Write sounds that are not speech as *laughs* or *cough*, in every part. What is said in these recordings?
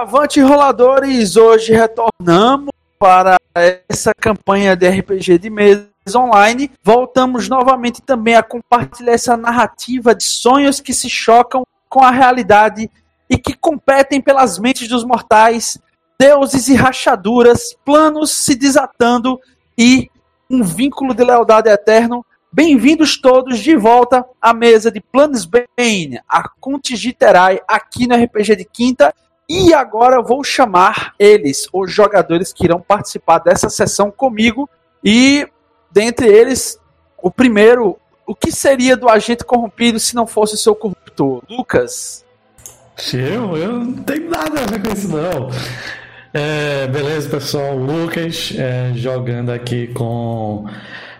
Avante roladores, hoje retornamos para essa campanha de RPG de mesa online. Voltamos novamente também a compartilhar essa narrativa de sonhos que se chocam com a realidade e que competem pelas mentes dos mortais, deuses e rachaduras, planos se desatando e um vínculo de lealdade eterno. Bem-vindos todos de volta à mesa de Planos Bane, a Contigiterai, aqui no RPG de Quinta. E agora vou chamar eles, os jogadores que irão participar dessa sessão comigo. E dentre eles, o primeiro, o que seria do agente corrompido se não fosse o seu corruptor? Lucas. Eu? Eu não tenho nada a ver com isso, não. É, beleza, pessoal. Lucas é, jogando aqui com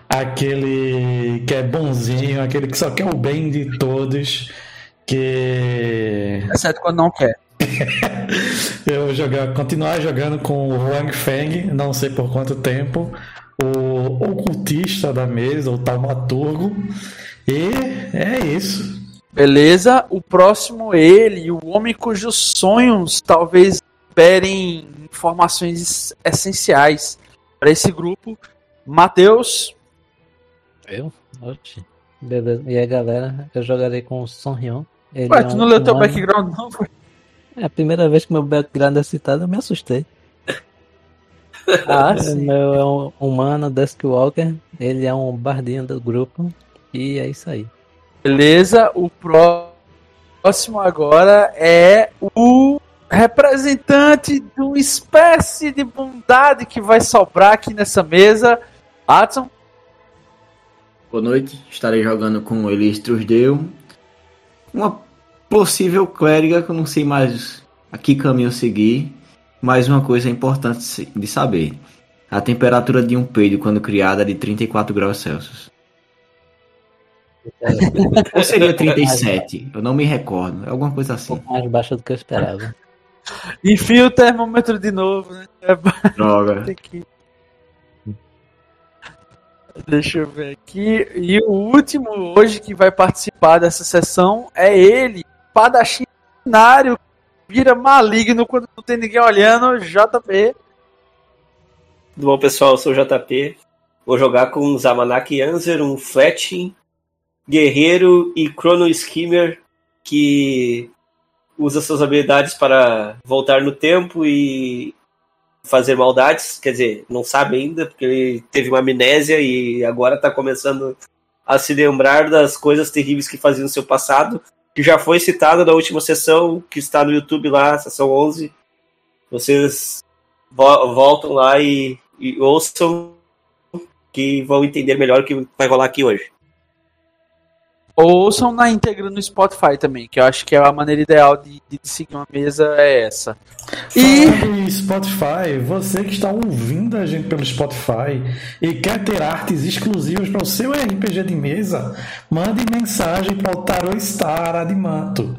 aquele que é bonzinho, aquele que só quer o bem de todos. Que. Exceto quando não quer. *laughs* Eu vou jogar, continuar jogando com o Wang Feng, não sei por quanto tempo, o ocultista da mesa, o taumaturgo. E é isso. Beleza, o próximo ele, o homem cujos sonhos talvez esperem informações essenciais para esse grupo. Matheus. Eu? Oxi. Beleza. E aí, galera, eu jogarei com o Son Hyun. Ele Ué, é tu não um leu teu background, não? Foi? É a primeira vez que meu background é citado, eu me assustei. *laughs* ah, sim. Meu é um humano, Dusk Walker. Ele é um bardinho do grupo. E é isso aí. Beleza, o próximo agora é o representante de uma espécie de bondade que vai sobrar aqui nessa mesa. Adson. Boa noite, estarei jogando com Elistros Deu. Uma possível clériga que eu não sei mais a que caminho seguir. Mas uma coisa importante de saber: a temperatura de um peido quando criada é de 34 graus Celsius. *laughs* Ou seria 37? Eu não me recordo. É alguma coisa assim. Um mais baixo do que eu esperava. *laughs* Enfia o termômetro de novo, né? Droga. *laughs* Deixa eu ver aqui. E o último hoje que vai participar dessa sessão é ele, padachinário, vira maligno quando não tem ninguém olhando, JP. Tudo bom, pessoal? Eu sou o JP. Vou jogar com um Zamanak Anzer, um Fletching, guerreiro e Chrono Skimmer que usa suas habilidades para voltar no tempo e fazer maldades. Quer dizer, não sabe ainda, porque ele teve uma amnésia e agora está começando a se lembrar das coisas terríveis que fazia no seu passado, que já foi citado na última sessão, que está no YouTube lá, sessão 11. Vocês vo voltam lá e, e ouçam que vão entender melhor o que vai rolar aqui hoje. Ouçam na íntegra no Spotify também, que eu acho que é a maneira ideal de, de seguir uma mesa é essa. E em Spotify, você que está ouvindo a gente pelo Spotify e quer ter artes exclusivas para o seu RPG de mesa, mande mensagem para o Tarot Star Adimanto.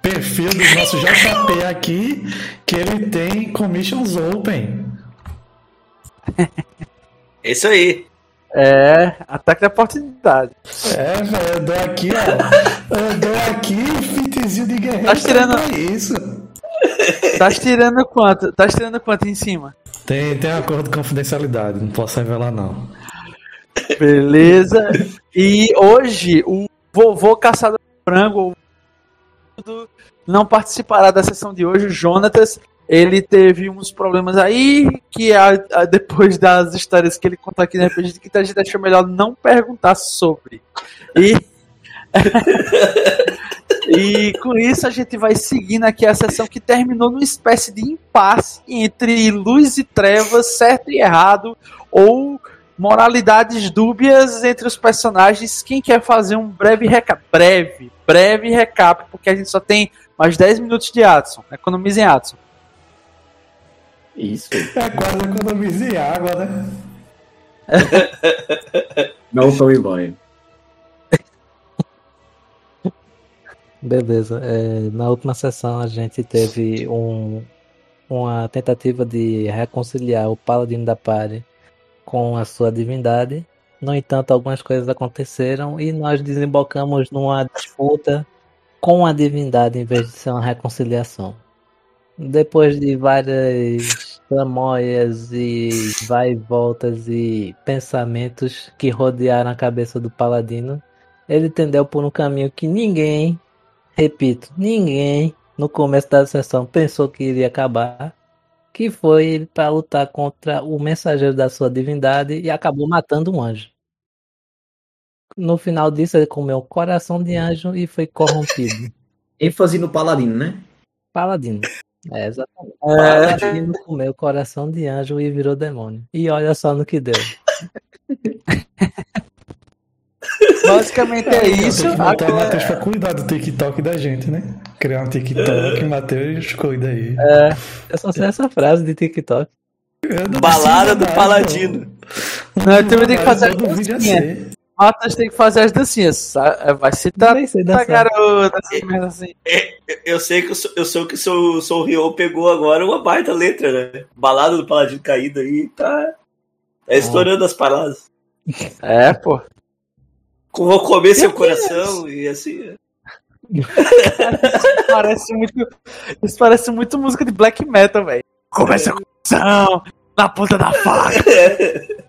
Perfil do nosso JP aqui, que ele tem commissions open. Isso aí. É, ataque da oportunidade. É, velho, eu dou aqui, ó. Eu dou aqui o fitzinho de guerreiro. Tá tirando é isso. Tá tirando quanto? Tá tirando quanto em cima? Tem, tem acordo de confidencialidade, não posso revelar não. Beleza. E hoje o vovô caçador de frango não participará da sessão de hoje, o Jonatas ele teve uns problemas aí que a, a, depois das histórias que ele contou aqui na RPG que a gente achou melhor não perguntar sobre. E *laughs* e com isso a gente vai seguindo aqui a sessão que terminou numa espécie de impasse entre luz e trevas, certo e errado, ou moralidades dúbias entre os personagens. Quem quer fazer um breve recap? Breve, breve recap, porque a gente só tem mais 10 minutos de Adson. Economizem Adson. Isso. É quase economizar água, né? *laughs* Não tome banho. Beleza. É, na última sessão a gente teve um, uma tentativa de reconciliar o Paladino da Pare com a sua divindade. No entanto, algumas coisas aconteceram e nós desembocamos numa disputa com a divindade em vez de ser uma reconciliação. Depois de várias tramóias e vai e voltas e pensamentos que rodearam a cabeça do paladino, ele entendeu por um caminho que ninguém, repito, ninguém no começo da sessão pensou que iria acabar, que foi para lutar contra o mensageiro da sua divindade e acabou matando um anjo. No final disso, ele comeu o coração de anjo e foi corrompido. *laughs* ênfase no paladino, né? Paladino. É, exatamente. É. Paladino comeu o coração de anjo e virou demônio. E olha só no que deu. *laughs* Basicamente é isso. Tem que botar o Agora- Matheus pra cuidar do TikTok da gente, né? Criar um TikTok, Matheus cuida aí. Eu só sei essa frase de TikTok. Balada do Paladino. Não, eu também tenho que fazer Todo vídeo é dancinha. Matas tem que fazer as dancinhas. sa- Vai tá dançar. garota, merdas assim. Eu sei que eu sou, eu sou que o Sou Sou Ryo pegou agora uma baita letra, né? Balada do Paladino caído aí, tá. Tá estourando as palavras. É, pô. Com vou comer seu coração e assim. Parece muito. Isso parece muito música de black metal, velho. Começa com coração na ponta da faca. *laughs*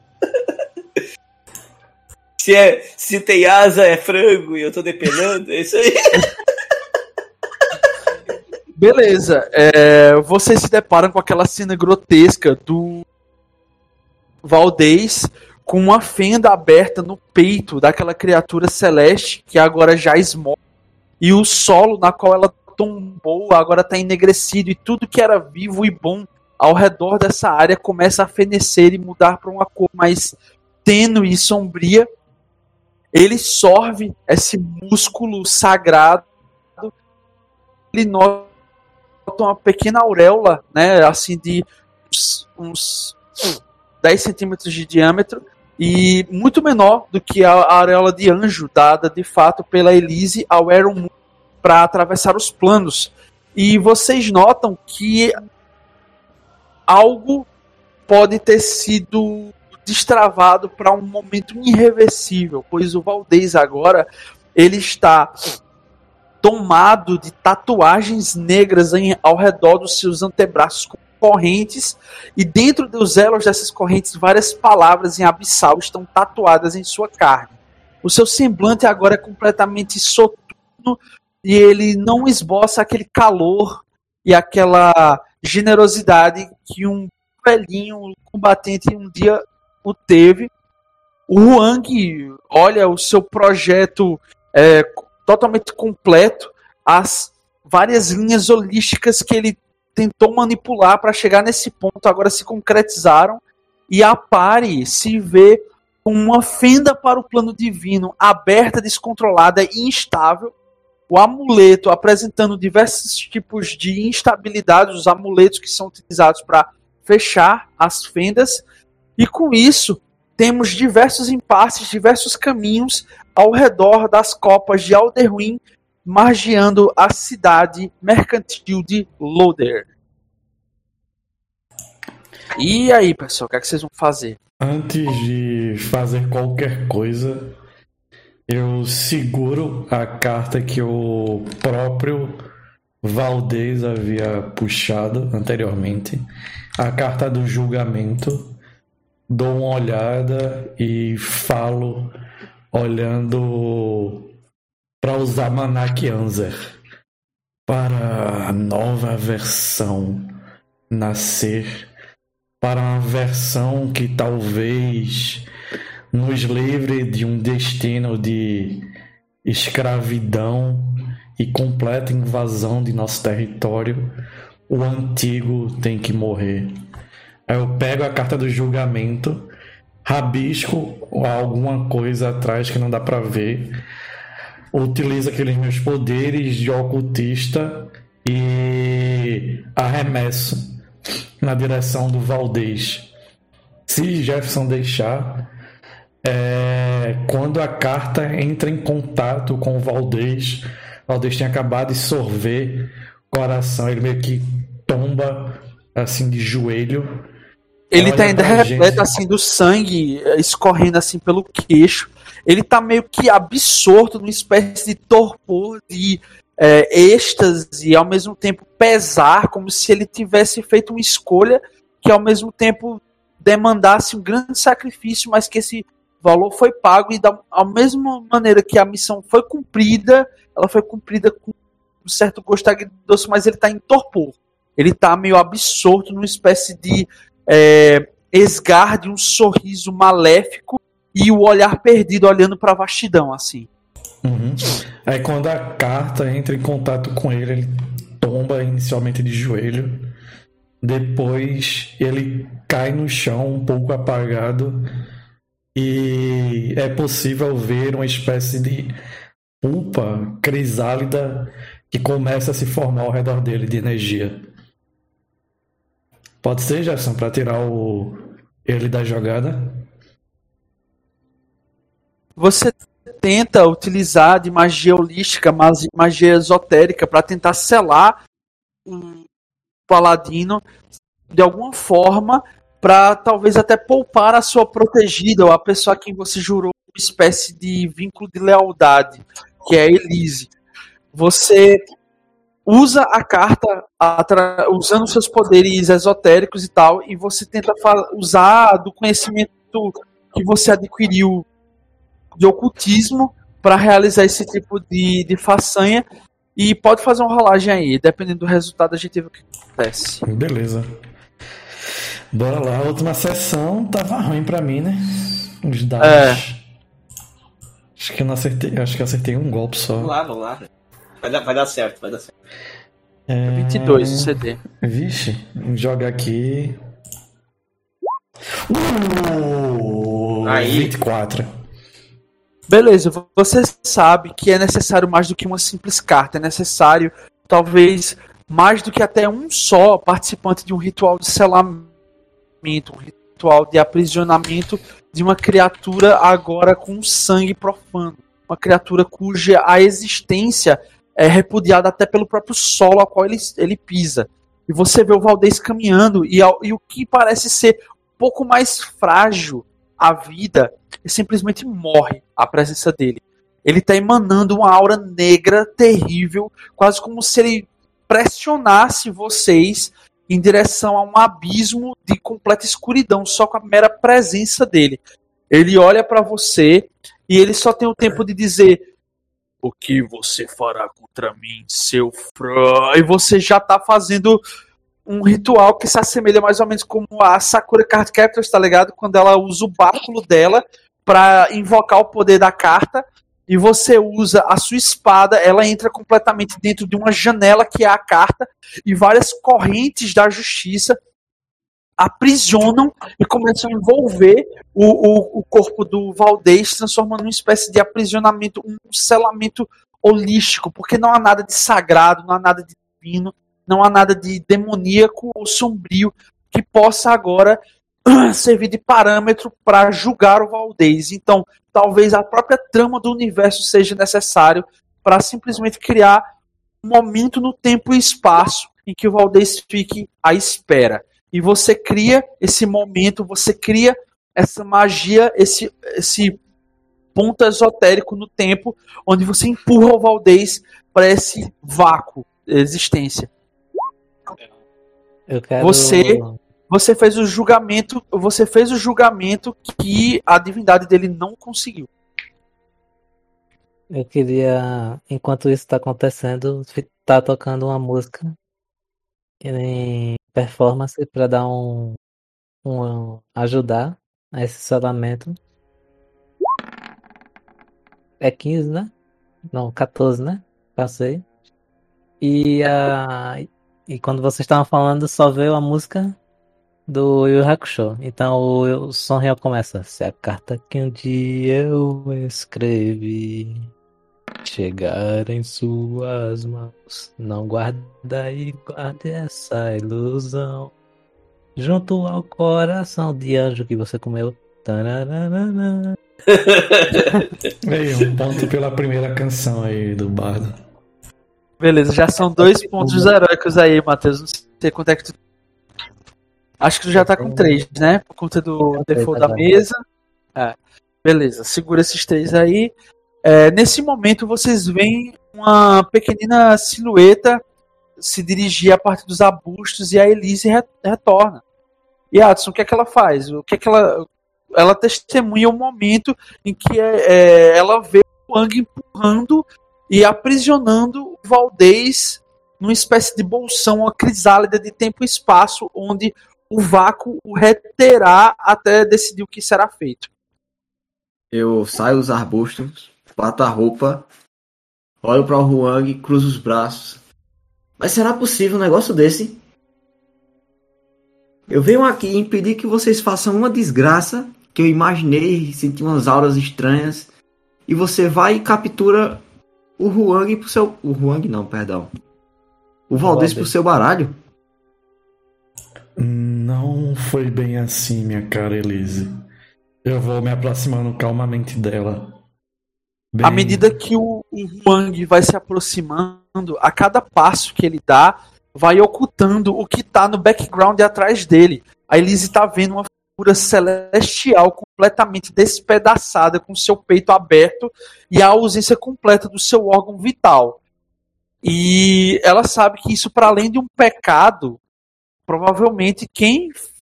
Se, é, se tem asa é frango e eu tô depenando, é isso aí. Beleza. É, vocês se deparam com aquela cena grotesca do Valdez com uma fenda aberta no peito daquela criatura celeste que agora já esmorre. E o solo na qual ela tombou agora está enegrecido e tudo que era vivo e bom ao redor dessa área começa a fenecer e mudar para uma cor mais tênue e sombria. Ele sorve esse músculo sagrado. Ele nota uma pequena auréola, né, assim de uns, uns 10 centímetros de diâmetro e muito menor do que a auréola de anjo dada de fato pela Elise ao Aaron para atravessar os planos. E vocês notam que algo pode ter sido destravado para um momento irreversível, pois o Valdez agora ele está tomado de tatuagens negras em, ao redor dos seus antebraços com correntes e dentro dos elos dessas correntes várias palavras em abissal estão tatuadas em sua carne. O seu semblante agora é completamente soturno e ele não esboça aquele calor e aquela generosidade que um velhinho combatente um dia o teve. O Huang olha o seu projeto é, totalmente completo, as várias linhas holísticas que ele tentou manipular para chegar nesse ponto agora se concretizaram e a Pari se vê com uma fenda para o plano divino aberta, descontrolada e instável. O amuleto apresentando diversos tipos de instabilidade, os amuletos que são utilizados para fechar as fendas. E com isso, temos diversos impasses, diversos caminhos ao redor das copas de Alderwin, margeando a cidade mercantil de Loder. E aí, pessoal, o que, é que vocês vão fazer? Antes de fazer qualquer coisa, eu seguro a carta que o próprio Valdez havia puxado anteriormente, a carta do julgamento. Dou uma olhada e falo, olhando para os Zamanak Anzer, para a nova versão nascer para uma versão que talvez nos livre de um destino de escravidão e completa invasão de nosso território, o antigo tem que morrer. Eu pego a carta do julgamento, rabisco alguma coisa atrás que não dá para ver, utilizo aqueles meus poderes de ocultista e arremesso na direção do Valdez. Se Jefferson deixar, é, quando a carta entra em contato com o Valdez, o Valdez tem acabado de sorver o coração, ele meio que tomba assim de joelho. Ele tá ainda repleto assim do sangue eh, escorrendo assim pelo queixo. Ele tá meio que absorto numa espécie de torpor, de é, êxtase e ao mesmo tempo pesar, como se ele tivesse feito uma escolha que ao mesmo tempo demandasse um grande sacrifício, mas que esse valor foi pago e da a mesma maneira que a missão foi cumprida, ela foi cumprida com um certo gosto agridoce, mas ele está em torpor. Ele está meio absorto numa espécie de é, esgar de um sorriso maléfico e o olhar perdido olhando para a vastidão, assim. Uhum. Aí quando a carta entra em contato com ele, ele tomba inicialmente de joelho. Depois ele cai no chão um pouco apagado e é possível ver uma espécie de pulpa crisálida que começa a se formar ao redor dele de energia. Pode ser, Jefferson, para tirar o ele da jogada? Você tenta utilizar de magia holística, magia esotérica, para tentar selar um paladino de alguma forma, para talvez até poupar a sua protegida ou a pessoa a quem você jurou uma espécie de vínculo de lealdade, que é a Elise. Você usa a carta usando seus poderes esotéricos e tal, e você tenta usar do conhecimento que você adquiriu de ocultismo para realizar esse tipo de, de façanha. E pode fazer uma rolagem aí, dependendo do resultado, a gente vê o que acontece. Beleza. Bora lá, a última sessão tava ruim pra mim, né? Os dados. É. Acho que eu não acertei. Acho que eu acertei um golpe só. Vamos lá, vamos lá. Vai dar, vai dar certo, vai dar certo. É... 22 o CD. Vixe, joga aqui. Uh, Aí. 24. Beleza, você sabe que é necessário mais do que uma simples carta, é necessário talvez mais do que até um só participante de um ritual de selamento, um ritual de aprisionamento de uma criatura agora com sangue profano, uma criatura cuja a existência é repudiada até pelo próprio solo ao qual ele, ele pisa. E você vê o Valdez caminhando e, e o que parece ser um pouco mais frágil a vida e simplesmente morre à presença dele. Ele está emanando uma aura negra terrível, quase como se ele pressionasse vocês em direção a um abismo de completa escuridão, só com a mera presença dele. Ele olha para você e ele só tem o tempo de dizer: O que você fará contra mim, seu fã? E você já tá fazendo um ritual que se assemelha mais ou menos como a Sakura Card Captors, tá ligado? Quando ela usa o báculo dela para invocar o poder da carta e você usa a sua espada, ela entra completamente dentro de uma janela que é a carta e várias correntes da justiça aprisionam e começam a envolver o, o, o corpo do Valdez, transformando uma espécie de aprisionamento, um selamento holístico, porque não há nada de sagrado, não há nada de divino, não há nada de demoníaco ou sombrio que possa agora *clears throat* servir de parâmetro para julgar o Valdez. Então, talvez a própria trama do universo seja necessário para simplesmente criar um momento no tempo e espaço em que o Valdez fique à espera. E você cria esse momento, você cria essa magia, esse, esse ponto esotérico no tempo, onde você empurra o Valdez para esse vácuo de existência. Quero... Você você fez o julgamento, você fez o julgamento que a divindade dele não conseguiu. Eu queria, enquanto isso está acontecendo, tá tocando uma música performance para dar um, um ajudar a esse selamento. É 15, né? Não, 14, né? Passei. E a e quando vocês estavam falando, só veio a música do Yu Hakusho. Então o, o som real começa. Se a carta que um dia eu escrevi chegar em suas mãos, não guarda e guarde essa ilusão. Junto ao coração de anjo que você comeu. aí, *laughs* um ponto pela primeira canção aí do Bardo. Beleza, já são dois pontos heróicos aí, Matheus. Não sei quanto é que tu Acho que tu já tá com três, né? Por conta do default da mesa. É. Beleza, segura esses três aí. É, nesse momento vocês veem uma pequenina silhueta se dirigir a partir dos arbustos e a Elise re retorna. E Adson, o que é que ela faz? O que é que ela ela testemunha o momento em que é, ela vê o Wang empurrando e aprisionando o Valdez numa espécie de bolsão, uma crisálida de tempo e espaço, onde o vácuo o reterá até decidir o que será feito. Eu saio dos arbustos, bato a roupa, olho para o Huang, cruzo os braços. Mas será possível um negócio desse? Eu venho aqui impedir que vocês façam uma desgraça que eu imaginei, senti umas auras estranhas, e você vai e captura o Huang pro seu. O Huang não, perdão. O Valdez pro seu baralho? Não foi bem assim, minha cara Elise. Eu vou me aproximando calmamente dela. Bem... À medida que o, o Huang vai se aproximando, a cada passo que ele dá, vai ocultando o que tá no background atrás dele. A Elise tá vendo uma figura celestial completamente despedaçada, com seu peito aberto e a ausência completa do seu órgão vital. E ela sabe que isso, para além de um pecado, provavelmente quem,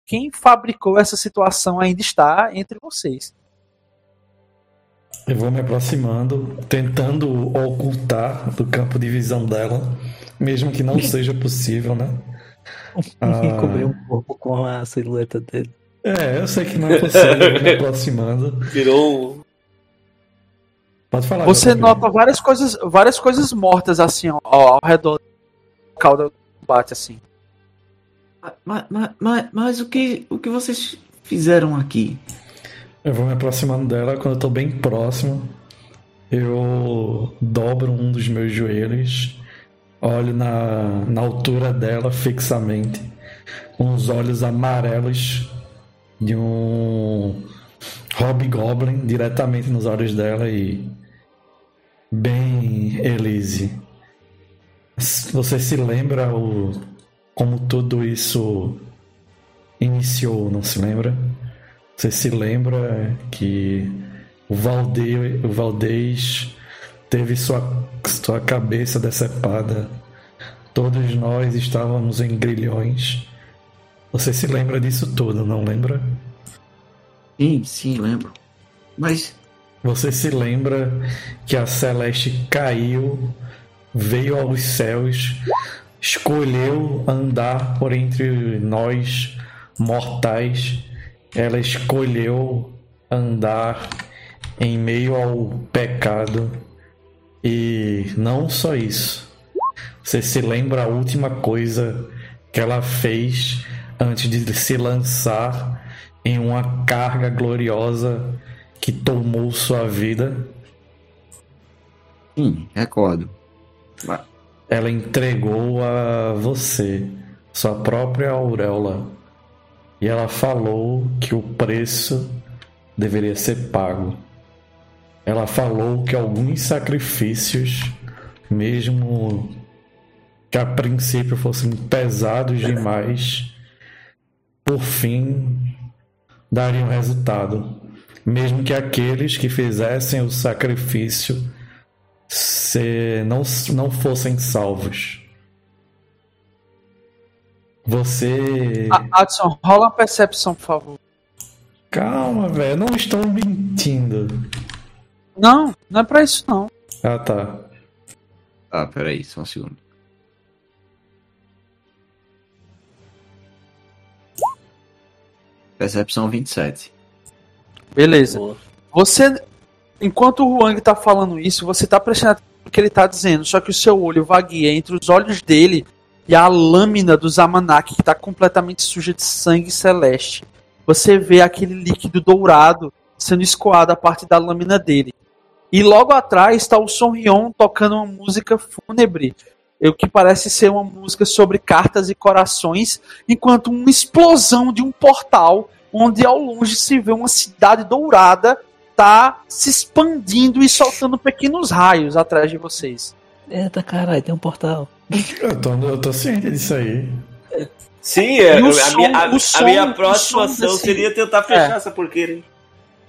quem fabricou essa situação ainda está entre vocês. Eu vou me aproximando, tentando ocultar do campo de visão dela, mesmo que não *laughs* seja possível, né? *laughs* Ah... Cobrir um pouco com a silhueta dele. É, eu sei que não é possível, me aproximando. Virou Pode falar. Você nota várias coisas, várias coisas mortas assim ó, ao redor do local do combate assim. Mas, mas, mas, mas, o que o que vocês fizeram aqui? Eu vou me aproximando dela quando eu tô bem próximo. Eu dobro um dos meus joelhos, olho na, na altura dela fixamente, com os olhos amarelos de um Hobgoblin diretamente nos olhos dela e. Bem, Elise. Você se lembra o, como tudo isso iniciou, não se lembra? Você se lembra que o Valdez, o Valdez teve sua, sua cabeça decepada. Todos nós estávamos em grilhões. Você se lembra disso tudo, não lembra? Sim, sim, lembro. Mas. Você se lembra que a Celeste caiu, veio aos céus, escolheu andar por entre nós mortais. Ela escolheu andar em meio ao pecado. E não só isso. Você se lembra a última coisa que ela fez antes de se lançar em uma carga gloriosa que tomou sua vida? Sim, recordo. Ela entregou a você sua própria auréola e ela falou que o preço deveria ser pago. Ela falou que alguns sacrifícios, mesmo que a princípio fossem pesados demais, por fim dariam resultado, mesmo que aqueles que fizessem o sacrifício se não, não fossem salvos. Você. Adson, rola uma percepção, por favor. Calma, velho, não estou mentindo. Não, não é pra isso não. Ah, tá. Ah, peraí, só um segundo. Percepção 27. Beleza. Boa. Você, enquanto o Huang tá falando isso, você tá prestando atenção no que ele tá dizendo, só que o seu olho vagueia entre os olhos dele e a lâmina do Zamanak, que tá completamente suja de sangue celeste. Você vê aquele líquido dourado sendo escoado a parte da lâmina dele. E logo atrás está o Sonrion tocando uma música fúnebre, o que parece ser uma música sobre cartas e corações, enquanto uma explosão de um portal, onde ao longe se vê uma cidade dourada, tá se expandindo e soltando pequenos raios atrás de vocês. Eita caralho, tem um portal. Eu tô, eu tô ciente disso aí. Sim, é, a, som, minha, a, som, a, minha próxima ação desse, seria tentar fechar é, essa porqueira.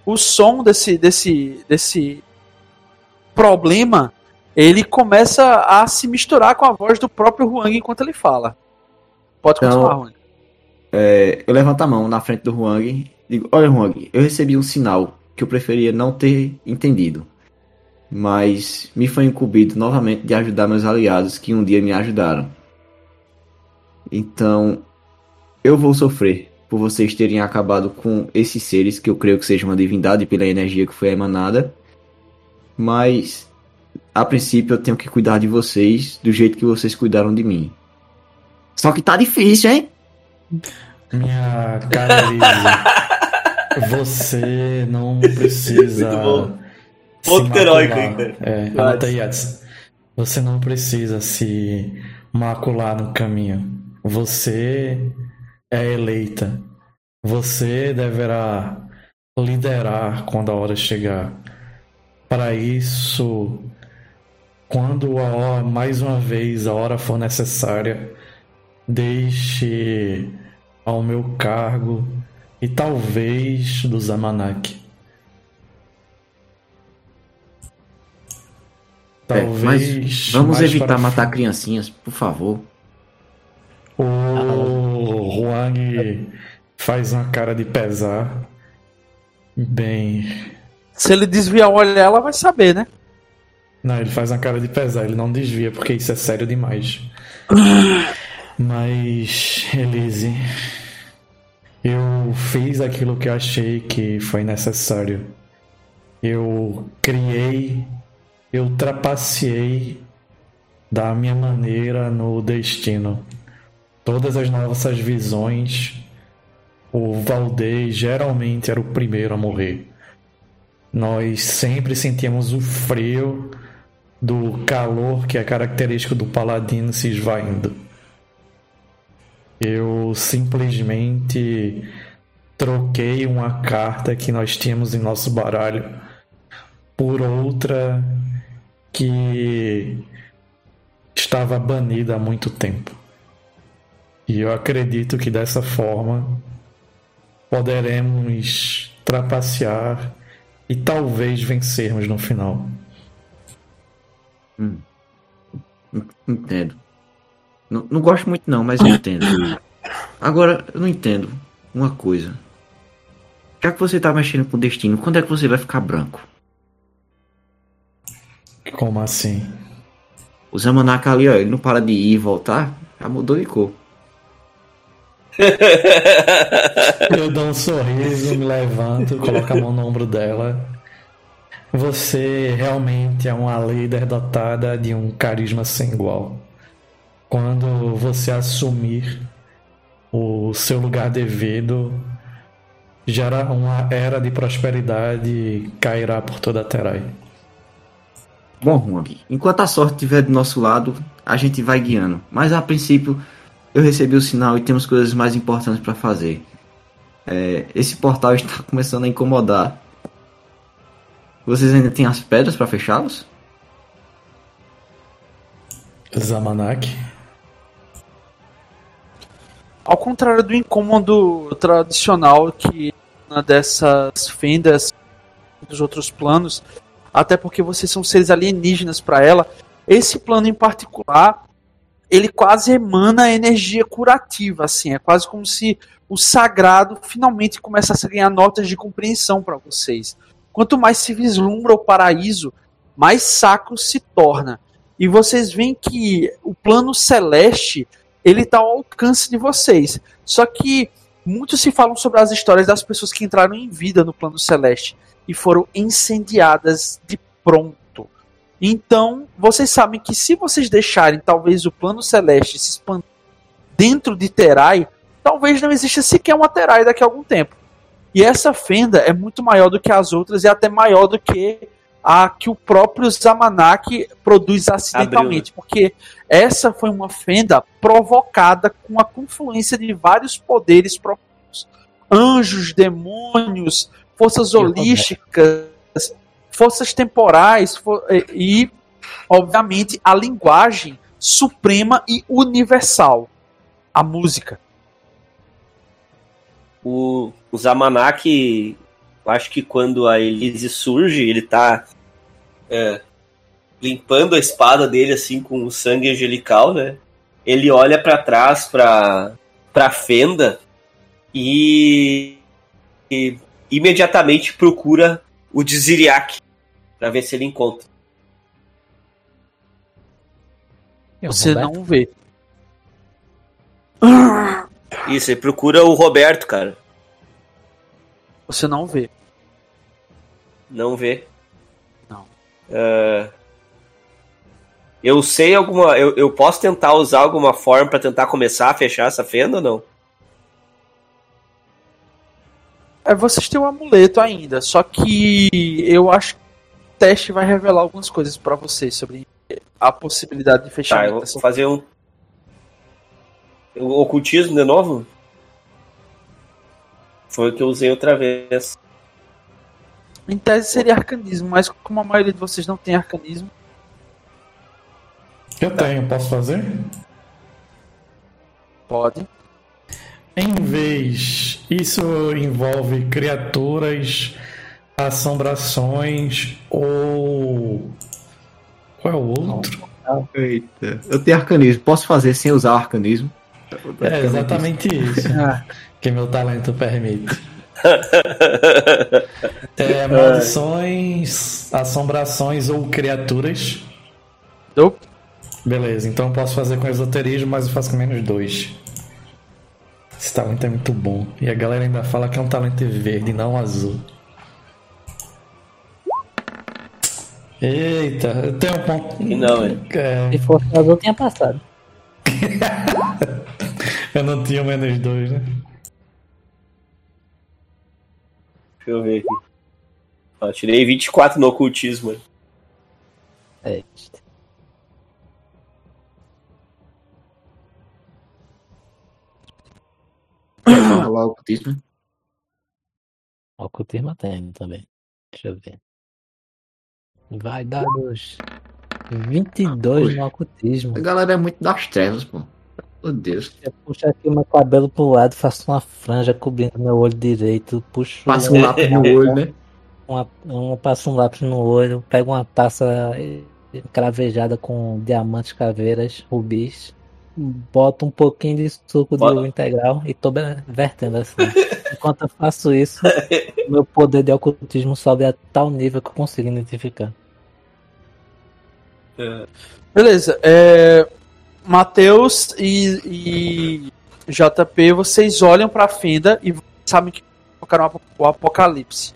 O som desse, desse, desse problema ele começa a se misturar com a voz do próprio Huang enquanto ele fala. Pode Então, continuar, Huang. É, eu levanto a mão na frente do Huang e digo: Olha, Huang, eu recebi um sinal que eu preferia não ter entendido. Mas me foi incumbido novamente de ajudar meus aliados que um dia me ajudaram. Então, eu vou sofrer por vocês terem acabado com esses seres que eu creio que sejam uma divindade pela energia que foi emanada. Mas, a princípio, eu tenho que cuidar de vocês do jeito que vocês cuidaram de mim. Só que tá difícil, hein? Minha cara *laughs* você não precisa. Ponto heróico? É, anota aí. Você não precisa se macular no caminho. Você é eleita. Você deverá liderar quando a hora chegar. Para isso, quando a hora, mais uma vez a hora for necessária, deixe ao meu cargo e talvez do Zamanak. É, Talvez. mas vamos mais evitar para matar criancinhas, por favor. O Huang faz uma cara de pesar. Bem. Se ele desviar o olho dela, vai saber, né? Não, ele faz uma cara de pesar, ele não desvia, porque isso é sério demais. *sighs* Mas, Elise, eu fiz aquilo que achei que foi necessário. Eu criei, eu trapaceei da minha maneira no destino. Todas as nossas visões, o Valdez geralmente era o primeiro a morrer. Nós sempre sentíamos o frio do calor que é característico do paladino se esvaindo. Eu simplesmente troquei uma carta que nós tínhamos em nosso baralho por outra que estava banida há muito tempo. E eu acredito que dessa forma poderemos trapacear e talvez vencermos no final. Entendo. Não, não gosto muito não, mas eu entendo. Agora, eu não entendo uma coisa. Já que você tá mexendo com o destino, quando é que você vai ficar branco? Como assim? O Zamanaka ali, ó, ele não para de ir e voltar, já mudou de cor. Eu dou um sorriso, me levanto, coloco a mão no ombro dela. Você realmente é uma líder dotada de um carisma sem igual. Quando você assumir o seu lugar devido, gera uma era de prosperidade cairá por toda a Terai. Bom, Huang, enquanto a sorte estiver do nosso lado, a gente vai guiando. Mas a princípio, eu recebi o sinal e temos coisas mais importantes para fazer. É, esse portal *laughs* está começando a incomodar. Vocês ainda têm as pedras para fechá-los? Zamanak. Ao contrário do incômodo tradicional que uma dessas fendas dos outros planos, até porque vocês são seres alienígenas para ela, esse plano em particular, ele quase emana energia curativa, assim, é quase como se o sagrado finalmente começasse a ganhar notas de compreensão para vocês. Quanto mais se vislumbra o paraíso, mais sacro se torna. E vocês veem que o plano celeste ele está ao alcance de vocês. Só que muitos se falam sobre as histórias das pessoas que entraram em vida no plano celeste e foram incendiadas de pronto. Então, vocês sabem que se vocês deixarem talvez o plano celeste se expandir dentro de Terai, talvez não exista sequer uma Terai daqui a algum tempo. E essa fenda é muito maior do que as outras e até maior do que a que o próprio Zamanak produz acidentalmente, porque essa foi uma fenda provocada com a confluência de vários poderes profundos. Anjos, demônios, forças holísticas, forças temporais fo- e, e, obviamente, a linguagem suprema e universal, a música. O, o Zamanak, eu acho que quando a Elise surge, ele tá é, limpando a espada dele assim com o sangue angelical, né? Ele olha para trás para para fenda e, e imediatamente procura o Dziriak para ver se ele encontra. Você não vê. Isso, ele procura o Roberto, cara. Você não vê. Não vê? Não. Uh, eu sei alguma. Eu, eu posso tentar usar alguma forma para tentar começar a fechar essa fenda ou não? É, vocês têm um amuleto ainda, só que eu acho que o teste vai revelar algumas coisas para vocês sobre a possibilidade de fechar. Tá, eu vou fazer um. O ocultismo de novo? Foi o que eu usei outra vez. Em tese seria arcanismo, mas como a maioria de vocês não tem arcanismo. Eu tenho, posso fazer? Pode. Em vez, isso envolve criaturas, assombrações ou. Qual é o outro? Eita, eu tenho arcanismo. Posso fazer sem usar o arcanismo? É exatamente isso *laughs* *laughs* que meu talento permite. *laughs* é, maldições, assombrações ou criaturas. Beleza, então eu posso fazer com esoterismo, mas eu faço com menos dois. Esse talento é muito bom. E a galera ainda fala que é um talento verde, não azul. Eita, eu tenho um ponto. Não, é. é... Se fosse azul, tinha passado. *laughs* eu não tinha menos dois, né? Deixa eu ver aqui. Ó, tirei 24 no ocultismo. É. rolar ocultismo? Ocultismo tem também. Deixa eu ver. Vai dar dos 22 no ocultismo. A galera é muito das trevas, pô. Meu Deus. Eu puxo aqui meu cabelo pro lado, faço uma franja cobrindo meu olho direito, puxo. Passa um lápis no olho, né? Uma, um, passo um lápis no olho, pego uma taça cravejada com diamantes, caveiras, rubis, boto um pouquinho de suco de uva integral e tô vertendo assim. Enquanto eu faço isso, *laughs* meu poder de ocultismo sobe a tal nível que eu consigo identificar. É. Beleza. É, Matheus e, e, JP, vocês olham para a fenda e sabem que tocaram o apocalipse.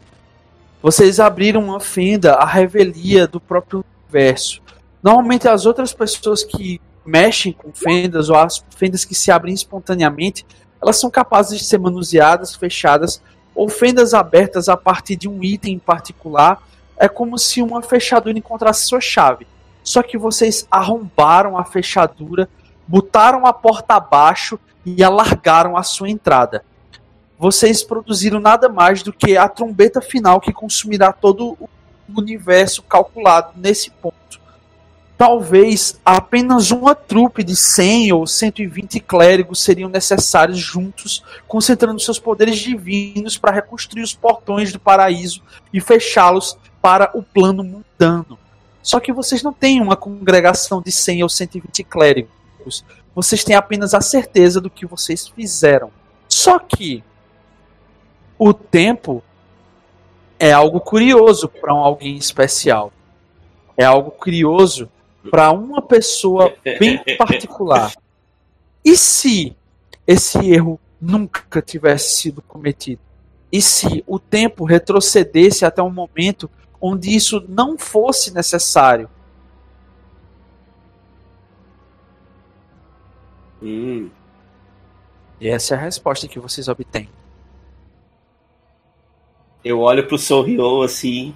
Vocês abriram uma fenda, a revelia do próprio universo. Normalmente as outras pessoas que mexem com fendas ou as fendas que se abrem espontaneamente, elas são capazes de ser manuseadas, fechadas ou fendas abertas a partir de um item em particular. É como se uma fechadura encontrasse sua chave. Só que vocês arrombaram a fechadura, botaram a porta abaixo e alargaram a sua entrada. Vocês produziram nada mais do que a trombeta final que consumirá todo o universo calculado nesse ponto. Talvez apenas uma trupe de 100 ou 120 clérigos seriam necessários juntos, concentrando seus poderes divinos para reconstruir os portões do paraíso e fechá-los para o plano mundano. Só que vocês não têm uma congregação de 100 ou 120 clérigos. Vocês têm apenas a certeza do que vocês fizeram. Só que o tempo é algo curioso para um alguém especial. É algo curioso para uma pessoa bem particular. E se esse erro nunca tivesse sido cometido? E se o tempo retrocedesse até um momento onde isso não fosse necessário. Hum. E essa é a resposta que vocês obtêm. Eu olho pro Sorriou assim,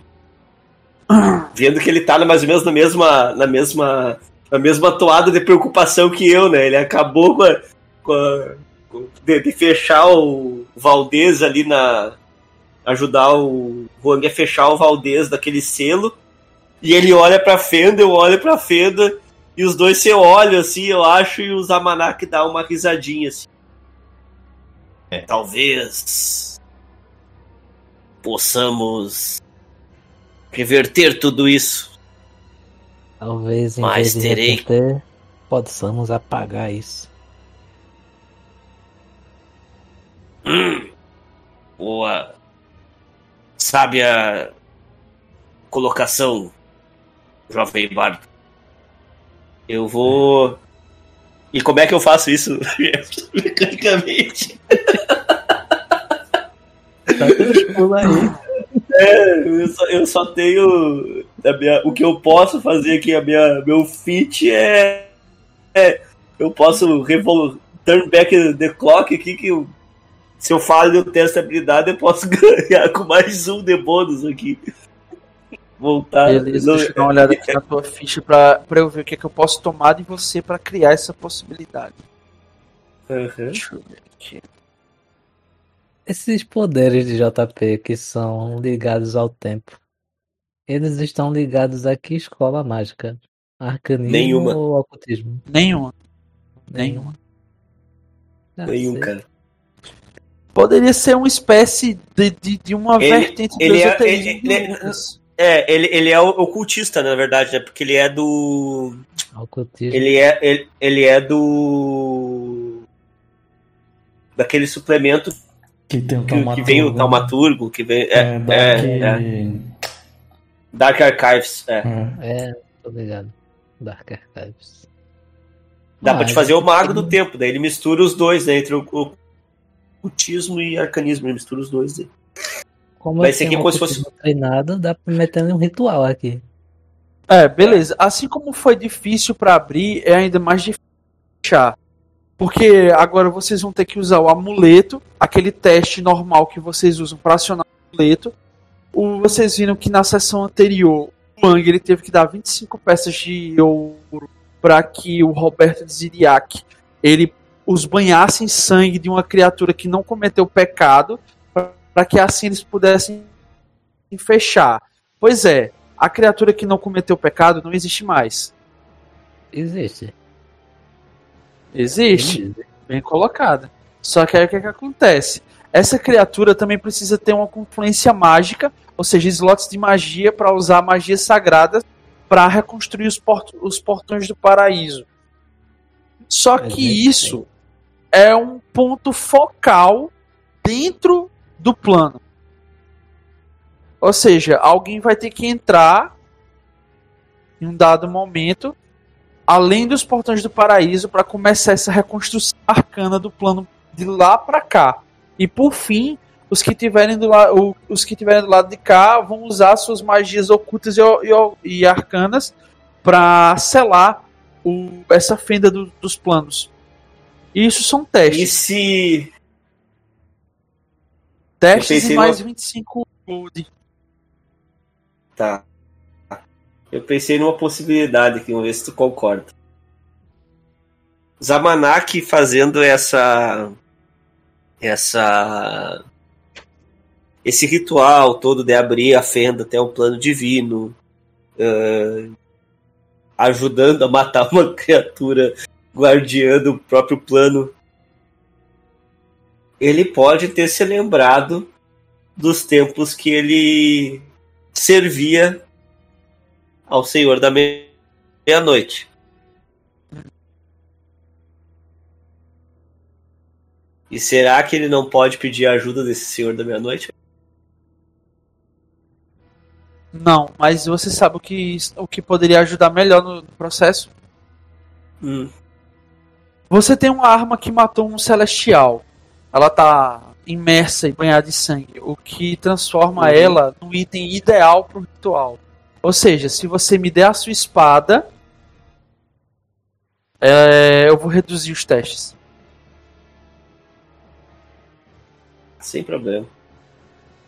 vendo que ele tá mais ou menos na mesma, na mesma, na mesma toada de preocupação que eu, né? Ele acabou com a, com a, de, de, fechar o Valdez ali na, ajudar o Huang a fechar o Valdez daquele selo. E ele olha pra Fenda, eu olho pra Fenda, e os dois se olham assim, eu acho, e o Zamanak dá uma risadinha assim. É. Talvez possamos reverter tudo isso. Talvez em Mas vez de terei- reverter, possamos apagar isso. Hum, boa. Sabe a colocação, jovem bardo? Eu vou. E como é que eu faço isso *laughs* mecanicamente? Tá aí. É, eu só, eu só tenho. a minha- o que eu posso fazer aqui, a minha, meu feat é. é eu posso revol, turn back the clock aqui, que eu- se eu falho no teste de habilidade, eu posso *laughs* ganhar com mais um de bônus aqui. Voltar. Beleza, Não- deixa eu dar uma olhada aqui na tua ficha pra, pra eu ver o que, é que eu posso tomar de você pra criar essa possibilidade. Aham. Deixa eu ver aqui. Esses poderes de JP que são ligados ao tempo, eles estão ligados a que escola mágica? Arcanismo Nenhuma. ou ocultismo? Nenhuma. Nenhuma. Nenhum, sei. cara. Poderia ser uma espécie de, de, de uma Ele- vertente do ele é- ele- de ele- Lucas. É, ele, ele é o ocultista, na verdade, né? Porque ele é do. Ocultismo. Ele é, ele, ele é do. Daquele suplemento Que tem o que, que vem o Taumaturgo, que vem. É, É, Dark... é, é. Dark Archives. É. é. É, tô ligado. Dark Archives. Dá Ah, pra te fazer o mago do tempo, daí ele mistura os dois, né? Entre o, o ocultismo e arcanismo, ele mistura os dois. Né? Como Vai ser que como se fosse- treinado, dá pra meter um ritual aqui. É, beleza. Assim como foi difícil pra abrir, é ainda mais difícil pra fechar. Porque agora vocês vão ter que usar o amuleto, aquele teste normal que vocês usam pra acionar o amuleto. O, vocês viram que na sessão anterior, o Wang ele teve que dar 25 peças de ouro para que o Roberto de Ziriac ele os banhasse em sangue de uma criatura que não cometeu pecado, para que assim eles pudessem fechar. Pois é, a criatura que não cometeu pecado não existe mais. Existe. Existe, bem colocada. Só que aí o que, que acontece? Essa criatura também precisa ter uma confluência mágica, ou seja, slots de magia para usar magias sagradas para reconstruir os, port os portões do paraíso. Só Mas que isso é um ponto focal dentro do plano. Ou seja, alguém vai ter que entrar em um dado momento, além dos portões do paraíso, para começar essa reconstrução arcana do plano de lá para cá. E por fim, os que tiverem do, la o- os que tiverem do lado de cá vão usar suas magias ocultas e, e e arcanas para selar o- essa fenda do- dos planos. E isso são E testes. se. Testes e mais numa- 25 gold. Tá. Eu pensei numa possibilidade aqui, vamos ver se tu concorda. Zamanak fazendo essa. Essa. Esse ritual todo de abrir a fenda até o plano divino. eh, ajudando a matar uma *laughs* criatura guardiã do próprio plano. Ele pode ter se lembrado dos tempos que ele servia ao Senhor da Me- Meia-Noite. E será que ele não pode pedir a ajuda desse Senhor da Meia-Noite? Não, mas você sabe o que, o que poderia ajudar melhor no processo? Hum, Você tem uma arma que matou um celestial. Ela tá imersa e banhada de sangue, o que transforma Uhum. ela no item ideal pro ritual. Ou seja, se você me der a sua espada, é, eu vou reduzir os testes. sem problema.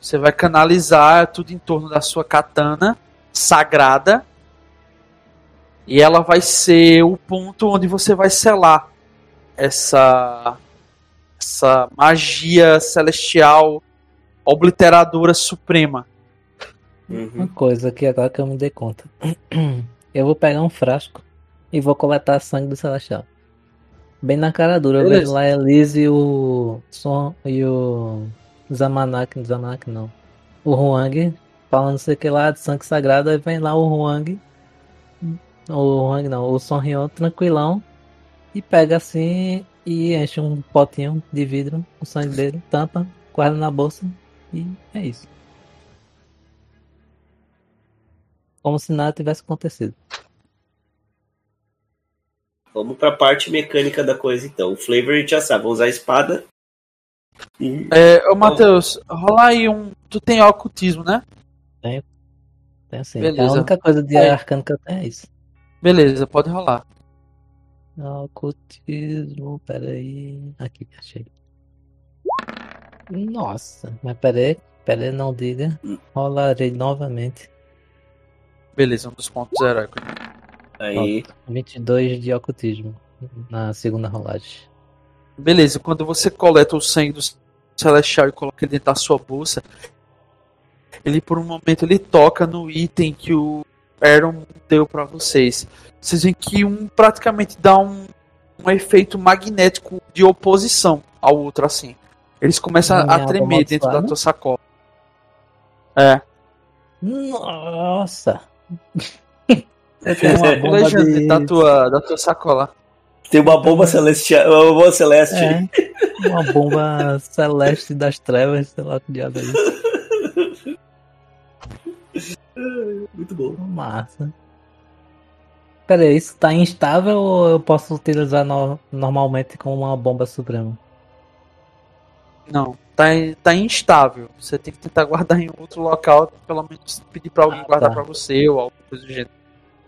Você vai canalizar tudo em torno da sua katana sagrada. E ela vai ser o ponto onde você vai selar essa essa magia celestial obliteradora suprema. Uhum. Uma coisa que agora que eu me dei conta. *clears throat* Eu vou pegar um frasco e vou coletar sangue do Celestial. Bem na cara dura, eu Beleza. vejo lá a Elise e o Son e o Zamanak, Zamanak não. O Huang falando não sei o que lá de sangue sagrado, aí vem lá o Huang o Hang não, o Son Ryon tranquilão e pega assim e enche um potinho de vidro com o sangue dele, tampa, guarda na bolsa e é isso. Como se nada tivesse acontecido. Vamos pra parte mecânica da coisa então. O flavor a gente já sabe, vou usar a espada. E... É, ô Matheus, rola aí um. Tu tem ocultismo, né? Tem assim. Beleza. A única coisa de Aí. arcano que eu tenho é isso. Beleza, pode rolar. Ocultismo, peraí. Aqui, achei. Nossa, mas peraí, peraí, não diga. Rolarei novamente. Beleza, um dos pontos heróicos. Aí, 22 de ocultismo na segunda rolagem. Beleza, quando você coleta o sangue do Celestial e coloca ele dentro da sua bolsa, ele por um momento ele toca no item que o Aaron deu pra vocês. Vocês veem que um praticamente dá um, um efeito magnético de oposição ao outro assim. Eles começam Não é a tremer dentro da tua sacola. É. Nossa! Eu tenho uma *laughs* bomba de... da tua, da tua sacola. tem uma bomba celestial, uma bomba celeste. É, uma bomba celeste das trevas, sei lá que diabo é isso. *laughs* Muito bom. Massa. Pera aí, isso tá instável ou eu posso utilizar no- normalmente com uma bomba suprema? Não, tá, tá instável. Você tem que tentar guardar em outro local, pelo menos pedir pra alguém Ah, guardar tá. pra você ou alguma coisa do gênero.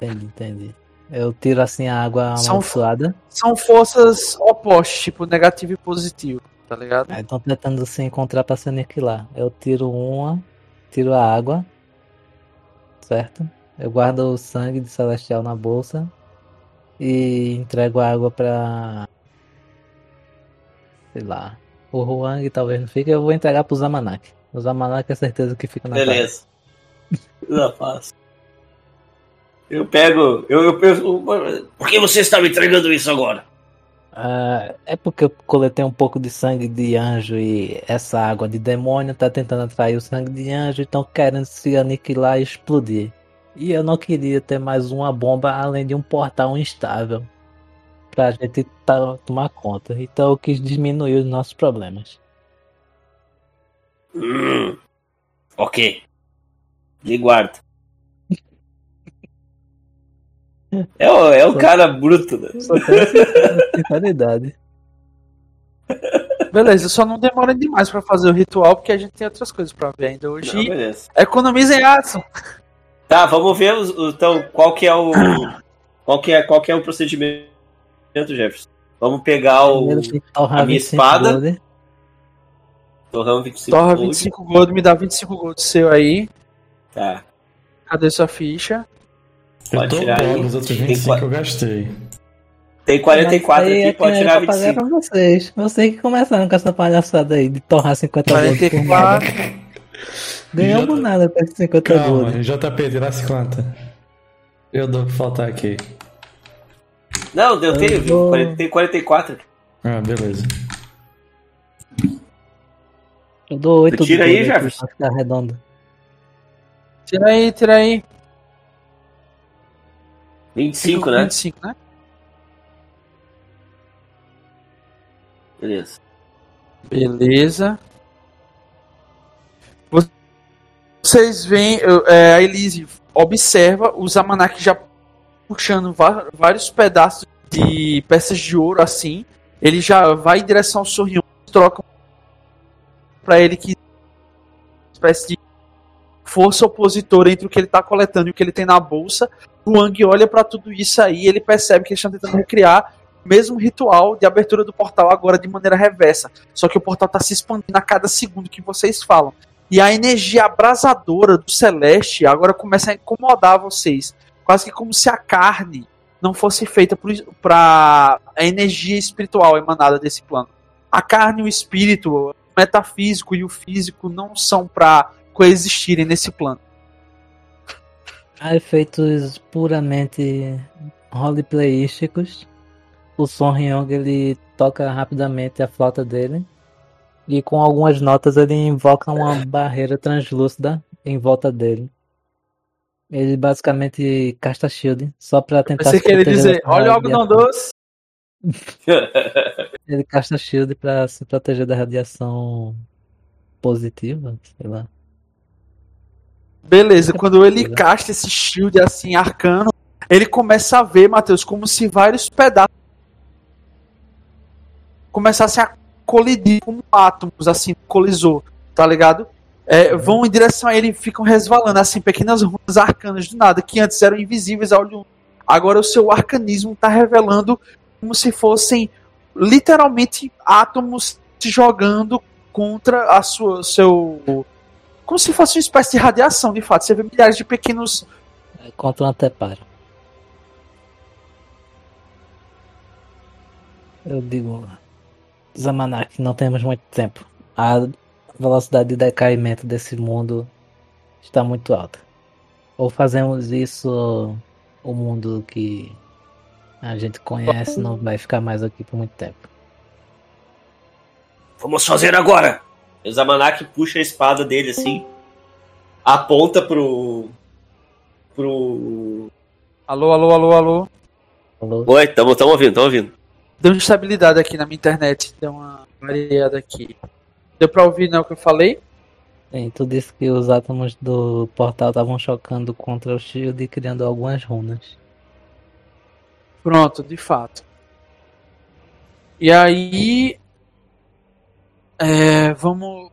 Entendi, entendi. Eu tiro assim a água São- amaldiçoada. São forças opostas, tipo negativo e positivo, tá ligado? Aí estão tentando se encontrar pra se aniquilar. Eu tiro uma, tiro a água, certo? Eu guardo o sangue de celestial na bolsa e entrego a água pra. Sei lá. O Huang talvez não fique, eu vou entregar pro Zamanak. O Zamanak é certeza que fica na. Beleza. Não faço. Eu pego. Eu, eu, eu- Por que você está me entregando isso agora? Ah, é porque eu coletei um pouco de sangue de anjo e essa água de demônio tá tentando atrair o sangue de anjo e estão querendo se aniquilar e explodir. E eu não queria ter mais uma bomba além de um portal instável pra gente tá- tomar conta. Então eu quis diminuir os nossos problemas. Hum. Ok. Me guarda. É o, é o cara bruto, né? Só sinceridade. *laughs* Beleza, só não demora demais pra fazer o ritual, porque a gente tem outras coisas pra ver ainda hoje. Não, beleza. Economizem aço. Tá, vamos ver então qual que é o. *coughs* Qual que é, qual que é o procedimento, Jefferson? Vamos pegar o tem que a minha 25 espada. gold. torrão 25 Torra gold. 25 gold, me dá 25 gold seu aí. Tá. Cadê sua ficha? Eu Pode tô tirar aí. os outros Tem 25 quatro. eu gastei. Tem 44 Mas aí aqui, pode que tirar eu vou pagar 25. pra vocês. Vocês que começaram com essa palhaçada aí de torrar 50 gold por nada. 44. Ganhamos Já- nada com esses 50 Calma, gold. JP, tirasse quanta? Eu dou pra faltar aqui. Não, eu tenho, vou- 40 Tem 44. Ah, beleza. Eu dou 8 Tu tira aí, Jefferson? Ficar redondo. Tira aí, tira aí. 25, Fica com né? 25, né? Beleza. Beleza. Vocês veem, é, a Elise observa os Zamanak já puxando vários pedaços de peças de ouro assim. Ele já vai em direção ao sorrião, troca para ele que espécie de força opositora entre o que ele tá coletando e o que ele tem na bolsa. O Wang olha para tudo isso aí, ele percebe que eles estão tentando recriar o mesmo ritual de abertura do portal agora de maneira reversa. Só que o portal está se expandindo a cada segundo que vocês falam. E a energia abrasadora do Celeste agora começa a incomodar vocês. Quase que como se a carne não fosse feita para a energia espiritual emanada desse plano. A carne e o espírito, o metafísico e o físico não são para coexistirem nesse plano. Há efeitos puramente roleplayísticos. O Son Ryong ele toca rapidamente a flauta dele. E com algumas notas ele invoca uma barreira translúcida em volta dele. Ele basicamente casta shield só pra tentar Pensei se que ele proteger dizer, olha o algodão doce. *laughs* *laughs* Ele casta shield pra se proteger da radiação positiva, sei lá. Beleza, quando *laughs* ele casta esse shield assim, arcano, ele começa a ver, Matheus, como se vários pedaços começassem a colidir como átomos, assim, colisor, tá ligado? É, vão em direção a ele e ficam resvalando, assim, pequenas runas arcanas do nada, que antes eram invisíveis a olho. Agora o seu arcanismo tá revelando como se fossem literalmente átomos se jogando contra a sua seu como se fosse uma espécie de radiação, de fato. Você vê milhares de pequenos É Contra um anteparo. Eu digo, Zamanak, não temos muito tempo. A velocidade de decaimento desse mundo está muito alta. Ou fazemos isso, o mundo que a gente conhece não vai ficar mais aqui por muito tempo. Vamos fazer agora! O Zamanak puxa a espada dele assim, aponta pro. pro. Alô, alô, alô, alô. Falou? Oi, tamo, tamo ouvindo, tamo ouvindo. Deu instabilidade aqui na minha internet. Deu uma variada aqui. Deu pra ouvir né, o que eu falei? Sim, tu disse que os átomos do portal estavam chocando contra o shield e criando algumas runas. Pronto, de fato. E aí. é, vamos.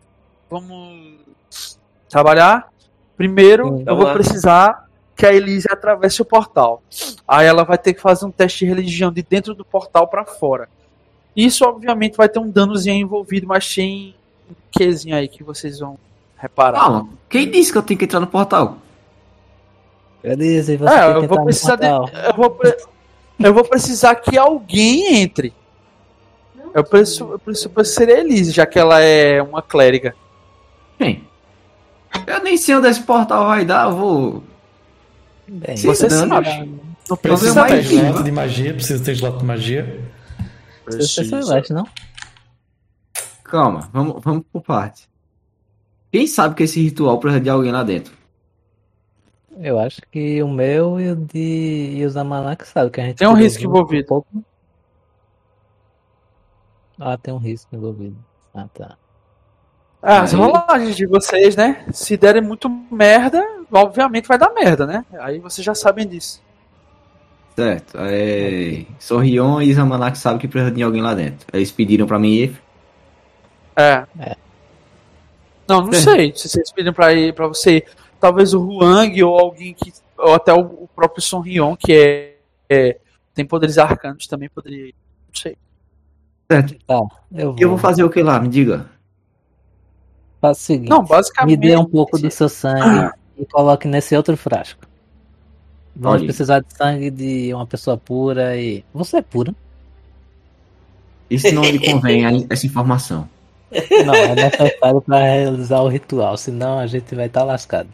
Vamos trabalhar. Primeiro, eu vou precisar que a Elise atravesse o portal. Aí ela vai ter que fazer um teste de religião de dentro do portal pra fora. Isso, obviamente, vai ter um danozinho envolvido, mas um quezinho aí que vocês vão reparar. Calma, quem disse que eu tenho que entrar no portal? Elise, você É, tem eu que vou entrar no precisar de, eu vou, pre- eu vou precisar que alguém entre. Eu preciso, eu preciso a Elise, já que ela é uma clériga. Quem? Eu nem sei onde esse portal vai dar, eu vou. Bem, Você dando. sabe. Não Eu precisa mais Precisa ter mesmo. slot de magia, precisa ter slot de magia. você é celeste, não? Calma, vamos, vamos por parte. Quem sabe que esse ritual precisa de alguém lá dentro? Eu acho que o meu e o de e o Zamanak sabe que a gente Tem um risco envolvido. Um pouco. Ah, tem um risco envolvido. Ah, tá. Ah, as rolagens de vocês, né? Se derem muito merda, obviamente vai dar merda, né? Aí vocês já sabem disso. Certo. É... Sorrion e Zamanak sabem que precisa de alguém lá dentro. Eles pediram pra mim ir. É. É. Não, não É. sei. Se vocês pedem pra ir para você, ir, talvez o Huang ou alguém que. Ou até o, o próprio Son Rion, que é, é- tem poderes arcanos, também poderia ir. Não sei. Certo. Tá, eu vou. E eu vou fazer o que lá? Me diga. Faça o seguinte. Não, basicamente. Me dê um pouco do seu sangue e coloque nesse outro frasco. Vamos precisar de sangue de uma pessoa pura e. Você é pura? Isso não lhe convém, essa informação. Não, é necessário para realizar o ritual, senão a gente vai estar lascado.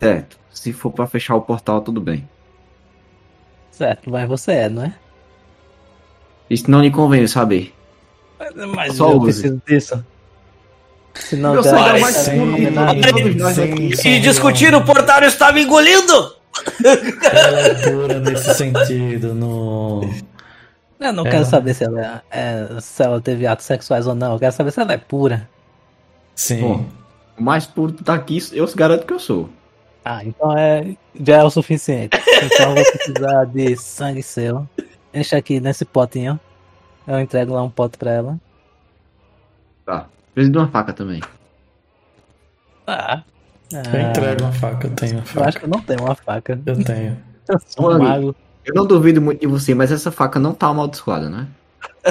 Certo. Se for pra fechar o portal, tudo bem. Certo, mas você é, não é? Isso não lhe convém saber. Mas Só eu use. preciso disso. Meu sangue é mais puro não de tem nada. todos nós aqui. Sim, E discutir o portal está me engolindo! Ela é pura nesse *laughs* sentido, no. Eu não É. quero saber se ela, é, se ela teve atos sexuais ou não. Eu quero saber se ela é pura. Sim. Bom, o mais puro daqui, eu garanto que eu sou. Ah, então é, já é o suficiente. Então eu vou precisar de sangue seu. Enche aqui nesse potinho. Eu entrego lá um pote pra ela. Tá. Preciso de uma faca também. Ah. Eu entrego uma faca, eu tenho uma Eu acho faca. que eu não tenho uma faca. Eu tenho. *laughs* Eu sou um mago. Eu não duvido muito de você, mas essa faca não tá amaldiçoada, né? *laughs*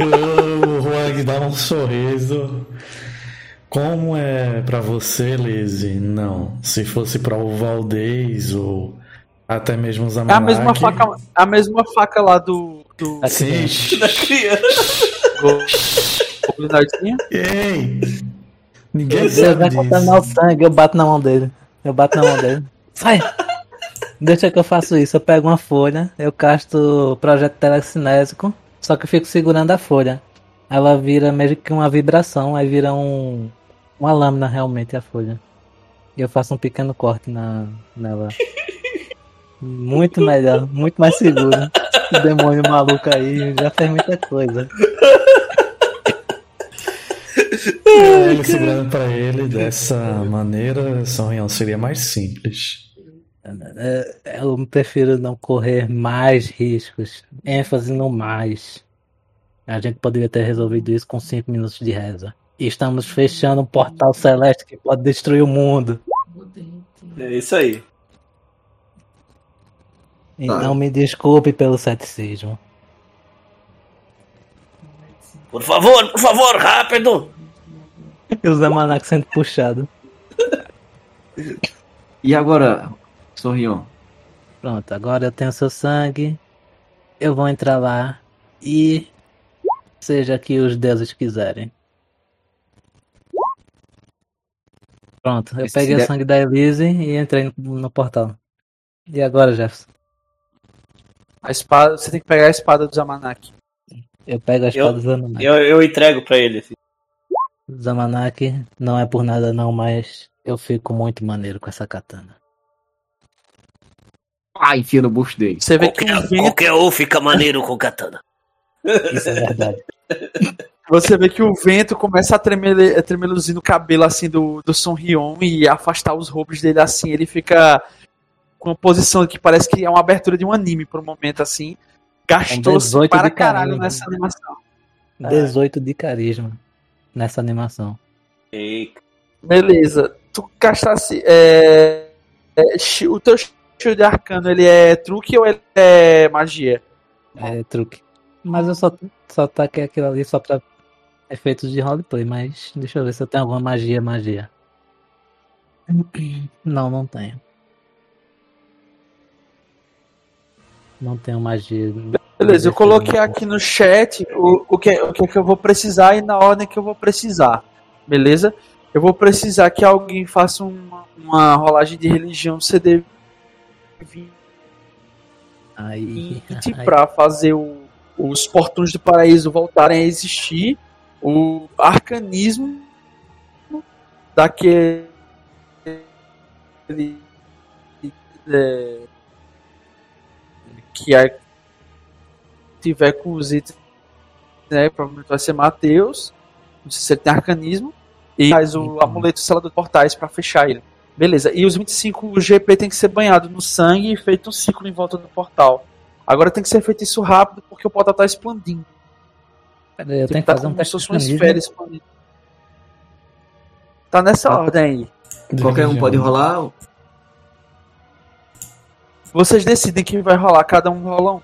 O Huang dá um sorriso. Como é pra você, Lizzie? Não. Se fosse pra o Valdez ou até mesmo o É a mesma faca, a mesma faca lá do. do Aqui Sim. Da criança. *laughs* Ei! Ninguém Você sabe vai disso. contaminar o sangue, eu bato na mão dele. Eu bato na mão dele. Sai! Deixa que eu faço isso. Eu pego uma folha, eu casto o projeto telecinésico, só que eu fico segurando a folha. Ela vira meio que uma vibração, aí vira um, uma lâmina realmente a folha. E eu faço um pequeno corte na, nela. Muito melhor, muito mais seguro. O demônio maluco aí já fez muita coisa. Ele segurando pra ele dessa maneira, São seria mais simples. Eu prefiro não correr mais riscos. ênfase no mais. A gente poderia ter resolvido isso com 5 minutos de reza. E estamos fechando um portal celeste que pode destruir o mundo. É isso aí. Então me desculpe pelo ceticismo. Por favor, por favor, rápido! E os Amanac sendo puxado. E agora, Sorrion? Pronto, agora eu tenho seu sangue. Eu vou entrar lá e seja o que os deuses quiserem. Pronto, eu Esse peguei o sangue da Elise e entrei no, no portal. E agora, Jefferson? A espada, você tem que pegar a espada do Zamanak. Eu pego a espada do Zamanak. Eu, eu entrego pra ele. assim. Zamanak não é por nada não, mas eu fico muito maneiro com essa katana. Ah, enfia no bucho dele. Você vê que o Qualquer, vento, qualquer um fica maneiro com katana. Isso é verdade. *laughs* você vê que o vento começa a tremeluzir no cabelo assim do, do Son Rion e afastar os roubos dele assim. Ele fica com uma posição que parece que é uma abertura de um anime por um momento assim. Gastou-se 18 para caralho carinho. nessa animação. 18 de carisma nessa animação. Ei, Beleza. Tu gastasse. É, é, o teu shield arcano ele é truque ou ele é magia? É truque. Mas eu só, só taquei aquilo ali só pra efeitos de roleplay, mas deixa eu ver se eu tenho alguma magia, magia. Não, não tenho. Não tenho magia. Beleza, eu coloquei aqui no chat o, o, que, o que, é que eu vou precisar e na ordem que eu vou precisar. Beleza? Eu vou precisar que alguém faça uma, uma rolagem de religião CD Aí, 20 aí, *laughs* para fazer o- os portões do paraíso voltarem a existir, o arcanismo daquele é, que é, tiver com os itens, né, provavelmente vai ser Mateus, não sei se ele tem arcanismo, e faz o Então. amuleto selador de portais para fechar ele. Beleza, e os 25 o GP tem que ser banhado no sangue e feito um ciclo em volta do portal. Agora tem que ser feito isso rápido porque o portal tá expandindo. peraí, eu Tipo, tenho que tá fazer um como se teste uma esfera expandindo. Tá nessa Ah. ordem aí. Qualquer um pode rolar. Vocês decidem quem vai rolar, cada um rola um.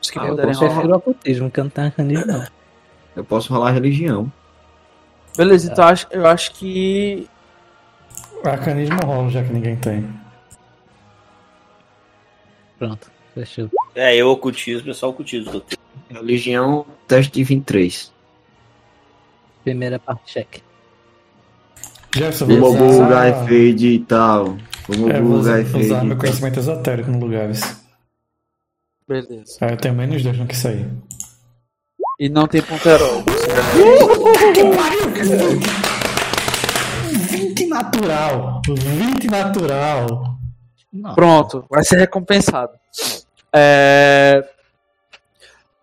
Os que Ah, eu puderem Eu posso rolar. prefiro o ocultismo, que eu não tenho arcanismo não. Eu posso rolar religião. Beleza, então acho- eu acho que. Arcanismo rola, já que ninguém tem. Pronto, fechou. É, eu ocultismo, é só ocultismo que eu tenho. Religião, teste de 23. Primeira parte, cheque. Jefferson, Vamos vou usar- bugar efeito e tal. Vamos É, vou usar, efeito usar e meu conhecimento esotérico no lugar. Beleza. Ah, eu tenho menos dois no que aí. E não tem ponteiro. 20 natural! 20 natural! Pronto, vai ser recompensado. É...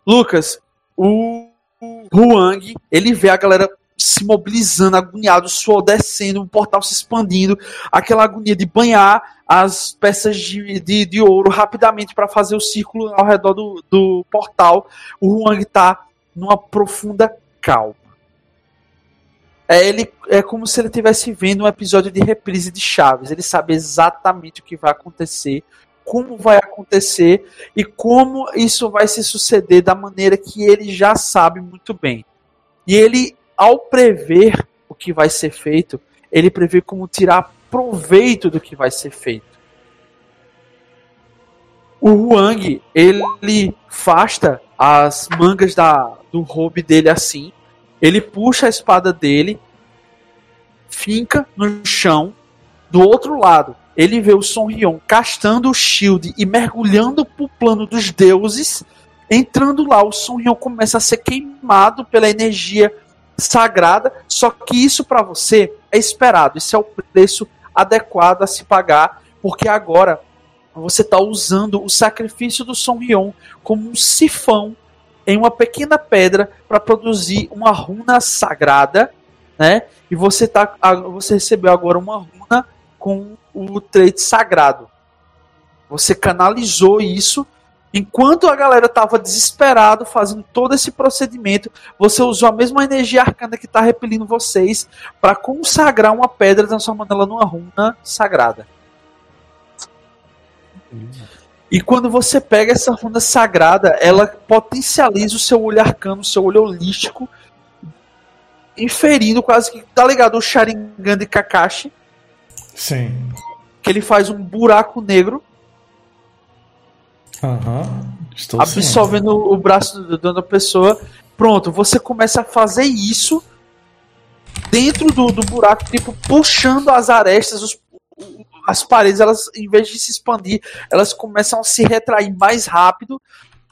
Lucas, o Huang, ele vê a galera se mobilizando, agoniado, o suor descendo, o portal se expandindo, aquela agonia de banhar as peças de, de, de ouro rapidamente para fazer o círculo ao redor do, do portal. O Huang tá numa profunda calma. É, ele, é como se ele estivesse vendo um episódio de reprise de Chaves. Ele sabe exatamente o que vai acontecer, como vai acontecer e como isso vai se suceder da maneira que ele já sabe muito bem. E ele, ao prever o que vai ser feito, ele prevê como tirar proveito do que vai ser feito. O Huang, ele afasta as mangas da, do robe dele assim, ele puxa a espada dele, finca no chão. Do outro lado, ele vê o Son Rion castando o shield e mergulhando pro plano dos deuses. Entrando lá, o Son Rion começa a ser queimado pela energia sagrada, só que isso para você é esperado, isso é o preço adequado a se pagar, porque agora você está usando o sacrifício do Son Rion como um sifão em uma pequena pedra para produzir uma runa sagrada, né? E você tá, você recebeu agora uma runa com o trait sagrado. Você canalizou isso enquanto a galera estava desesperado fazendo todo esse procedimento. Você usou a mesma energia arcana que está repelindo vocês para consagrar uma pedra, transformando ela numa runa sagrada. E quando você pega essa runa sagrada, ela potencializa o seu olho arcano, o seu olho holístico, inferindo quase que, tá ligado? O Sharingan de Kakashi. Sim. Que ele faz um buraco negro. Uhum. absorvendo o braço da pessoa. Pronto, você começa a fazer isso dentro do, do buraco, tipo, puxando as arestas, os, as paredes, elas, em vez de se expandir, elas começam a se retrair mais rápido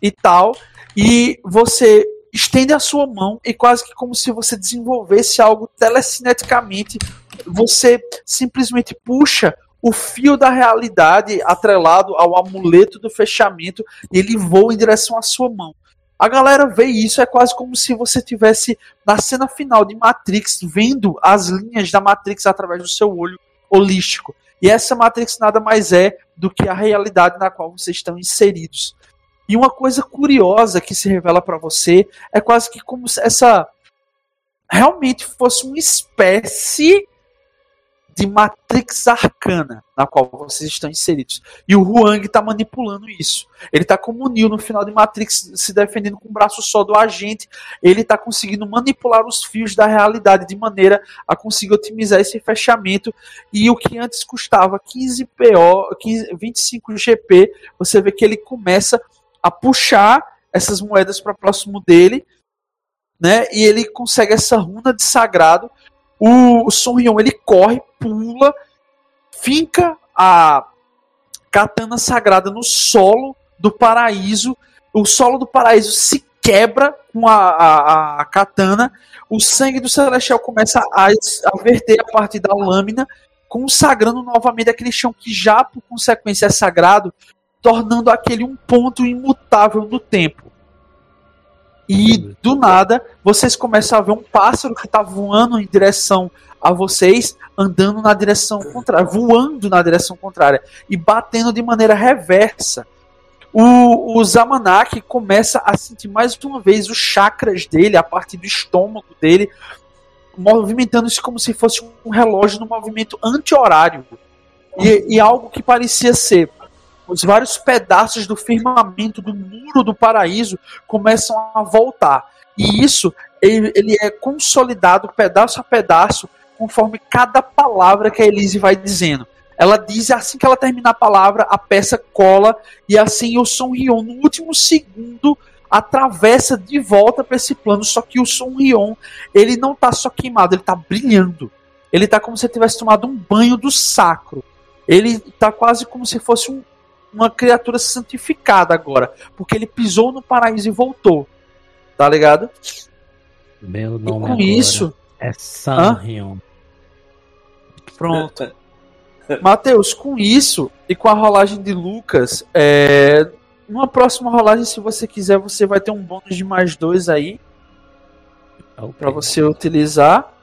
e tal. E você estende a sua mão e quase que como se você desenvolvesse algo telecineticamente, você simplesmente puxa o fio da realidade atrelado ao amuleto do fechamento e ele voa em direção à sua mão. A galera vê isso, é quase como se você tivesse na cena final de Matrix vendo as linhas da Matrix através do seu olho holístico. E essa Matrix nada mais é do que a realidade na qual vocês estão inseridos. E uma coisa curiosa que se revela para você é quase que como se essa realmente fosse uma espécie de Matrix arcana na qual vocês estão inseridos. E o Huang está manipulando isso. Ele está como o Neo no final de Matrix se defendendo com o braço só do agente. Ele está conseguindo manipular os fios da realidade de maneira a conseguir otimizar esse fechamento. E o que antes custava 15 PO, 15, 25 GP, você vê que ele começa a puxar essas moedas para próximo dele. Né, e ele consegue essa runa de sagrado o, o Son Ryon, ele corre, pula, finca a katana sagrada no solo do paraíso. O solo do paraíso se quebra com a, a, a katana. O sangue do celestial começa a, a verter a partir da lâmina, consagrando novamente aquele chão que já por consequência é sagrado, tornando aquele um ponto imutável no tempo. E do nada, vocês começam a ver um pássaro que está voando em direção a vocês, andando na direção contrária, voando na direção contrária e batendo de maneira reversa. O, o Zamanak começa a sentir mais uma vez os chakras dele, a parte do estômago dele, movimentando-se como se fosse um relógio no movimento anti-horário. E, e algo que parecia ser os vários pedaços do firmamento, do muro do paraíso, começam a voltar. E isso ele, ele é consolidado pedaço a pedaço, conforme cada palavra que a Elise vai dizendo. Ela diz assim que ela termina a palavra, a peça cola, e assim o Son Rion, no último segundo, atravessa de volta para esse plano. Só que o Son Rion, ele não tá só queimado, ele tá brilhando. Ele tá como se tivesse tomado um banho do sacro. Ele tá quase como se fosse um, uma criatura santificada agora. Porque ele pisou no paraíso e voltou. Tá ligado? Meu nome e com isso é Sanrion. Pronto. Matheus, com isso e com a rolagem de Lucas, é... numa próxima rolagem, se você quiser, você vai ter um bônus de mais dois aí. Okay. para você utilizar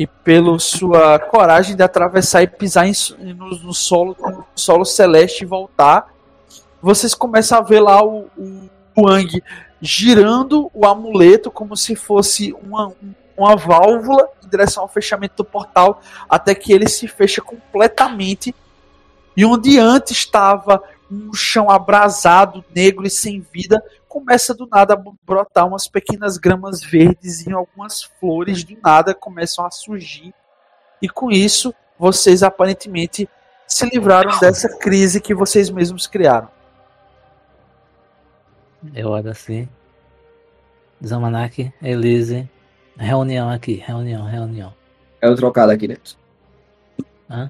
e pela sua coragem de atravessar e pisar em, no, no, solo, no solo celeste e voltar, vocês começam a ver lá o, o Wang girando o amuleto como se fosse uma, uma válvula em direção ao fechamento do portal, até que ele se fecha completamente. E onde antes estava um chão abrasado, negro e sem vida, começa do nada a brotar umas pequenas gramas verdes e algumas flores do nada começam a surgir. E com isso, vocês aparentemente se livraram dessa crise que vocês mesmos criaram. Eu olho assim. Zamanak, Elise. Reunião aqui, reunião, reunião. É o trocado aqui, né? Hã?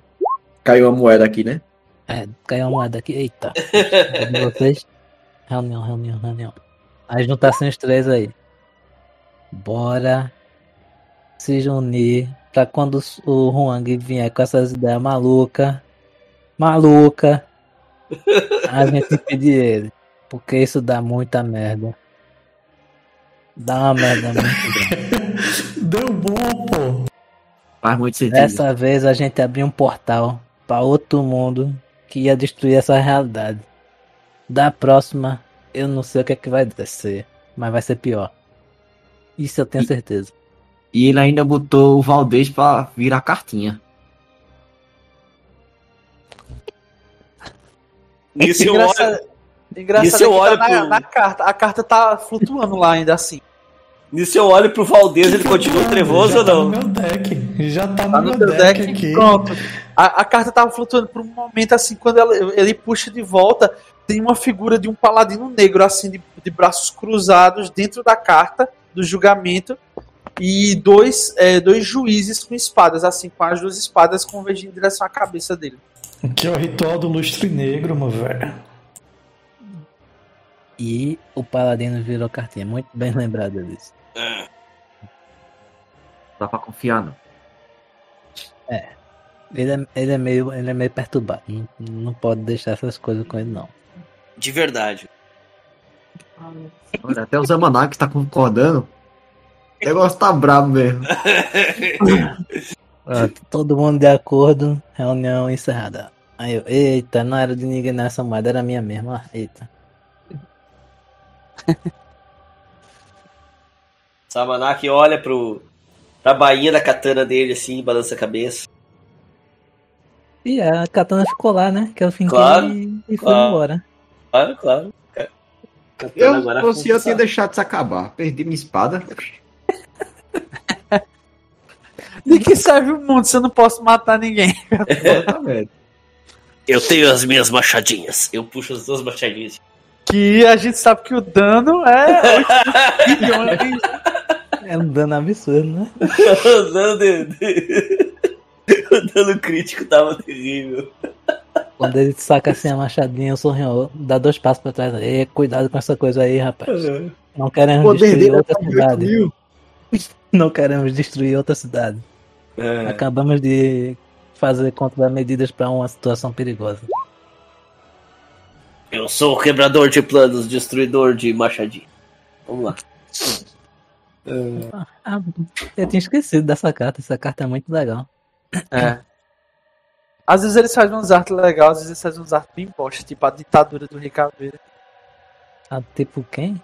Caiu a moeda aqui, né? É, caiu a moeda aqui. Eita. *laughs* vocês? Reunião, reunião, reunião. A juntação os três aí. Bora se unir pra quando o Huang vier com essas ideias maluca, maluca, a gente impedir ele. Porque isso dá muita merda. Dá uma merda muito grande. *laughs* Deu bom, pô. Faz muito sentido. Dessa vez a gente abriu um portal pra outro mundo que ia destruir essa realidade. Da próxima, eu não sei o que é que vai ser, mas vai ser pior. Isso eu tenho certeza. E ele ainda botou o Valdez pra virar cartinha. Nisso eu Engraçado, olho, engraçado Isso eu é olho tá na, pro- na carta. A carta tá flutuando lá ainda assim. nisso eu olho pro Valdez, ele continua trevoso ou tá no não? meu deck. Já tá no, Tá no meu deck, deck, aqui. pronto. A, a carta tava flutuando por um momento assim, quando ela- ele puxa de volta, tem uma figura de um paladino negro, assim, de, de braços cruzados dentro da carta do julgamento. E dois, é, dois juízes com espadas, assim, com as duas espadas convergindo em direção à cabeça dele. Que é o ritual do lustre negro, meu velho. E o Paladino virou cartinha. Muito bem lembrado disso. Dá pra confiar, não. Ele é, ele é, meio, ele é meio perturbado. Não, não pode deixar essas coisas com ele, não. De verdade. Olha, até o Zamanak tá concordando. O negócio tá brabo mesmo. Pronto, todo mundo de acordo, reunião encerrada. Aí eu, eita, não era de ninguém nessa moeda, era minha mesmo. ah, Eita. *laughs* Samanak olha pro, pra bainha da katana dele assim, balança a cabeça. E a katana ficou lá, né? Que eu finquei Claro, e, fui claro. embora. Claro, claro. Katana Eu, agora eu funciona. tinha deixado se acabar. Perdi minha espada. *laughs* De que serve o mundo se eu não posso matar ninguém? *laughs* Exatamente. Eu tenho as minhas machadinhas. Eu puxo as duas machadinhas. Que a gente sabe que o dano é 8 bilhões. *laughs* É um dano absurdo, né? o dano de- de- O dano crítico tava terrível. Quando ele saca assim a machadinha, o sorriu, dá dois passos pra trás. Ei, cuidado com essa coisa aí, rapaz. Não O queremos poder destruir dele é outra só de 8 cidade. *laughs* Não queremos destruir outra cidade. É. Acabamos de fazer contramedidas para uma situação perigosa. Eu sou o quebrador de planos, destruidor de machadinha. Vamos lá. Ah, eu tinha esquecido dessa carta. Essa carta é muito legal. É. Às vezes eles fazem uns artes legais, às vezes eles fazem uns artes bem bosta, tipo a ditadura do Caveira. Ah, tipo quem?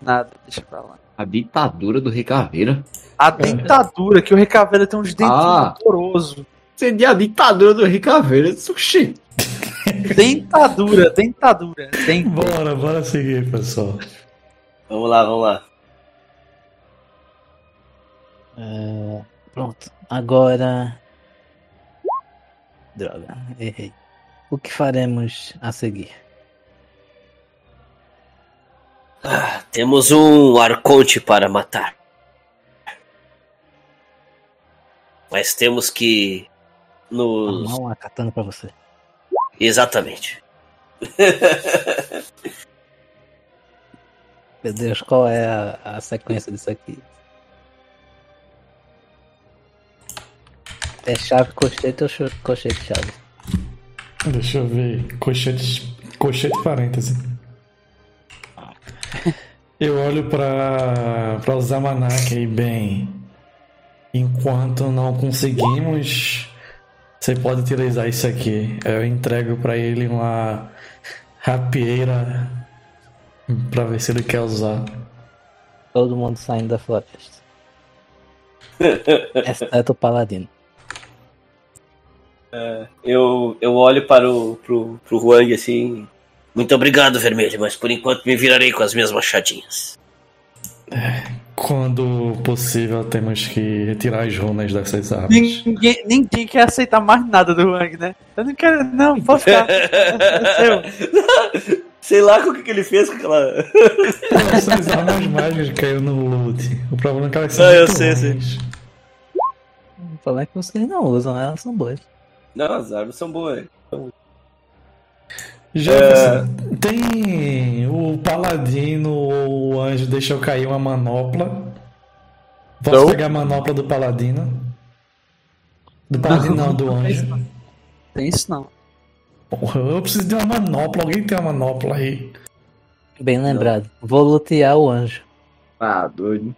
Nada, deixa pra lá. A ditadura do Rei Caveira. A dentadura, que o Rei Caveira tem uns dentinhos Ah. horrorosos. Seria é a ditadura do Rei Caveira. Sushi. Dentadura, dentadura. Tem. Bora, bora seguir, pessoal. Vamos lá, vamos lá. É, Pronto. Agora. Droga, errei. O que faremos a seguir? Ah, temos um arconte para matar. Mas temos que nos. Arrumar uma katana pra você. Exatamente. Meu Deus, qual é a, a sequência disso aqui? É chave, cochete ou cochete chave? Deixa eu ver. Cochete, cochete parêntese. *laughs* Eu olho pra, pra o Zamanak aí bem. Enquanto não conseguimos, você pode utilizar isso aqui. Eu entrego pra ele uma rapieira pra ver se ele quer usar. Todo mundo saindo da floresta. *laughs* Exceto o paladino. Eu, eu olho para o pro, pro Huang assim. Muito obrigado, vermelho, mas por enquanto me virarei com as minhas machadinhas. Quando possível, temos que retirar as runas dessas armas. Ninguém, ninguém quer aceitar mais nada do Wang, né? Eu não quero, não, pode ficar. *laughs* Sei lá o que, que ele fez com aquela. Essas armas mágicas caíram no loot. O problema é que elas são Ah, eu sei, sei. ruins. O problema é que vocês não usam, elas são boas. Não, as armas são boas. Jefferson, tem o paladino ou o anjo deixou cair uma manopla. Posso Não. pegar a manopla do paladino? Do paladino não, do Não isso anjo. não. Tem isso não. Porra, eu preciso de uma manopla. Alguém tem uma manopla aí? Bem lembrado. Vou lutear o anjo. Ah, doido.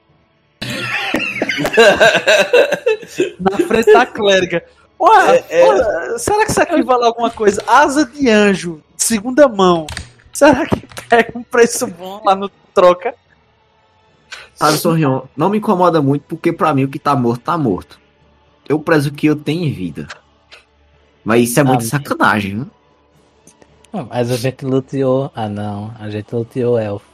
*laughs* Na frente da clériga. Ué, É, é. ué, será que isso aqui vale alguma coisa? Asa de anjo, de segunda mão. Será que pega um preço bom lá no troca? Sabe, Sorrião, não me incomoda muito porque pra mim o que tá morto, tá morto. Eu prezo que eu tenho em vida. Mas isso é muito Ah, sacanagem, né? Mas a gente luteou. Ah não, a gente luteou elfo.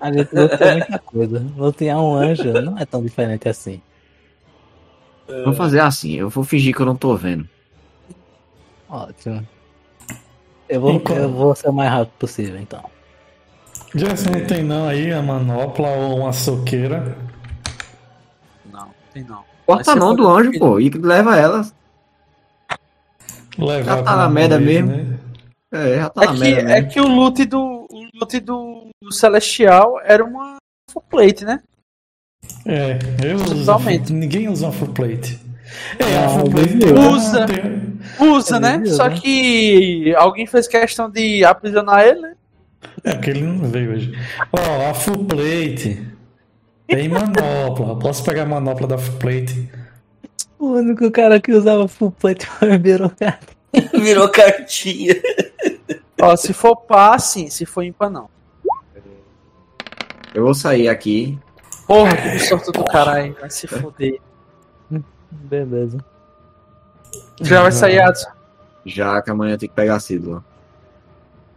A gente luteou muita coisa. Lutear um anjo não é tão diferente assim. Vamos fazer assim, eu vou fingir que eu não tô vendo. Ótimo. Eu vou, Enquanto- eu vou ser o mais rápido possível, então. Jason não tem não aí a manopla ou uma soqueira. Não, tem não. Corta Mas a mão você do anjo, pô, e leva ela. Levar Já tá na merda mesmo. né? É, já tá É na que, merda é mesmo. que o loot do o loot do Celestial era uma full plate, né? É, eu uso. Totalmente. Ninguém usa uma full plate. É, a Ah, full plate eu tem- usa. tem- Usa, É né? Só né? que alguém fez questão de aprisionar ele, né? É porque ele não veio hoje. Ó, a full plate. Tem manopla. Posso pegar a manopla da full plate? O único cara que usava full plate o birocrata. Virou cartinha. *laughs* Ó, se for pá, sim. Se for ímpar, não. Eu vou sair aqui. Porra, que sorte do caralho. Vai se foder. *laughs* Beleza. Já vai sair, Adson. Já que amanhã tem que pegar a Sídula.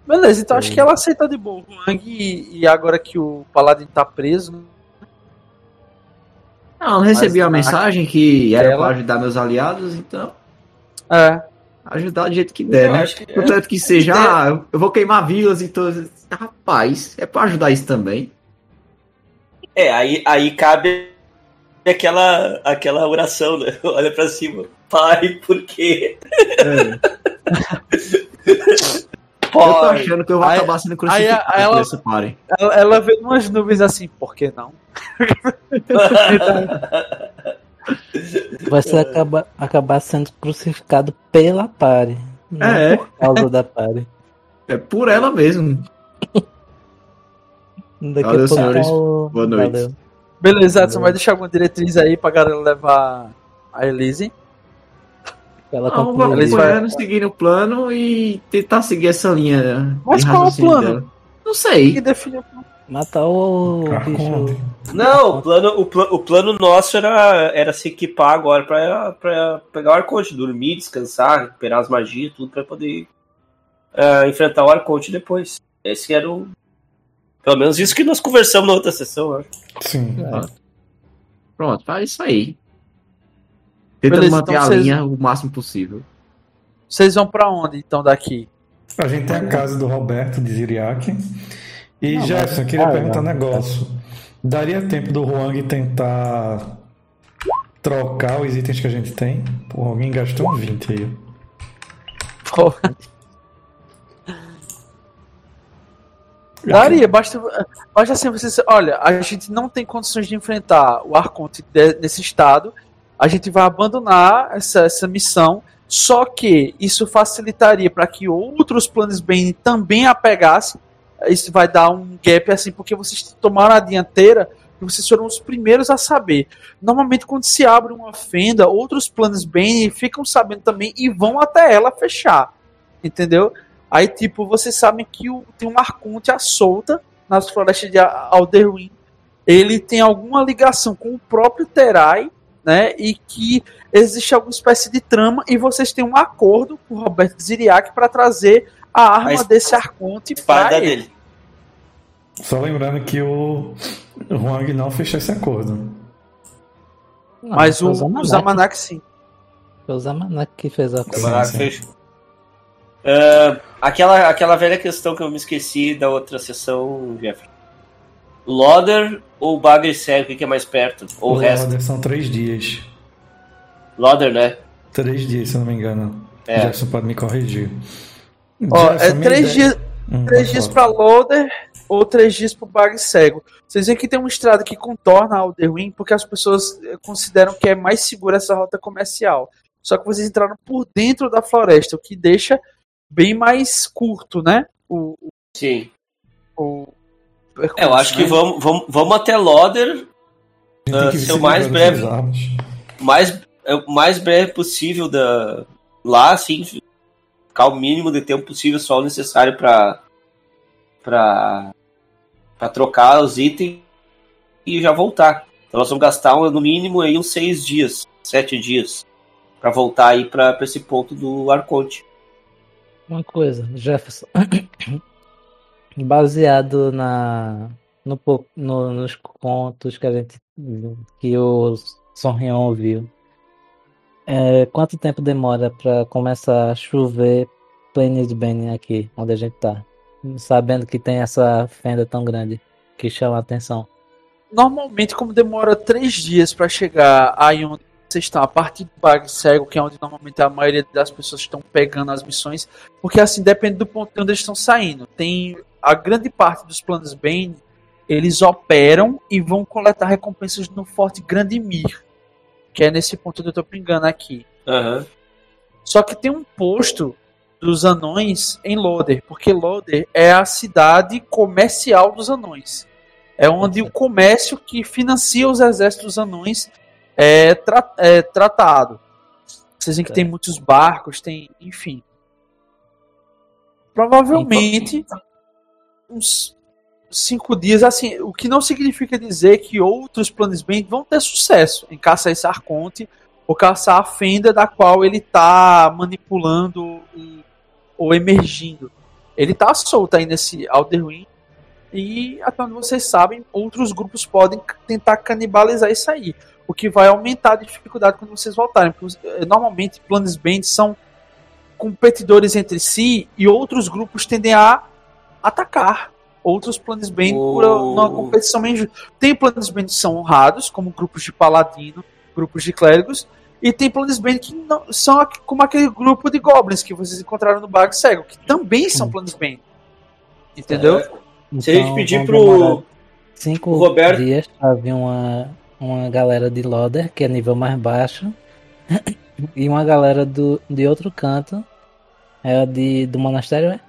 Beleza, então acho que ela aceita de boa. E, e agora que o Paladin tá preso, né? Não, eu recebi Mas uma a- mensagem que era ela- pra ajudar meus aliados, então É. ajudar do jeito que der, Eu né? que- Portanto que seja, ah, eu- eu vou queimar vilas e todas. Rapaz, é pra ajudar isso também. É, aí, aí cabe aquela, aquela oração, né? *laughs* Olha pra cima. Pai, por quê? Eu tô achando que eu vou Aí- acabar sendo aí crucificado ela- por esse pare. Ela, ela vê umas nuvens assim, por que não? *laughs* Vai ser acabar, acabar sendo crucificado pela pare. Não É. por causa da pare. É por ela mesmo. *laughs* Daqui Valeu, a pouco senhores. o- Boa noite. Valeu. Beleza, Adson, vai deixar alguma diretriz aí pra galera levar a Elise? Ela Não, continua eles vamos vai- acompanhando, seguindo o plano e tentar seguir essa linha. Mas qual é o plano? dela. Não Que sei. definiu matar o bicho. Não, o plano, o, pla- o plano nosso era, era se equipar agora pra, pra pegar o Arconte, dormir, descansar, recuperar as magias, tudo pra poder ah, enfrentar o Arconte depois. Esse era o. Pelo menos isso que nós conversamos na outra sessão, eu acho. Sim. Pronto, faz isso aí. Tentando Beleza, manter então a vocês- linha o máximo possível. Vocês vão pra onde, então, daqui? A gente tem a casa do Roberto de Ziriac. E Não, Jefferson, eu mas- queria ah, perguntar um não. negócio. Daria tempo do Huang tentar trocar os itens que a gente tem? Pô, alguém gastou um 20 aí. Pô. Daria, basta, basta assim você. Olha, a gente não tem condições de enfrentar o Arconte nesse estado. A gente vai abandonar essa, essa missão. Só que isso facilitaria para que outros planos Bane também a pegassem. Isso vai dar um gap assim, porque vocês tomaram a dianteira e vocês foram os primeiros a saber. Normalmente, quando se abre uma fenda, outros planos Bane ficam sabendo também e vão até ela fechar. Entendeu? Aí, tipo, vocês sabem que o- tem um Arconte à solta nas florestas de Alderwin. Ele tem alguma ligação com o próprio Terai, né? E que existe alguma espécie de trama e vocês têm um acordo com o Roberto Ziriac para trazer a arma es- desse Arconte para ele. dele. Só lembrando que o Huang não fechou esse acordo. Não, Mas o, Zamanak. o Zamanak sim. Foi o Zamanak que fez a coisa. Zamanak fez. Ah, aquela, aquela velha questão que eu me esqueci da outra sessão, Jeffrey. Loder ou Bagre Cego, o que é mais perto? Ou o resto? São três dias. Loder, né? Três dias, se eu não me engano. É. Jefferson pode me corrigir. Ó, Jefferson, é três ideia- dias, Hum, Três dias falar. pra Loader ou três dias pro Bag Cego. Vocês veem que tem uma estrada que contorna Alderwin porque as pessoas eh, consideram que é mais segura essa rota comercial. Só que vocês entraram por dentro da floresta, o que deixa bem mais curto, né? O, Sim. o É, eu acho que né? vamos, vamos, vamos até Loder, que ser se o mais breve. mais, é, o mais breve possível da, lá, assim, ficar o mínimo de tempo possível, só o necessário para para para trocar os itens e já voltar. Então nós vamos gastar no mínimo aí uns seis dias, sete dias, para voltar aí para esse ponto do Arconte. Uma coisa, Jefferson. *coughs* Baseado na no, no- nos contos que a gente que o Sonrion ouviu. É, quanto tempo demora para começar a chover Planet Bane aqui, onde a gente tá? Sabendo que tem essa fenda tão grande que chama a atenção. Normalmente, como demora três dias pra chegar aí onde vocês estão, a partir do Bag Cego, que é onde normalmente a maioria das pessoas estão pegando as missões, porque assim depende do ponto de onde eles estão saindo. Tem a grande parte dos planos Bane, eles operam e vão coletar recompensas no Forte Grande Mir, que é nesse ponto onde eu tô pingando aqui. Aham. Só que tem um posto dos anões em Loder, porque Loder é a cidade comercial dos anões. É onde o comércio que financia os exércitos dos anões é, tra- é tratado. Vocês veem que tem muitos barcos, tem, enfim. Provavelmente uns cinco dias, assim, o que não significa dizer que outros planos bem vão ter sucesso em caçar esse Arconte ou caçar a fenda da qual ele está manipulando e- ou emergindo. Ele está solto aí nesse Alderwin e até onde vocês sabem, outros grupos podem tentar canibalizar isso aí, o que vai aumentar a dificuldade quando vocês voltarem. Porque, eh, normalmente, planos band são competidores entre si e outros grupos tendem a atacar outros planos band por Oh. uma competição meio injusta. Tem planos band que são honrados, como grupos de paladino, grupos de clérigos, e tem planos band que não, são como aquele grupo de goblins que vocês encontraram no Bag Cego, que também são planos band. Entendeu? Se a gente Então, pedir pro cinco o Roberto- dias pra vir uma, uma galera de Loder, que é nível mais baixo, *coughs* e uma galera do, de outro canto, é a de, do monastério, é?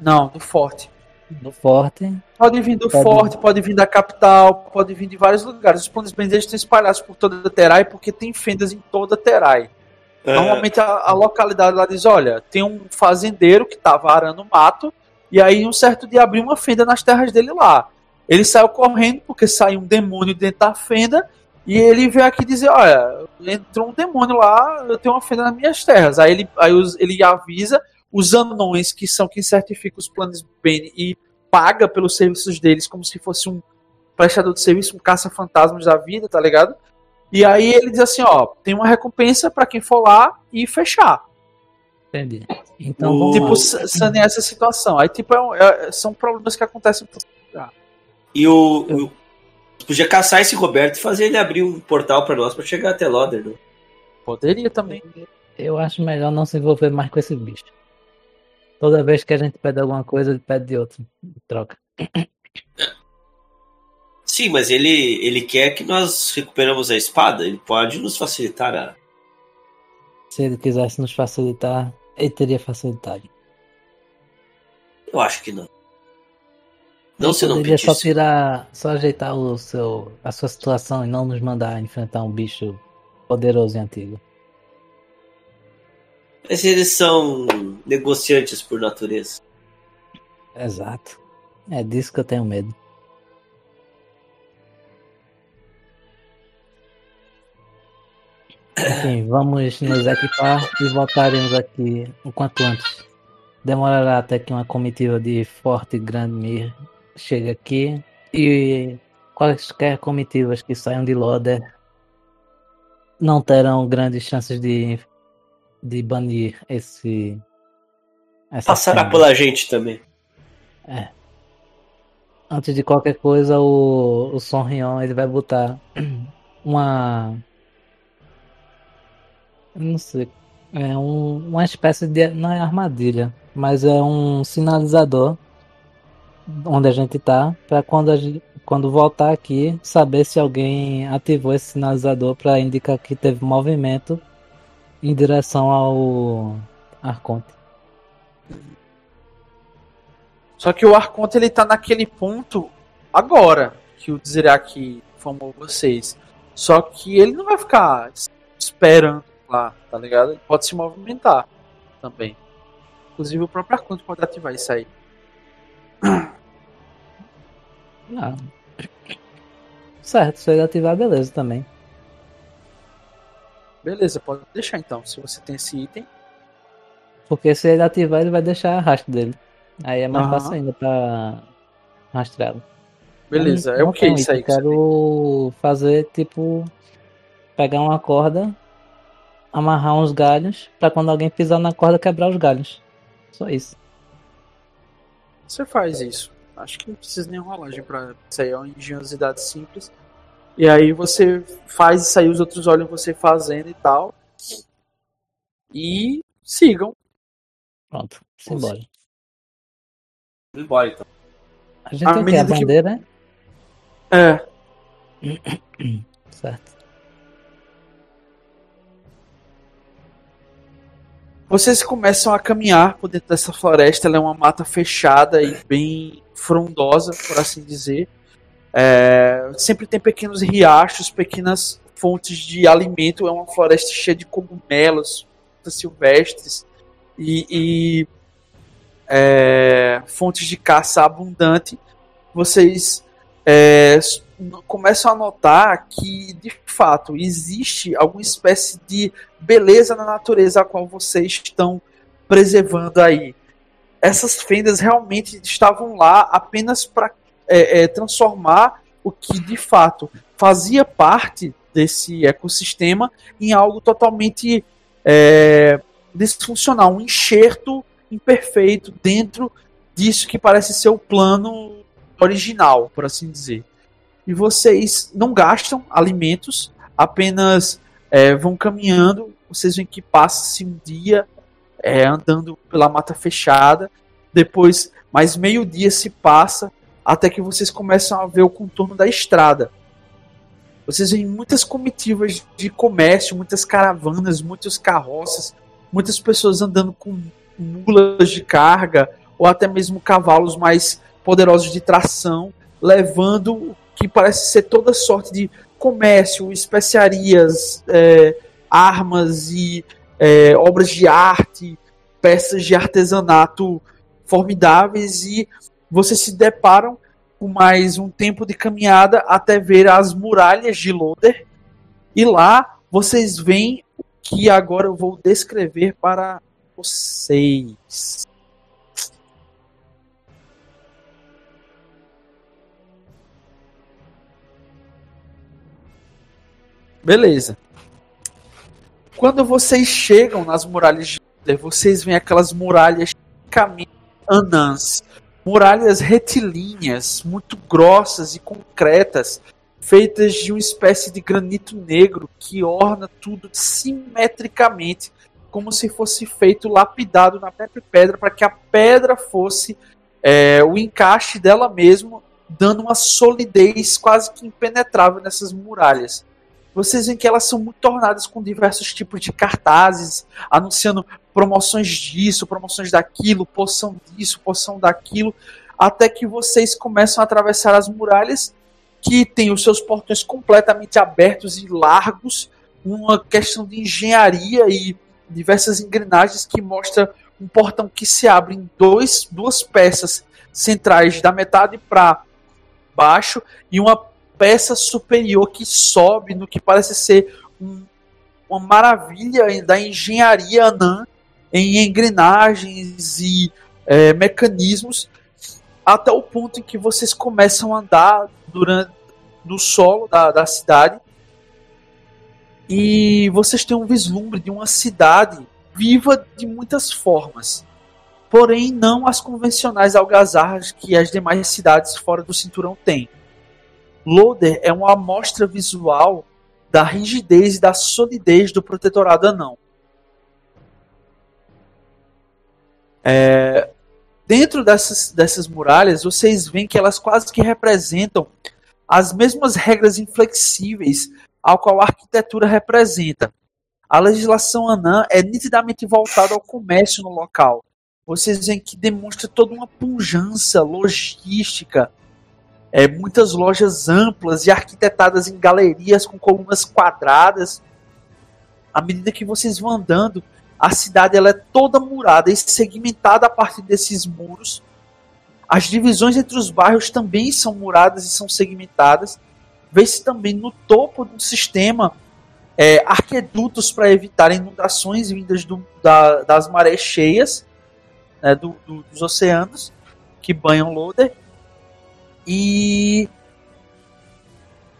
Não, do forte. do forte. Pode vir do Pode- forte, pode vir da capital, pode vir de vários lugares. Os planos eles estão espalhados por toda Terai porque tem fendas em toda Terai. Ah, Normalmente a, a localidade lá diz, olha, tem um fazendeiro que estava arando mato, e aí um certo dia abriu uma fenda nas terras dele lá. Ele saiu correndo porque saiu um demônio dentro da fenda, e ele veio aqui dizer, olha, entrou um demônio lá, eu tenho uma fenda nas minhas terras. Aí ele, aí ele avisa os anões, que são quem certifica os planos bem e paga pelos serviços deles como se fosse um prestador de serviço, um caça-fantasmas da vida, tá ligado? E aí ele diz assim, ó, tem uma recompensa pra quem for lá e fechar. Entendi. Então Tipo, sanear essa situação. Aí, tipo, é um- é- são problemas que acontecem. por- E o, o- Podia caçar esse Roberto e fazer ele abrir um portal pra nós pra chegar até Loder. Né? Poderia também. Eu acho melhor não se envolver mais com esse bicho. Toda vez que a gente pede alguma coisa, ele pede de outro. Troca. Sim, mas ele, ele quer que nós recuperamos a espada. Ele pode nos facilitar a. Se ele quisesse nos facilitar, ele teria facilitado. Eu acho que não. Não Ele não só tirar, só ajeitar o seu, a sua situação e não nos mandar enfrentar um bicho poderoso e antigo. Mas eles são negociantes por natureza. Exato. É disso que eu tenho medo. Enfim, vamos nos equipar e voltaremos aqui o quanto antes. Demorará até que uma comitiva de Forte Grande Mir chegue aqui e quaisquer comitivas que saiam de Loder não terão grandes chances de, de banir esse. essa Passará fenda. pela gente também. Antes de qualquer coisa, o, o Sonrion ele vai botar *clears throat* uma. Não sei. É um, uma espécie de. Não é armadilha, mas é um sinalizador onde a gente tá, para quando gente, quando voltar aqui, saber se alguém ativou esse sinalizador para indicar que teve movimento em direção ao Arconte. Só que o Arconte ele tá naquele ponto agora que o Dizirac formou vocês. Só que ele não vai ficar esperando lá, tá ligado? Ele pode se movimentar também. Inclusive o próprio Arconte pode ativar isso aí. Ah. Certo, se ele ativar, beleza também. Beleza, pode deixar então, se você tem esse item. Porque se ele ativar, ele vai deixar rastro dele. Aí é mais fácil ainda pra rastreá-lo. Beleza, Eu é o que isso aí? Eu quero fazer, tipo, pegar uma corda, amarrar uns galhos, pra quando alguém pisar na corda quebrar os galhos. Só isso. Você faz isso. Acho que não precisa nem rolagem pra isso aí, é uma engenhosidade simples. E aí você faz isso aí, os outros olham você fazendo e tal. E sigam. Pronto, simbora. Embora então. A gente À tem o quê? A medida que- bandeira, né? É, *coughs* Certo. Vocês começam a caminhar por dentro dessa floresta. Ela é uma mata fechada e bem frondosa, por assim dizer. É, sempre tem pequenos riachos, pequenas fontes de alimento. É uma floresta cheia de cogumelos, silvestres e, e, é, fontes de caça abundante. Vocês é, começam a notar que, de fato, existe alguma espécie de beleza na natureza a qual vocês estão preservando aí. Essas fendas realmente estavam lá apenas para transformar o que de fato fazia parte desse ecossistema em algo totalmente é, disfuncional, um enxerto imperfeito dentro disso que parece ser o plano original, por assim dizer. E vocês não gastam alimentos, apenas é, vão caminhando, vocês veem que passa-se um dia é, andando pela mata fechada, depois mais meio dia se passa, até que vocês começam a ver o contorno da estrada. Vocês veem muitas comitivas de comércio, muitas caravanas, muitas carroças, muitas pessoas andando com mulas de carga, ou até mesmo cavalos mais poderosos de tração, levando que parece ser toda sorte de comércio, especiarias, é, armas e é, obras de arte, peças de artesanato formidáveis e vocês se deparam com mais um tempo de caminhada até ver as muralhas de Loder e lá vocês veem o que agora eu vou descrever para vocês. Beleza. Quando vocês chegam nas muralhas de Loder, vocês veem aquelas muralhas tipicamente anãs. Muralhas retilíneas, muito grossas e concretas, feitas de uma espécie de granito negro que orna tudo simetricamente, como se fosse feito lapidado na própria pedra, para que a pedra fosse é, o encaixe dela mesmo, dando uma solidez quase que impenetrável nessas muralhas vocês veem que elas são muito tornadas com diversos tipos de cartazes, anunciando promoções disso, promoções daquilo, poção disso, poção daquilo, até que vocês começam a atravessar as muralhas, que tem os seus portões completamente abertos e largos, uma questão de engenharia e diversas engrenagens que mostra um portão que se abre em dois, duas peças centrais da metade para baixo e uma peça superior que sobe no que parece ser um, uma maravilha da engenharia anã em engrenagens e é, mecanismos até o ponto em que vocês começam a andar durante no solo da, da cidade. E vocês têm um vislumbre de uma cidade viva de muitas formas. Porém não as convencionais algazarras que as demais cidades fora do cinturão têm Loader é uma amostra visual da rigidez e da solidez do protetorado anão. É, dentro dessas, dessas muralhas, vocês veem que elas quase que representam as mesmas regras inflexíveis ao qual a arquitetura representa. A legislação anã é nitidamente voltada ao comércio no local. Vocês veem que demonstra toda uma pujança logística. É, muitas lojas amplas e arquitetadas em galerias com colunas quadradas. À medida que vocês vão andando, a cidade ela é toda murada e segmentada a partir desses muros. As divisões entre os bairros também são muradas e são segmentadas. Vê-se também no topo do sistema é, arquedutos para evitar inundações vindas do, da, das marés cheias né, do, do, dos oceanos que banham Loder. E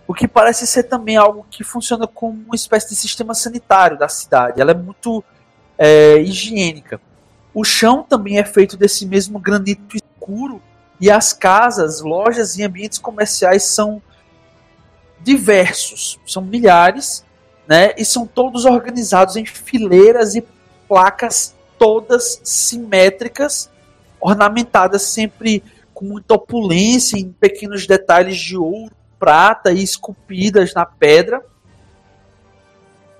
o que parece ser também algo que funciona como uma espécie de sistema sanitário da cidade. Ela é muito é, higiênica. O chão também é feito desse mesmo granito escuro e as casas, lojas e ambientes comerciais são diversos, são milhares, né? E são todos organizados em fileiras e placas todas simétricas, ornamentadas sempre com muita opulência em pequenos detalhes de ouro, prata e esculpidas na pedra.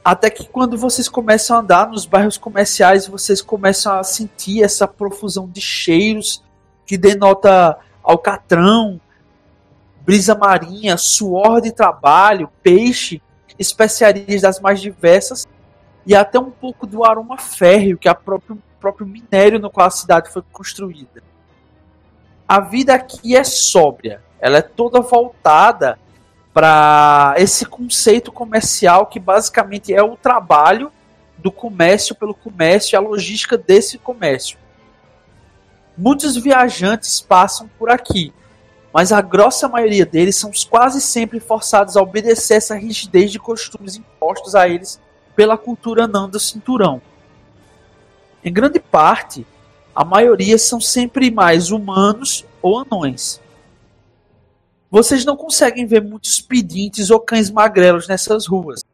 Até que quando vocês começam a andar nos bairros comerciais, vocês começam a sentir essa profusão de cheiros que denota alcatrão, brisa marinha, suor de trabalho, peixe, especiarias das mais diversas e até um pouco do aroma férreo que é o próprio, próprio minério no qual a cidade foi construída. A vida aqui é sóbria, ela é toda voltada para esse conceito comercial que basicamente é o trabalho do comércio pelo comércio e a logística desse comércio. Muitos viajantes passam por aqui, mas a grossa maioria deles são quase sempre forçados a obedecer essa rigidez de costumes impostos a eles pela cultura anã do cinturão. Em grande parte, a maioria são sempre mais humanos ou anões. Vocês não conseguem ver muitos pedintes ou cães magrelos nessas ruas.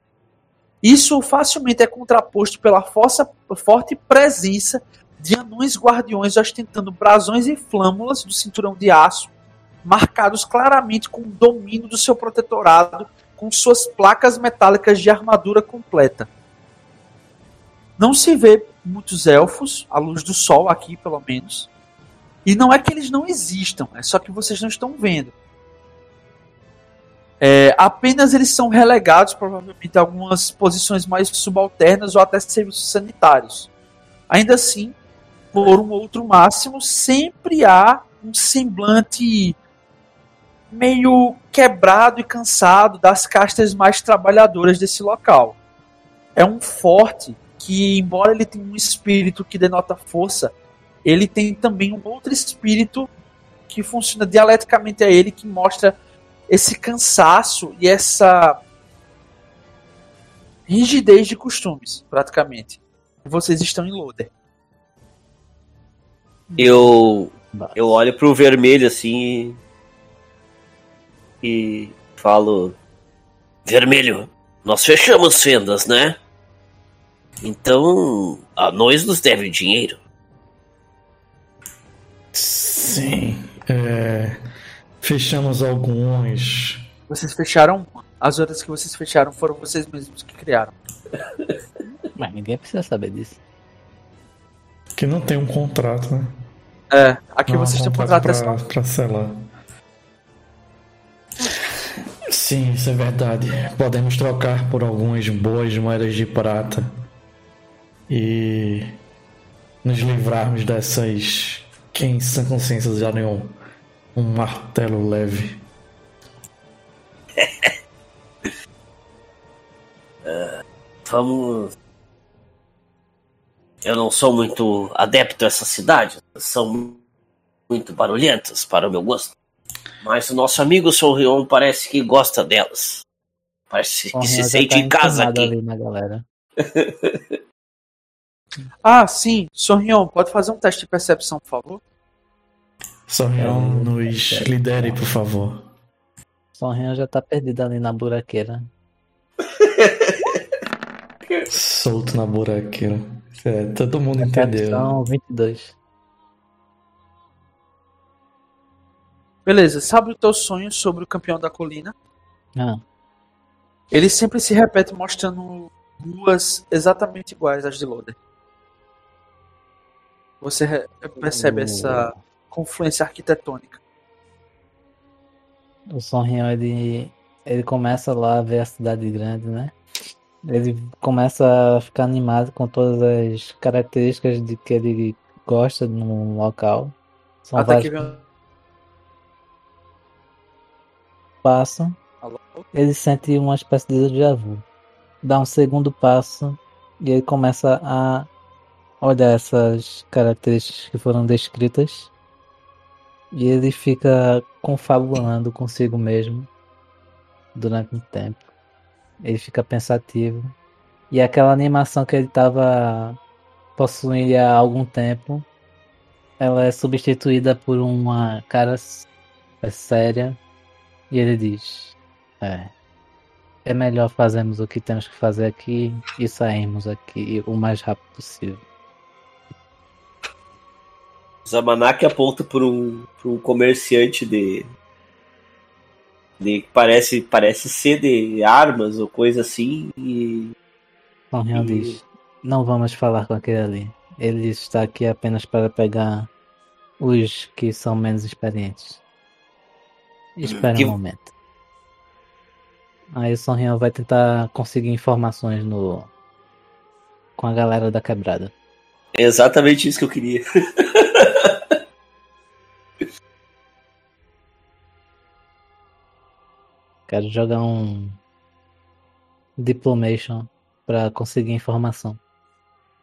Isso facilmente é contraposto pela força, forte presença de anões guardiões ostentando brasões e flâmulas do cinturão de aço, marcados claramente com o domínio do seu protetorado, com suas placas metálicas de armadura completa. Não se vê muitos elfos, à luz do sol aqui pelo menos. E não é que eles não existam, é só que vocês não estão vendo. É, apenas eles são relegados, provavelmente, a algumas posições mais subalternas ou até serviços sanitários. Ainda assim, por um outro máximo, sempre há um semblante meio quebrado e cansado das castas mais trabalhadoras desse local. É um forte que, embora ele tenha um espírito que denota força, ele tem também um outro espírito que funciona dialeticamente a ele, que mostra esse cansaço e essa rigidez de costumes, praticamente. Vocês estão em Loader. Eu eu olho pro vermelho assim e, e falo: Vermelho, nós fechamos fendas, né? Então, a nós nos deve dinheiro. Sim. É, Fechamos alguns. Vocês fecharam As outras que vocês fecharam foram vocês mesmos que criaram. *laughs* Mas ninguém precisa saber disso. Que não tem um contrato, né? É, aqui Não, vocês têm um contrato pra, pra selar. Sim, isso é verdade. Podemos trocar por algumas boas moedas de prata e nos livrarmos dessas. Quem sã consciência já nenhum um martelo leve. *laughs* Vamos. Eu não sou muito adepto a essas cidades. São muito barulhentas para o meu gosto. Mas o nosso amigo Sorrion parece que gosta delas. Parece que se sente tá em casa aqui. ali na galera. *laughs* Ah, sim. Sorrion, pode fazer um teste de percepção, por favor? Sorrion, é, nos é, lidere, por favor. Sorrion já tá perdido ali na buraqueira. *laughs* Solto na buraqueira. É, todo mundo entendeu. São 22. Beleza, sabe o teu sonho sobre o campeão da colina? Ah. Ele sempre se repete mostrando ruas exatamente iguais às de Loder. Você percebe essa confluência arquitetônica. o Sonrião, ele, ele começa lá a ver a cidade grande, né? Ele começa a ficar animado com todas as características de que ele gosta no local. São Até que vários vem um- passam. Alô? ele sente uma espécie de déjà vu. Dá um segundo passo e ele começa a olhar essas características que foram descritas. E ele fica confabulando consigo mesmo durante um tempo. Ele fica pensativo. E aquela animação que ele estava possuindo há algum tempo, ela é substituída por uma cara s- séria. E ele diz: É. É melhor fazermos o que temos que fazer aqui e sairmos aqui o mais rápido possível. Zamanak aponta para um, um comerciante de. de que parece, parece ser de armas ou coisa assim. E Sonrião E- diz: Não vamos falar com aquele ali. Ele está aqui apenas para pegar os que são menos experientes. Espere Que- um momento. Aí o Sonrião vai tentar conseguir informações no com a galera da quebrada. é exatamente isso que eu queria. *laughs* Quero jogar um Diplomation para conseguir informação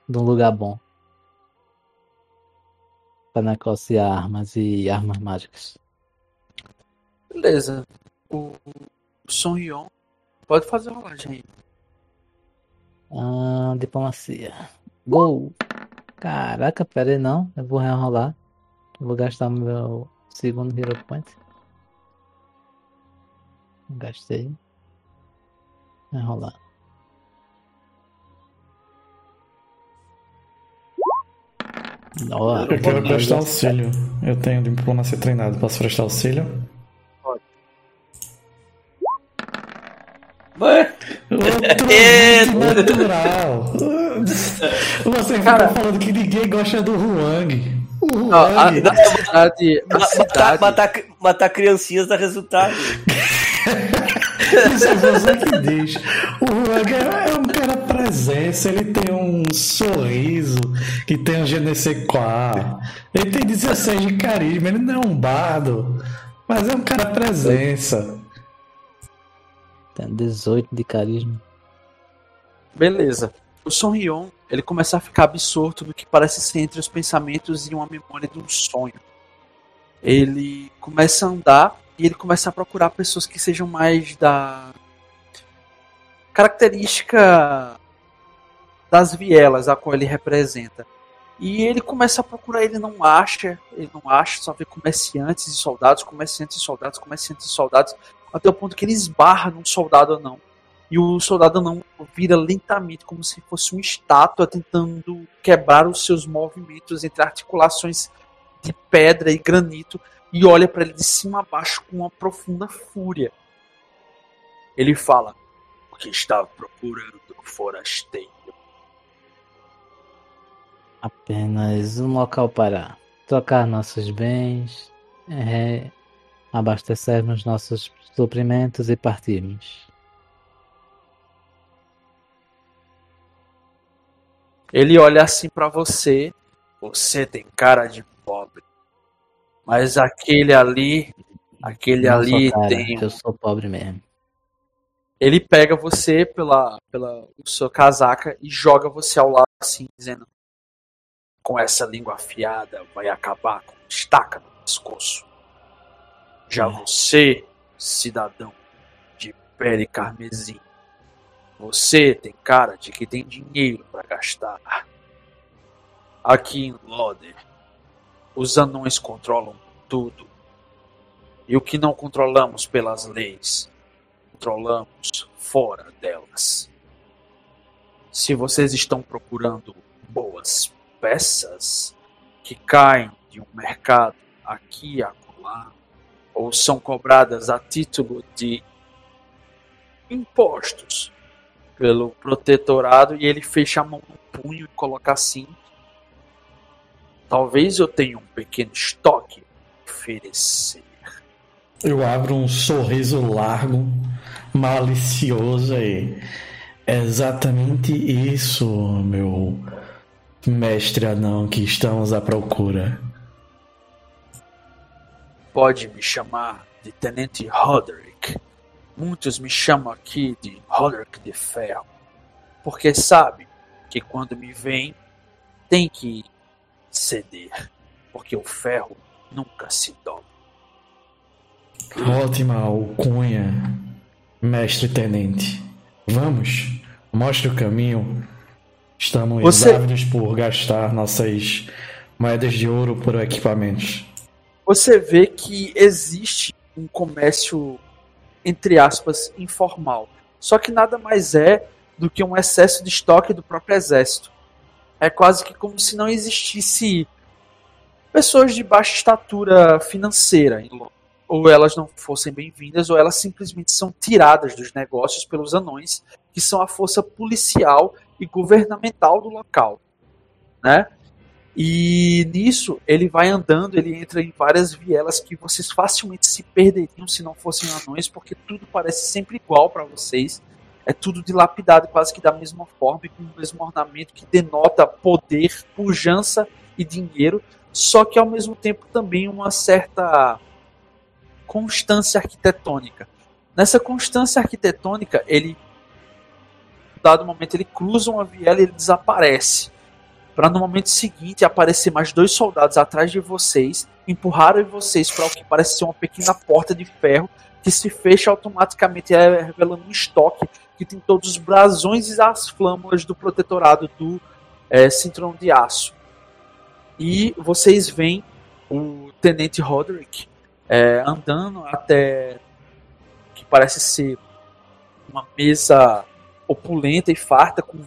de um lugar bom para negociar armas e armas mágicas. Beleza. O Son Yon pode fazer a rolagem aí. Ah, diplomacia. Gol! Caraca, pera aí não. Eu vou rerolar. Vou gastar meu segundo Hero Point. Gastei. Enrolar. Ó, Eu quero prestar auxílio. Eu tenho diplomacia treinado. Posso prestar auxílio? Ué, Outro Eita. natural. Você ficou Cara. falando que ninguém gosta do Huang. A, a ma- matar, cidade. matar, matar criancinhas dá resultado. Isso é você que diz. O Huang é um cara presença, ele tem um sorriso que tem um je ne sais quoi. Ele tem 16 de carisma, ele não é um bardo, mas é um cara presença. tem 18 de carisma. Beleza. O Son ele começa a ficar absorto no que parece ser entre os pensamentos e uma memória de um sonho. Ele começa a andar e ele começa a procurar pessoas que sejam mais da característica das vielas a qual ele representa. E ele começa a procurar, ele não acha, ele não acha, só vê comerciantes e soldados, comerciantes e soldados, comerciantes e soldados, até o ponto que ele esbarra num soldado anão. E o soldado anão vira lentamente, como se fosse uma estátua tentando quebrar os seus movimentos entre articulações de pedra e granito e olha para ele de cima a baixo com uma profunda fúria. Ele fala: O que estava procurando, forasteiro? Apenas um local para trocar nossos bens, é, abastecermos nossos suprimentos e partirmos. Ele olha assim para você. Você tem cara de pobre. Mas aquele ali, aquele Não ali cara, tem Eu sou pobre mesmo. ele pega você pela, pela sua casaca e joga você ao lado assim, dizendo: Com essa língua afiada vai acabar com estaca no pescoço. Já você, cidadão de pele carmesim, você tem cara de que tem dinheiro para gastar. Aqui em Loder, os anões controlam tudo. E o que não controlamos pelas leis, controlamos fora delas. Se vocês estão procurando boas peças que caem de um mercado aqui e acolá, ou são cobradas a título de impostos pelo protetorado e ele fecha a mão no punho e coloca assim. Talvez eu tenha um pequeno estoque a oferecer. Eu abro um sorriso largo, malicioso e é exatamente isso, meu mestre anão, que estamos à procura. Pode me chamar de Tenente Roderick. Muitos me chamam aqui de Roderick de Ferro, porque sabe que quando me vem tem que ceder, porque o ferro nunca se dobra. Ótima alcunha, mestre tenente. Vamos, mostre o caminho. Estamos Você- ávidos por gastar nossas moedas de ouro por equipamentos. Você vê que existe um comércio, entre aspas, informal. Só que nada mais é do que um excesso de estoque do próprio exército. É quase que como se não existisse pessoas de baixa estatura financeira. Ou elas não fossem bem-vindas, ou elas simplesmente são tiradas dos negócios pelos anões, que são a força policial e governamental do local. Né? E nisso ele vai andando, ele entra em várias vielas que vocês facilmente se perderiam se não fossem anões, porque tudo parece sempre igual para vocês. É tudo dilapidado, quase que da mesma forma e com o mesmo ornamento que denota poder, pujança e dinheiro, só que ao mesmo tempo também uma certa constância arquitetônica. Nessa constância arquitetônica, ele, em dado momento, ele cruza uma viela e ele desaparece para no momento seguinte aparecer mais dois soldados atrás de vocês, empurrarem vocês para o que parece ser uma pequena porta de ferro que se fecha automaticamente, é, revelando um estoque que tem todos os brasões e as flâmulas do protetorado do é, cinturão de aço. E vocês veem o tenente Roderick é, andando até que parece ser uma mesa opulenta e farta com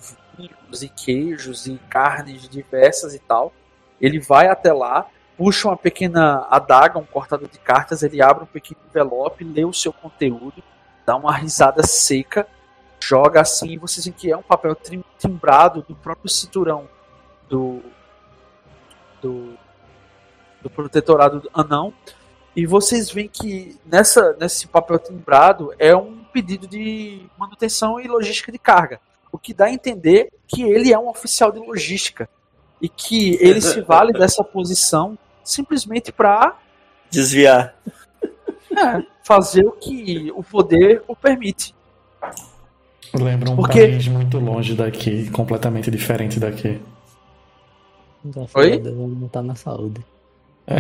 e queijos e carnes diversas e tal. Ele vai até lá, puxa uma pequena adaga, um cortador de cartas, ele abre um pequeno envelope, lê o seu conteúdo, dá uma risada seca, joga assim, e vocês veem que é um papel timbrado do próprio cinturão do, do, do protetorado anão. E vocês veem que nessa, nesse papel timbrado é um pedido de manutenção e logística de carga. O que dá a entender que ele é um oficial de logística. E que ele se vale *laughs* dessa posição simplesmente para Desviar. *laughs* fazer o que o poder o permite. Lembra um Porque- país muito longe daqui, completamente diferente daqui. Graças Oi? não tá na saúde. *laughs*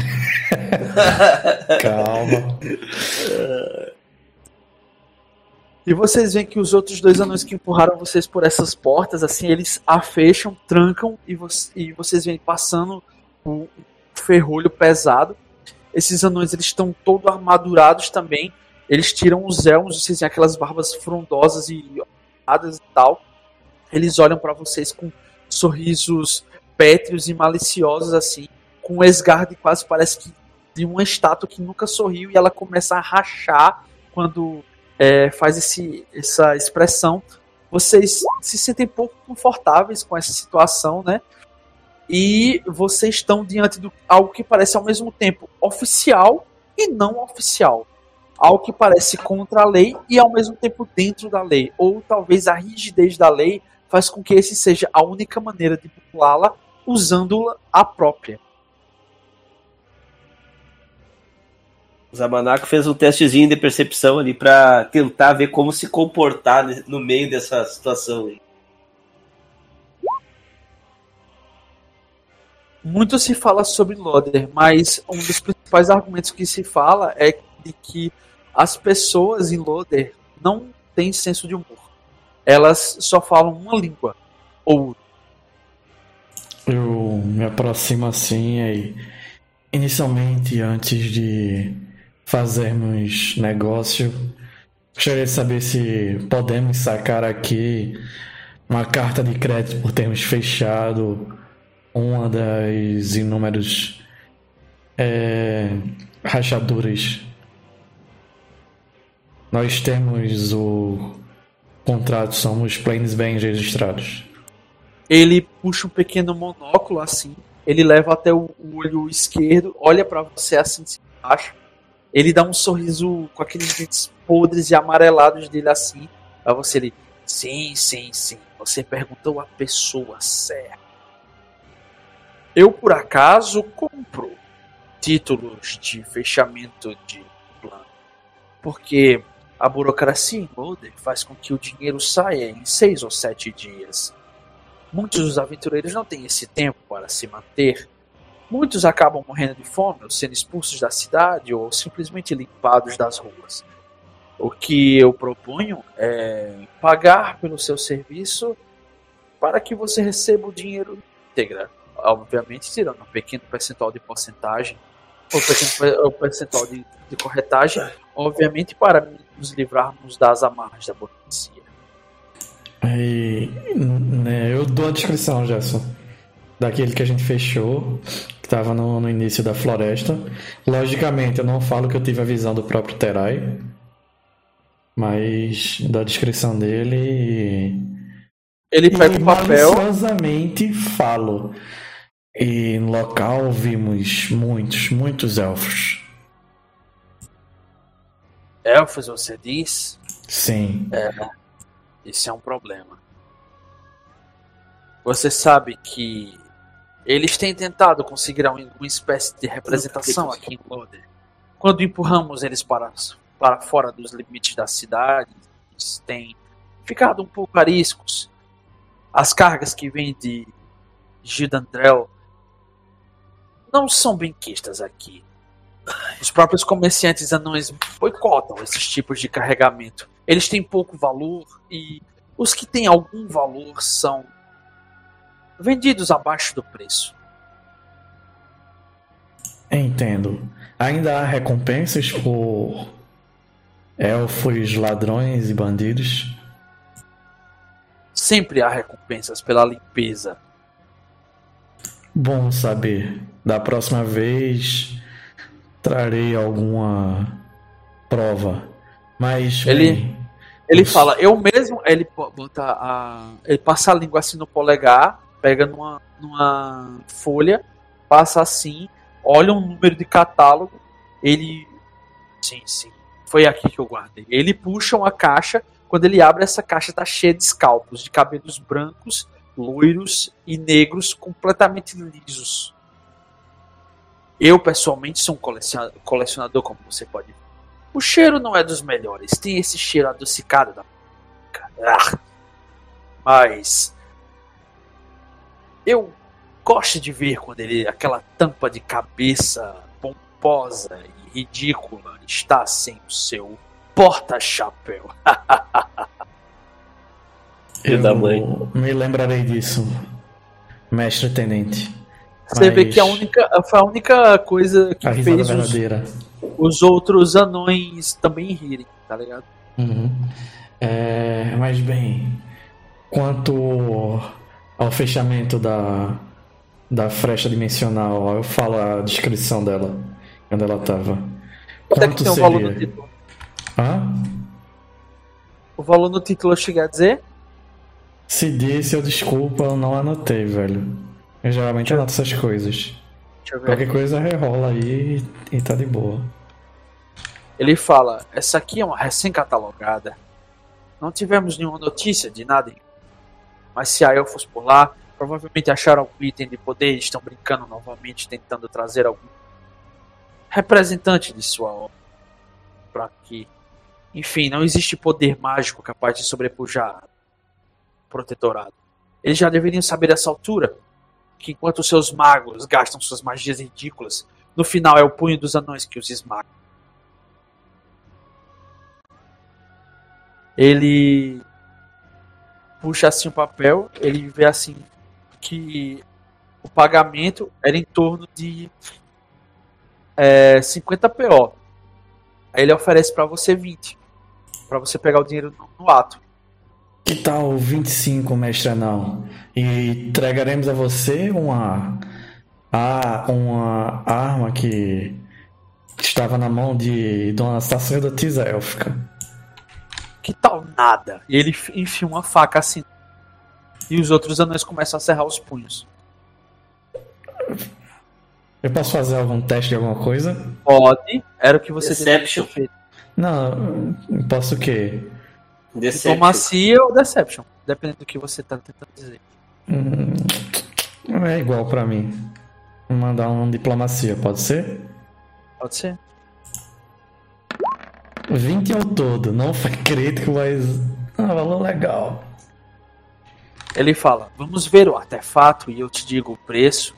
Calma. E vocês veem que os outros dois anões que empurraram vocês por essas portas, assim, eles a fecham, trancam e, vo e vocês veem passando um ferrolho pesado. Esses anões eles estão todos armadurados também. Eles tiram os elmos, vocês veem aquelas barbas frondosas e e tal. Eles olham para vocês com sorrisos pétreos e maliciosos assim, com um esgar de quase parece que de uma estátua que nunca sorriu e ela começa a rachar quando é, faz esse, essa expressão, vocês se sentem pouco confortáveis com essa situação, né? E vocês estão diante de algo que parece ao mesmo tempo oficial e não oficial. Algo que parece contra a lei e ao mesmo tempo dentro da lei. Ou talvez a rigidez da lei faz com que esse seja a única maneira de populá-la usando-la a própria. O Zamanaco fez um testezinho de percepção ali pra tentar ver como se comportar no meio dessa situação aí. Muito se fala sobre Loder, mas um dos principais argumentos que se fala é de que as pessoas em Loder não têm senso de humor. Elas só falam uma língua. Ou Eu me aproximo assim e inicialmente antes de fazermos negócio, gostaria de saber se podemos sacar aqui uma carta de crédito por termos fechado uma das inúmeras é, rachaduras Nós temos o contrato, somos planes bem registrados. Ele puxa um pequeno monóculo assim, ele leva até o, olho esquerdo, olha para você assim de baixo. Ele dá um sorriso com aqueles dentes podres e amarelados dele assim. Pra você ele, sim, sim, sim. Você perguntou a pessoa certa. Eu por acaso compro títulos de fechamento de plano. Porque a burocracia em Boulder faz com que o dinheiro saia em seis ou sete dias. Muitos dos aventureiros não têm esse tempo para se manter. Muitos acabam morrendo de fome, sendo expulsos da cidade, ou simplesmente limpados das ruas. O que eu proponho é pagar pelo seu serviço para que você receba o dinheiro íntegra. Obviamente, tirando um pequeno percentual de porcentagem, ou pequeno percentual de, de corretagem, obviamente, para nos livrarmos das amarras da burocracia. Né, eu dou a descrição, Gerson, daquele que a gente fechou, que estava no, no, início da floresta. Logicamente, eu não falo que eu tive a visão do próprio Terai, mas da descrição dele. Ele pega o papel. Maliciosamente falo. E no local vimos muitos, muitos elfos. Elfos, você diz? Sim. É, isso é um problema. Você sabe que eles têm tentado conseguir uma espécie de representação aqui em Loder. Quando empurramos eles para, para fora dos limites da cidade, eles têm ficado um pouco ariscos. As cargas que vêm de Gidandrel não são bem quistas aqui. Os próprios comerciantes anões boicotam esses tipos de carregamento. Eles têm pouco valor e os que têm algum valor são vendidos abaixo do preço. Entendo. Ainda há recompensas por elfos, ladrões e bandidos? Sempre há recompensas pela limpeza. Bom saber. Da próxima vez trarei alguma prova. Mas ele ele fala, eu mesmo, ele bota a ele passa a língua assim no polegar, pega numa numa folha, passa assim, olha um número de catálogo, ele sim, sim, foi aqui que eu guardei. Ele puxa uma caixa, quando ele abre essa caixa tá cheia de escalpos, de cabelos brancos, loiros e negros completamente lisos. Eu, pessoalmente, sou um colecionador, como você pode ver. O cheiro não é dos melhores, tem esse cheiro adocicado da. Ah. Mas. Eu gosto de ver quando ele. aquela tampa de cabeça pomposa e ridícula está sem o seu porta-chapéu. *laughs* Eu da mãe. me lembrarei disso, mestre tenente. Você Mas... vê que a única, foi a única coisa que fez os, os, outros anões também rirem, tá ligado? Uhum. É, mas bem, quanto ao fechamento da, da frecha dimensional, eu falo a descrição dela, quando ela tava. Quanto é que tem seria? o valor no título? Hã? O valor no título eu cheguei a dizer? Se disse, eu desculpa, eu não anotei, velho. Eu geralmente anoto essas coisas. Qualquer coisa rerola aí e tá de boa. Ele fala: essa aqui é uma recém-catalogada. Não tivemos nenhuma notícia de nada. Mas se a elfos por lá, provavelmente acharam algum item de poder e estão brincando novamente, tentando trazer algum representante de sua obra para aqui. Enfim, não existe poder mágico capaz de sobrepujar o protetorado. Eles já deveriam saber essa altura que enquanto seus magos gastam suas magias ridículas, no final é o punho dos anões que os esmaga. Ele puxa assim o papel, ele vê assim que o pagamento era em torno de é, 50 PO. Aí ele oferece para você 20, para você pegar o dinheiro no, no ato. Que tal 25, mestre anão? E entregaremos a você uma, a, uma arma que estava na mão de Dona Sacerdotisa Élfica. Nada. E ele enfia uma faca assim. E os outros anões começam a serrar os punhos. Eu posso fazer algum teste de alguma coisa? Pode. Era o que você Deception. feito. Não, eu posso o quê? Deception. Diplomacia ou Deception. Dependendo do que você tá tentando dizer. Hum, é igual pra mim. Vou mandar um diplomacia, pode ser? Pode ser? 20 ao todo, não foi crítico, mas. Ah, valor legal. Ele fala: Vamos ver o artefato e eu te digo o preço.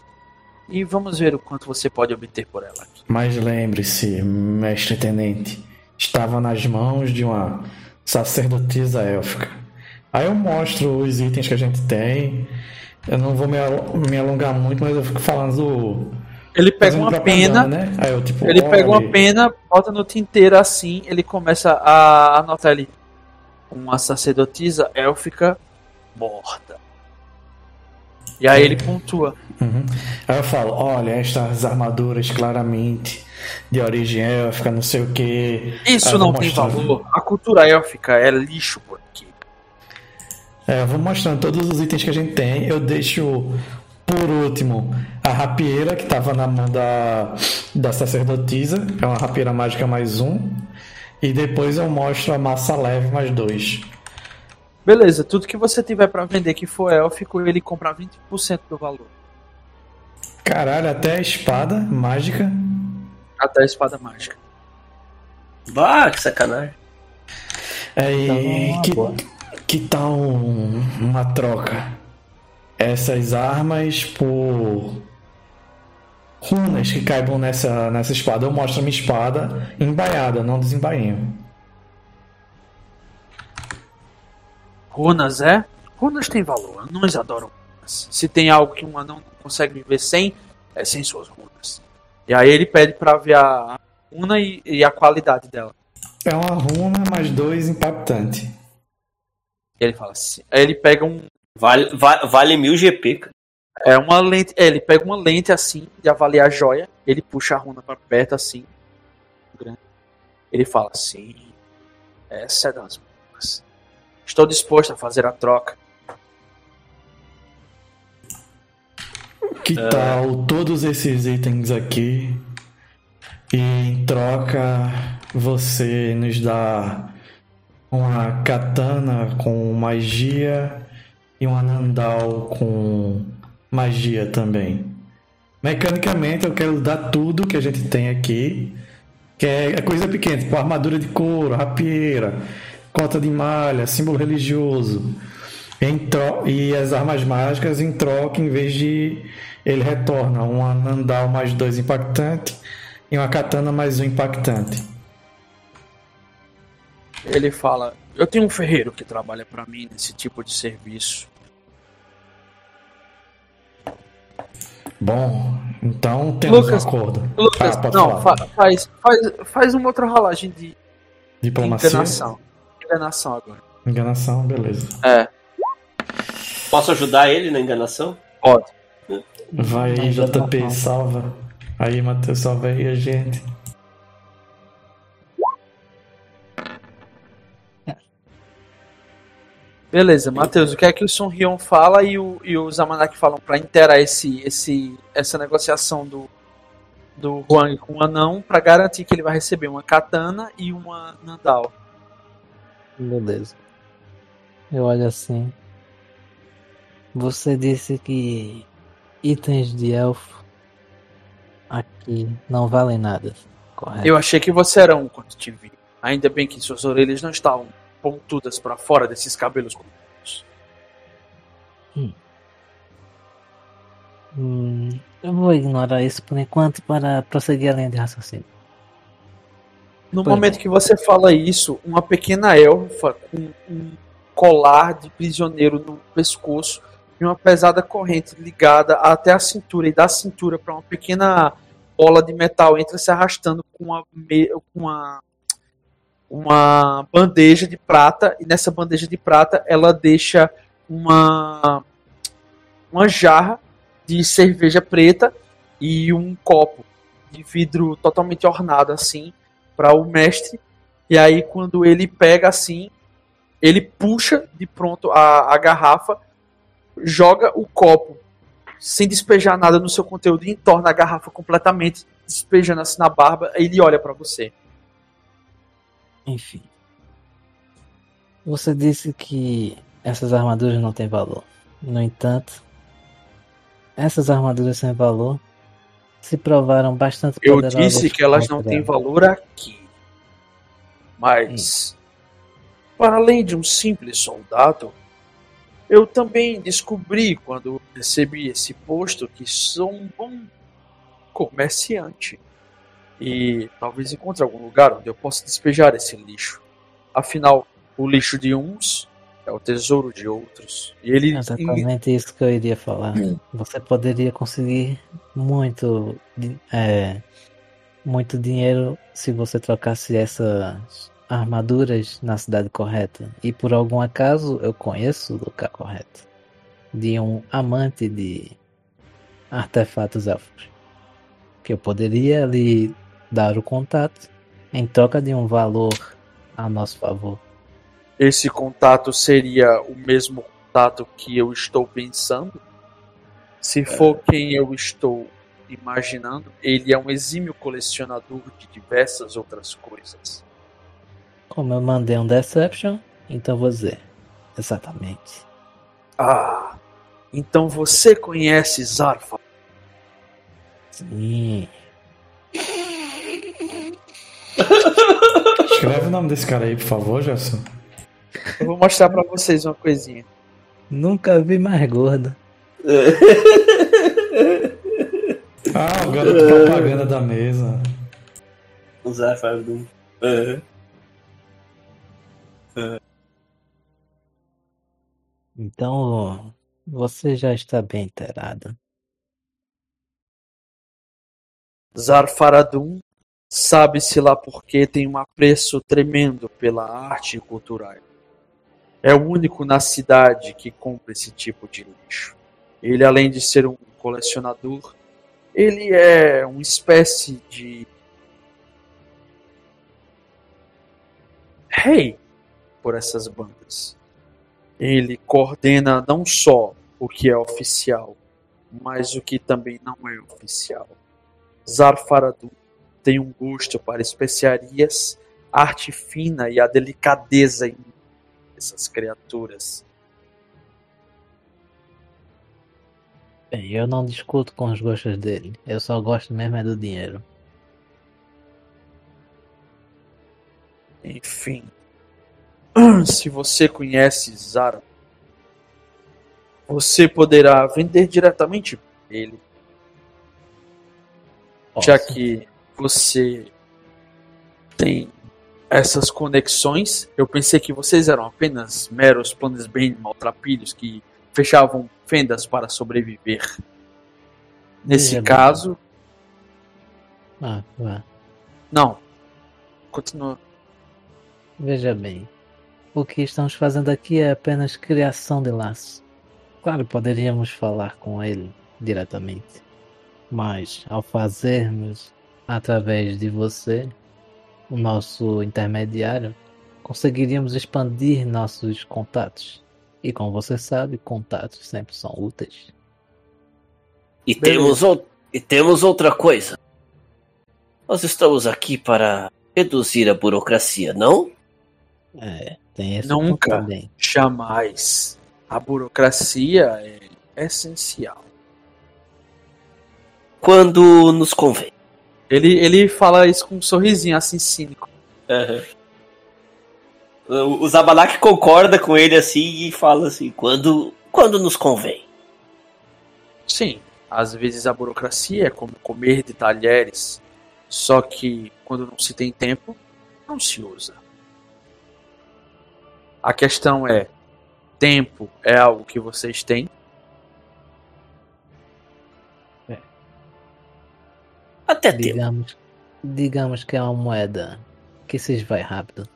E vamos ver o quanto você pode obter por ela. Mas lembre-se, mestre tenente, estava nas mãos de uma sacerdotisa élfica. Aí eu mostro os itens que a gente tem. Eu não vou me, al- me alongar muito, mas eu fico falando. Ele pega uma pena, né? Aí eu tipo. ele pega uma pena, bota no tinteiro assim, ele começa a anotar ali. Uma sacerdotisa élfica morta. E aí ele pontua. Uhum. Aí eu falo, olha, estas armaduras claramente de origem élfica, não sei o que. Isso não tem valor. A cultura élfica é lixo por aqui. É, eu vou mostrando todos os itens que a gente tem. Eu deixo por último a rapieira que estava na mão da, da sacerdotisa. É uma rapieira mágica mais um. E depois eu mostro a massa leve mais dois. Beleza, tudo que você tiver pra vender que for élfico, ele compra 20% do valor. Caralho, até a espada mágica. Até a espada mágica. Bah, que sacanagem. É, e Então, uma que, que tal um- uma troca? Essas armas por runas que caibam nessa, nessa espada. Eu mostro a minha espada embaiada, não desembainho. Runas é? Runas tem valor. Anões adoram runas. Se tem algo que um anão não consegue viver sem, é sem suas runas. E aí ele pede pra ver a runa e, e a qualidade dela. É uma runa mais dois impactante. E ele fala assim. Aí ele pega um. Vale, va- vale mil GP, cara. É uma lente. É, ele pega uma lente assim de avaliar a joia. Ele puxa a runa pra perto assim. grande. Ele fala assim. Essa é das runas. Estou disposto a fazer a troca. Que tal todos esses itens aqui? E em troca você nos dá uma katana com magia e um anandal com magia também. Mecanicamente eu quero dar tudo que a gente tem aqui, que é é coisa pequena, tipo armadura de couro, rapieira, cota de malha, símbolo religioso. Tro- E as armas mágicas em troca, em vez de ele retorna um anandal mais dois impactante e uma katana mais um impactante. Ele fala: Eu tenho um ferreiro que trabalha pra mim nesse tipo de serviço. Bom, então temos Lucas, um acordo. Lucas, Ah, pode não, falar. fa- faz, faz, faz uma outra rolagem de Diplomacia. enganação. Enganação agora. Enganação, beleza. É, Posso ajudar ele na enganação? pode. Vai aí. JP, salva. Aí, Matheus, salva aí a gente. Beleza, Matheus, o que é que o Sun Hyun fala e, o, e os Zamanak falam pra interar esse, esse, essa negociação do, do Huang com o anão pra garantir que ele vai receber uma katana e uma Nandal. Beleza. Eu olho assim. Você disse que itens de elfo aqui não valem nada. Correto. Eu achei que você era um quando te vi. Ainda bem que suas orelhas não estavam pontudas pra fora desses cabelos compridos. Hum, eu vou ignorar isso por enquanto para prosseguir a linha de raciocínio. No Pois momento é. que você fala isso, uma pequena elfa com um colar de prisioneiro no pescoço e uma pesada corrente ligada até a cintura e da cintura para uma pequena bola de metal entra se arrastando com uma, me- com uma uma bandeja de prata e nessa bandeja de prata ela deixa uma uma jarra de cerveja preta e um copo de vidro totalmente ornado assim para o mestre. E aí quando ele pega assim, Ele puxa de pronto a, a garrafa, joga o copo sem despejar nada no seu conteúdo e entorna a garrafa completamente, despejando assim na barba. Ele olha para você. Enfim. Você disse que essas armaduras não têm valor. No entanto, essas armaduras sem valor se provaram bastante Eu poderosas disse que elas não têm valor aqui. Mas, para além de um simples soldado, eu também descobri quando recebi esse posto que sou um bom comerciante. E talvez encontre algum lugar onde eu possa despejar esse lixo. Afinal, o lixo de uns é o tesouro de outros. E ele É Exatamente isso que eu iria falar. Você poderia conseguir muito, é, muito dinheiro se você trocasse essas armaduras na cidade correta. E por algum acaso eu conheço o lugar correto. De um amante de artefatos elfos. Que eu poderia lhe dar o contato em troca de um valor a nosso favor. esse contato seria o mesmo contato que eu estou pensando. Se for quem eu estou imaginando, ele é um exímio colecionador de diversas outras coisas. Como eu mandei um Deception, então dizer. Exatamente. Ah, então você conhece Zarfa? Sim. Escreve o nome desse cara aí, por favor, Jefferson. Eu vou mostrar pra vocês uma coisinha. Nunca vi mais gordo. Ah, o garoto propaganda da mesa. Usar Fardum. É. Então, você já está bem inteirado. Zarfaradum, sabe-se lá porque tem um apreço tremendo pela arte cultural. É o único na cidade que compra esse tipo de lixo. Ele, além de ser um colecionador, ele é uma espécie de rei por essas bandas. Ele coordena não só o que é oficial, mas o que também não é oficial. Zarfaradum tem um gosto para especiarias, arte fina e a delicadeza em essas criaturas. Bem, eu não discuto com os gostos dele. Eu só gosto mesmo é do dinheiro. Enfim, se você conhece Zara, você poderá vender diretamente ele, já que você tem essas conexões. Eu pensei que vocês eram apenas meros planos bem maltrapilhos que fechavam fendas para sobreviver. Nesse bem. caso, Ah, vá. não. Continua. Veja bem. O que estamos fazendo aqui é apenas criação de laço. Claro, poderíamos falar com ele diretamente. Mas ao fazermos através de você, o nosso intermediário, conseguiríamos expandir nossos contatos. E como você sabe, contatos sempre são úteis. E Beleza. temos, ou- e temos outra coisa. Nós estamos aqui para reduzir a burocracia, não? É, tem esse Nunca. Jamais. A burocracia é essencial. Quando nos convém. Ele, ele fala isso com um sorrisinho assim cínico. O o Zabalak concorda com ele assim e fala assim: quando, quando nos convém. Sim, às vezes a burocracia é como comer de talheres, só que quando não se tem tempo, não se usa. A questão é: tempo é algo que vocês têm? Até. Digamos, digamos que é uma moeda que se esvai rápido.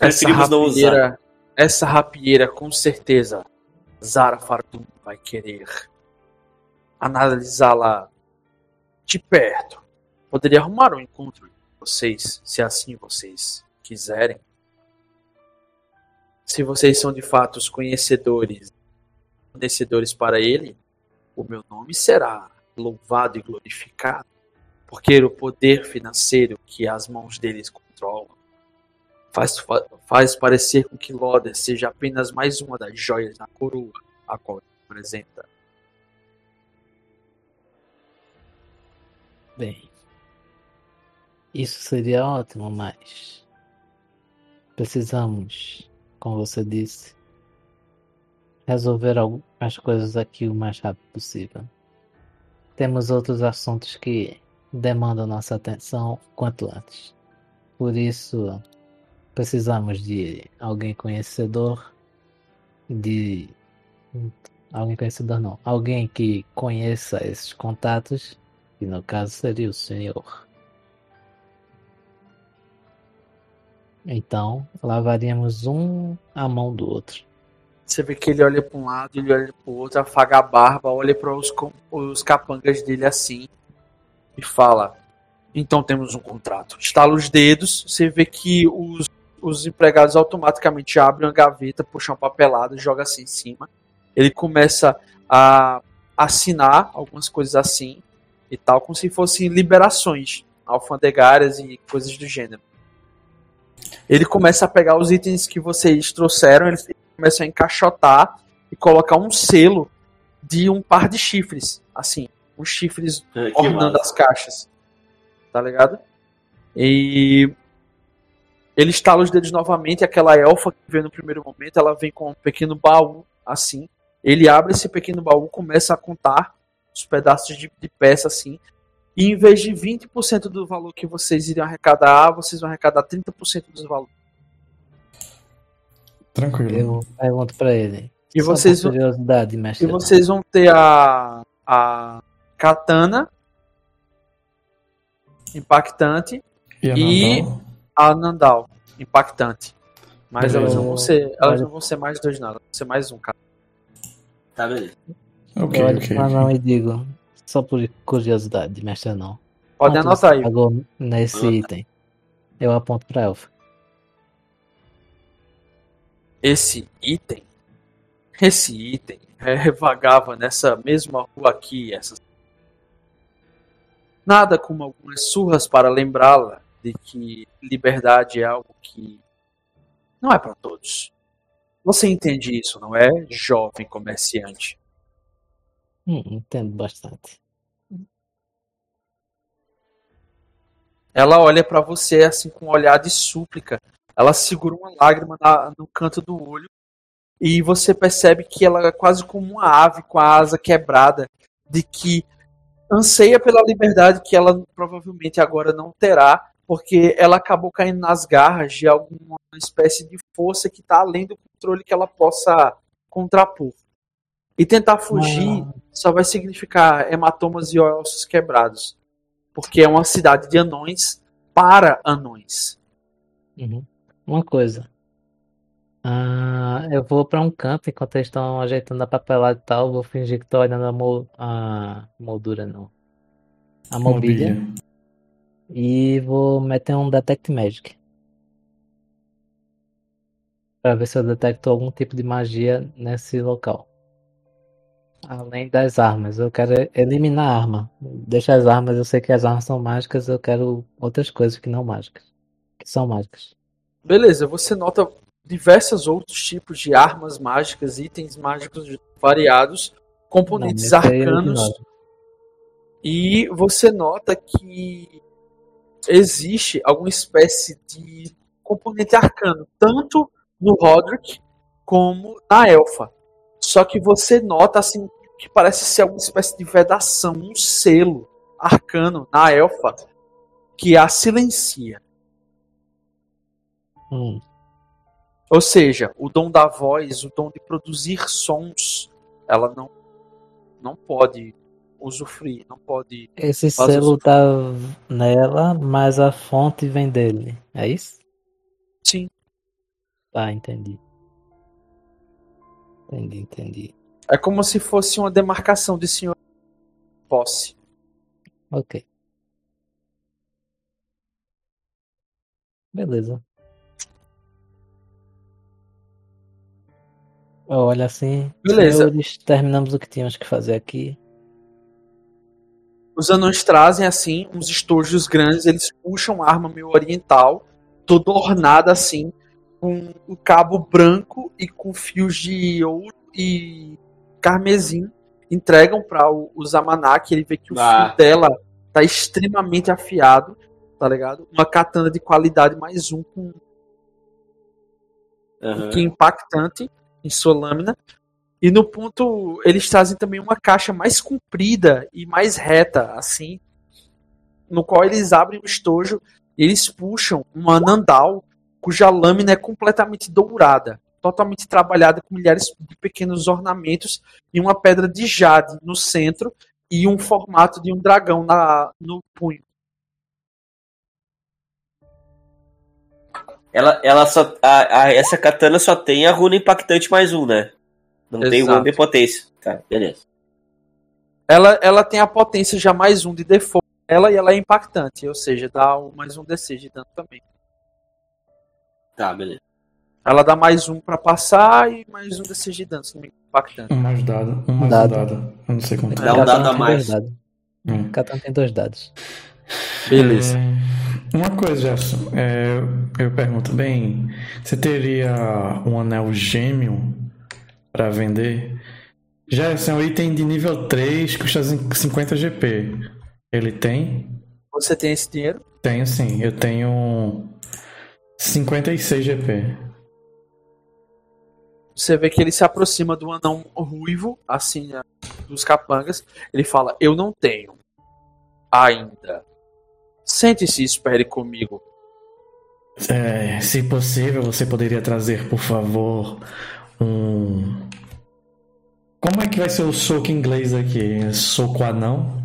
Essa Preferimos não usar. rapieira, essa rapieira com certeza Zara Fardum vai querer analisá-la de perto. Poderia arrumar um encontro com vocês, se assim vocês quiserem. se vocês são de fato os conhecedores, conhecedores para ele, o meu nome será louvado e glorificado, porque o poder financeiro que as mãos deles controlam faz, faz parecer com que Loder seja apenas mais uma das joias na coroa a qual ele representa. Bem, isso seria ótimo, mas precisamos, como você disse, resolver algumas coisas aqui o mais rápido possível. Temos outros assuntos que demandam nossa atenção quanto antes. Por isso, precisamos de alguém conhecedor, de alguém conhecedor não, alguém que conheça esses contatos, que no caso seria o senhor. Então, lavaríamos um a mão do outro. Você vê que ele olha para um lado, ele olha para o outro, afaga a barba, olha para os, os capangas dele assim e fala: Então temos um contrato. Estala os dedos, você vê que os, os empregados automaticamente abrem a gaveta, puxam papelada, joga assim em cima. Ele começa a assinar algumas coisas assim e tal, como se fossem liberações alfandegárias e coisas do gênero. Ele começa a pegar os itens que vocês trouxeram, ele começa a encaixotar e colocar um selo de um par de chifres, assim, os chifres É, ornando massa. as caixas. Tá ligado? E ele estala os dedos novamente, aquela elfa que veio no primeiro momento, ela vem com um pequeno baú, assim. Ele abre esse pequeno baú, começa a contar os pedaços de, de peça, assim. E em vez de 20% do valor que vocês iriam arrecadar, vocês vão arrecadar 30% dos valores. Tranquilo. Eu pergunto pra ele. E só vocês, vão- curiosidade, e mestre. vocês vão ter a, a katana impactante E a E- Nandal? a Nandal impactante. Mas elas não vão ser, elas não vão ser mais dois nada, vão ser mais um, cara. Tá, beleza. Ok, eu olho ok. pro anão e digo, só por curiosidade, mestre não. Pode Quanto anotar aí. Pagou nesse Anota. item. Eu aponto pra elfa. Esse item, esse item é, vagava nessa mesma rua aqui, essa Nada como algumas surras para lembrá-la de que liberdade é algo que não é para todos. Você entende isso, não é, jovem comerciante? Hum, entendo bastante. Ela olha para você assim com um olhar de súplica. Ela segura uma lágrima na- no canto do olho e você percebe que ela é quase como uma ave com a asa quebrada, de que anseia pela liberdade que ela provavelmente agora não terá, porque ela acabou caindo nas garras de alguma espécie de força que está além do controle que ela possa contrapor. E tentar fugir só vai significar hematomas e ossos quebrados. Porque é uma cidade de anões para anões. Uhum. Uma coisa. Ah, eu vou pra um canto enquanto eles estão ajeitando a papelada e tal. Vou fingir que tô olhando a, mol- a moldura, não. A mobília. E vou meter um Detect Magic. Pra ver se eu detecto algum tipo de magia nesse local. Além das armas, eu quero eliminar a arma. Deixa as armas, eu sei que as armas são mágicas, eu quero outras coisas que não mágicas. Que são mágicas. Beleza, você nota diversos outros tipos de armas mágicas, itens mágicos variados, componentes Não, eu arcanos. E você nota que existe alguma espécie de componente arcano, tanto no Roderick como na Elfa. Só que você nota assim que parece ser alguma espécie de vedação, um selo arcano na Elfa que a silencia. Hum, Ou seja, o dom da voz, o dom de produzir sons, ela não não pode usufruir, não pode. Esse selo tá nela, mas a fonte vem dele. É isso? Sim. Tá, entendi. Entendi, entendi. É como se fosse uma demarcação de senhor posse. Ok. Beleza. Olha assim. Beleza. Senhores, terminamos o que tínhamos que fazer aqui. Os anões trazem assim uns estojos grandes, eles puxam a arma meio oriental, toda ornada assim, com um cabo branco e com fios de ouro e carmesim. Entregam para o, o Zamanak, ele vê que o Ah. fio dela tá extremamente afiado, tá ligado? Uma katana de qualidade mais um com Aham. que é impactante em sua lâmina. E no ponto, eles trazem também uma caixa mais comprida e mais reta, assim, no qual eles abrem o estojo e eles puxam uma nandal cuja lâmina é completamente dourada, totalmente trabalhada com milhares de pequenos ornamentos e uma pedra de jade no centro e um formato de um dragão na, no punho. Ela, ela só. A, a- essa katana só tem a runa impactante mais um, né? Não tem Exato. runa de potência. Tá, beleza. Ela, ela tem a potência já mais um de default ela e ela é impactante, ou seja, dá um- mais um D6 de dano também. Tá, beleza. Ela dá mais um pra passar e mais um D6 de dano, se não me engano, impactante. Um mais dado, um mais Dado. um dado. Eu não sei quanto Dá um dado a tem mais. Hum. Katana tem dois dados. Beleza. Uma coisa, Gerson, é, eu pergunto, bem, você teria um anel gêmeo para vender? Gerson, é um item de nível 3, custa 50 GP. Ele tem? Você tem esse dinheiro? Tenho sim, eu tenho 56 GP. Você vê que ele se aproxima do anão ruivo, assim, né, dos capangas. Ele fala: Eu não tenho. Ainda. Sente-se e espere comigo. É, se possível, você poderia trazer, por favor, um. Como é que vai ser o soco em inglês aqui? Soco anão?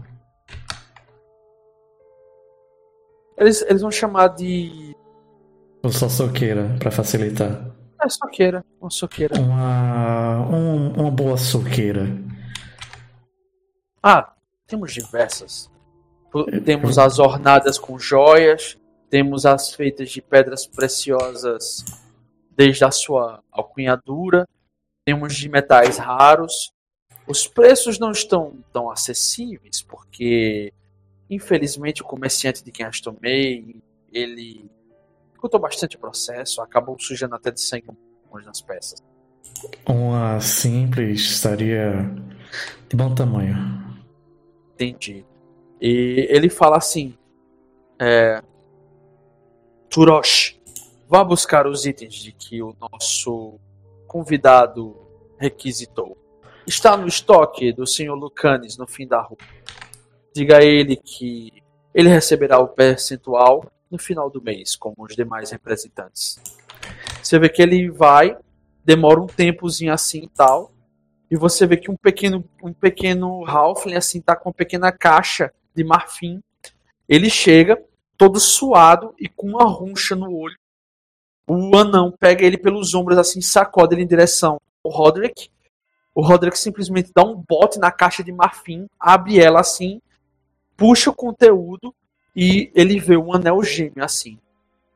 Eles, eles vão chamar de. Ou só soqueira, pra facilitar? É soqueira. Uma soqueira. Uma, um- uma boa soqueira. Ah, temos diversas. Temos as ornadas com joias, temos as feitas de pedras preciosas desde a sua alcunhadura, temos de metais raros. Os preços não estão tão acessíveis porque, infelizmente, o comerciante de quem as tomei, ele dificultou bastante o processo, acabou sujando até de sangue algumas das peças. Uma simples estaria de bom tamanho. Entendi. E ele fala assim: é, Turosh, vá buscar os itens de que o nosso convidado requisitou. Está no estoque do Sr. Lucanes no fim da rua. Diga a ele que ele receberá o percentual no final do mês, como os demais representantes. Você vê que ele vai, demora um tempozinho assim e tal, e você vê que um pequeno, um pequeno Halfling assim tá com uma pequena caixa de marfim. Ele chega todo suado e com uma roncha no olho. O anão pega ele pelos ombros assim, sacode ele em direção ao Roderick. O Roderick simplesmente dá um bote na caixa de marfim, abre ela assim, puxa o conteúdo e ele vê um anel gêmeo assim.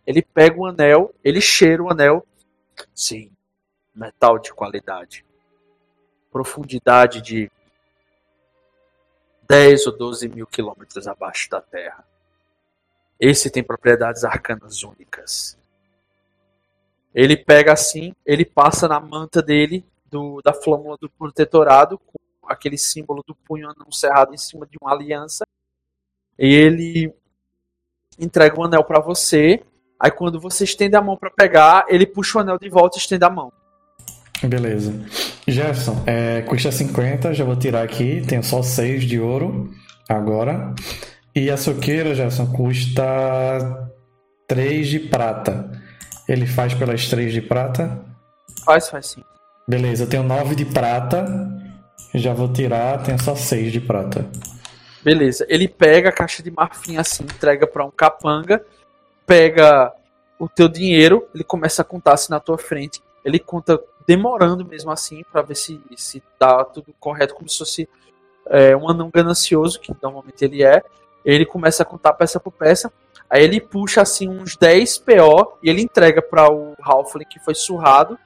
Ele pega o anel, ele cheira o anel. Sim, metal de qualidade profundidade de 10 ou 12 mil quilômetros abaixo da Terra. Esse tem propriedades arcanas únicas. Ele pega assim, ele passa na manta dele, do, da flâmula do protetorado, com aquele símbolo do punho anão cerrado em cima de uma aliança. E ele entrega o anel para você. Aí quando você estende a mão para pegar, ele puxa o anel de volta e estende a mão. Beleza. Jefferson, é, custa 50, já vou tirar aqui. Tenho só 6 de ouro agora. E a soqueira, Jefferson, custa 3 de prata. Ele faz pelas 3 de prata. Faz, faz sim. Beleza, eu tenho 9 de prata. Já vou tirar, tenho só 6 de prata. Beleza. Ele pega a caixa de marfim assim, entrega pra um capanga, pega o teu dinheiro, ele começa a contar assim na tua frente. Ele conta demorando mesmo assim pra ver se se tá tudo correto, como se fosse é, um anão ganancioso, que normalmente ele é. Ele começa a contar peça por peça. Aí ele puxa assim uns 10 PO e ele entrega para o Halfling que foi surrado.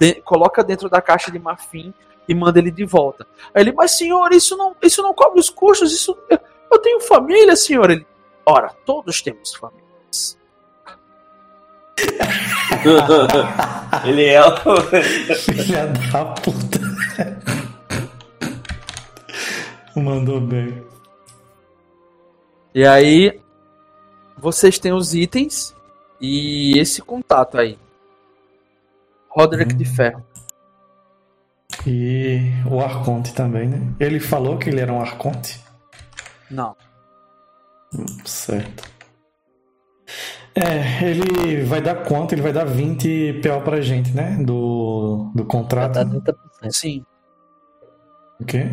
de- coloca dentro da caixa de marfim e manda ele de volta. Aí ele, mas senhor, isso não, isso não cobre os custos, isso eu, tenho família, senhor. Ele, ora, todos temos famílias. *laughs* Ele é o. Filha da puta. Mandou bem. E aí vocês têm os itens e esse contato aí. Roderick de Ferro. E o Arconte também, né? Ele falou que ele era um Arconte. Não. Certo. É, ele vai dar quanto? Ele vai dar 20 PO pra gente, né? Do, do Já contrato. tá 30%. Sim. O quê?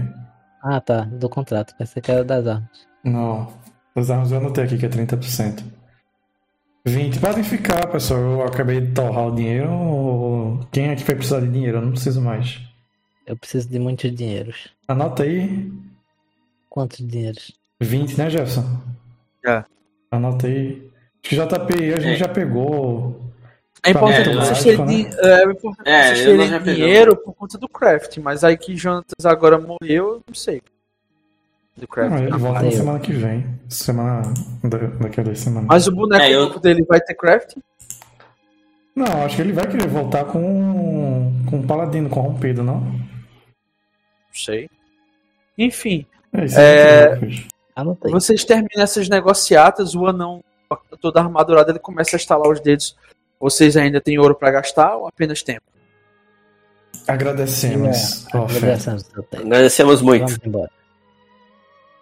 Ah, tá. Do contrato. Pensei que era das armas. Não. As armas eu anotei aqui que é 30%. 20. Podem ficar, pessoal. Eu acabei de torrar o dinheiro. Quem é que vai precisar de dinheiro? Eu não preciso mais. Eu preciso de muitos dinheiros. Anota aí. Quantos dinheiros? 20, né, Jefferson? É. Anota aí. Acho que a gente É. já pegou. É importante É, vocês terem, né? é, é importante É, vocês terem dinheiro por conta do craft, mas aí que Jonatas agora morreu, eu não sei. Do craft. Ah, ele volta na semana que vem. Semana. da- Daqui a duas semanas. Mas o boneco É, eu- dele vai ter craft? Não, acho que ele vai querer voltar com. com um paladino corrompido, não? Não sei. Enfim, É isso É, vocês terminam essas negociatas, o anão, toda armadurado, ele começa a estalar os dedos. Vocês ainda têm ouro pra gastar ou apenas tempo? Agradecemos oferta. Agradecemos. Agradecemos muito. Vamos embora.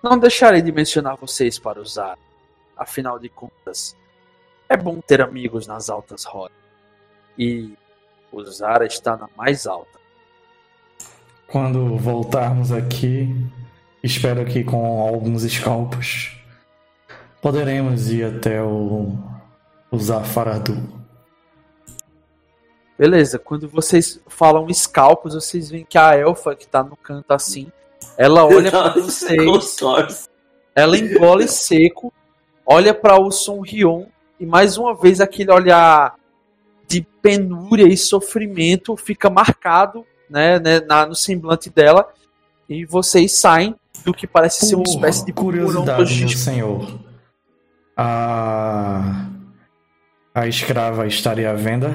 Não deixarei de mencionar vocês para usar. Afinal de contas, é bom ter amigos nas altas rodas. E usar está na mais alta. Quando voltarmos aqui, espero que com alguns escalpos poderemos ir até o, o Zafaradu. Beleza, quando vocês falam escalpos, vocês veem que a elfa que tá no canto assim, ela *laughs* olha pra vocês, Consórcio. ela engole seco, olha pra o Son Rion e mais uma vez aquele olhar de penúria e sofrimento fica marcado né, né, na, no semblante dela e vocês saem do que parece ser uma espécie de curiosidade, meu senhor. A, a escrava estaria à venda?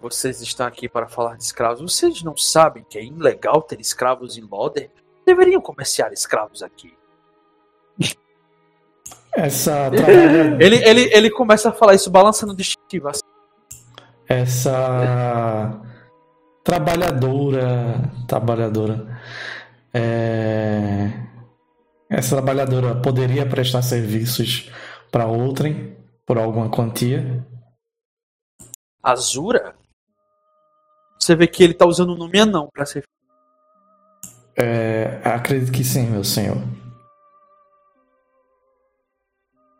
Vocês estão aqui para falar de escravos. Vocês não sabem que é ilegal ter escravos em Loder? Deveriam comerciar escravos aqui. Essa *laughs* trabalha- Ele, ele, ele começa a falar isso balançando o distintivo. assim. essa trabalhadora, trabalhadora, é, essa trabalhadora poderia prestar serviços para outrem por alguma quantia? Azura? Você vê que ele tá usando o nome anão para ser. É, acredito que sim, meu senhor.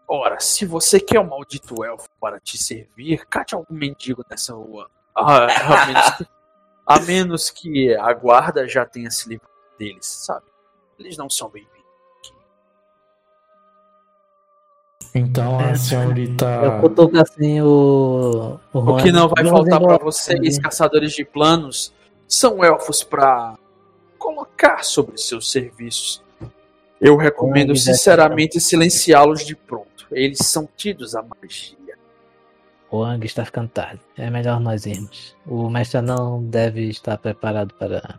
Ora, se você quer um maldito elfo para te servir, cate algum mendigo nessa rua. Ah, a, menos que, a menos que a guarda já tenha se livrado deles, sabe? Eles não são bem-vindos. Então a senhorita. Eu cutuco assim o. O, O que não vai faltar para vocês, caçadores de planos, são elfos para colocar sobre seus serviços. Eu recomendo sinceramente silenciá-los de pronto. Eles são tidos a magia. O Ang está ficando tarde. É melhor nós irmos. O mestre não deve estar preparado para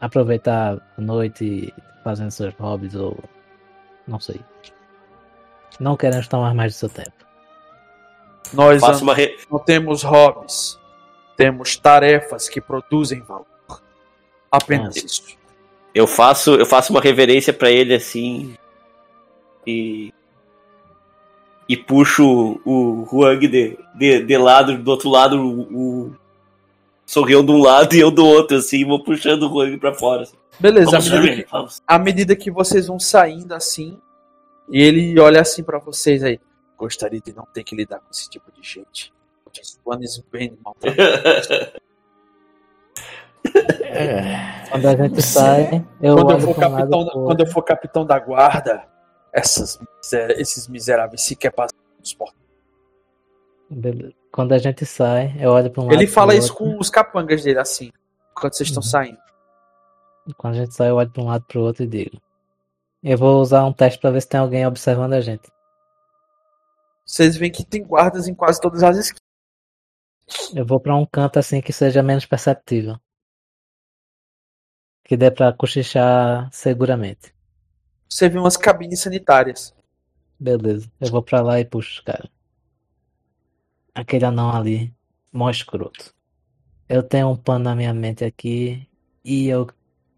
aproveitar a noite fazendo seus hobbies ou. Não sei. Não queremos tomar mais do seu tempo. Nós uma re... não temos hobbies, temos tarefas que produzem valor. Apenas Nossa. isso. Eu faço, eu faço uma reverência pra ele assim e e puxo o Huang de, de, de lado, do outro lado o, o sorrião de um lado *laughs* e eu do outro assim, vou puxando o Huang pra fora. Assim. Beleza, à medida, que, à medida que vocês vão saindo assim, e ele olha assim pra vocês aí. Gostaria de não ter que lidar com esse tipo de gente. Os planos bem maltratados. É, Quando a gente sai, eu quando, eu olho for capitão, quando eu for capitão da guarda, essas, miser- esses miseráveis sequer passam nos portões. Beleza. Quando a gente sai, eu olho para um lado. Ele fala isso outro. com os capangas dele, assim, enquanto vocês estão Uhum. saindo. Quando a gente sai, eu olho para um lado pro outro e digo: Eu vou usar um teste para ver se tem alguém observando a gente. Vocês veem que tem guardas em quase todas as esquinas. Eu vou para um canto assim que seja menos perceptível. Que dê para cochichar seguramente. Você vê umas cabines sanitárias. Beleza, eu vou pra lá e puxo os caras. Aquele anão ali, mó escroto. Eu tenho um plano na minha mente aqui e eu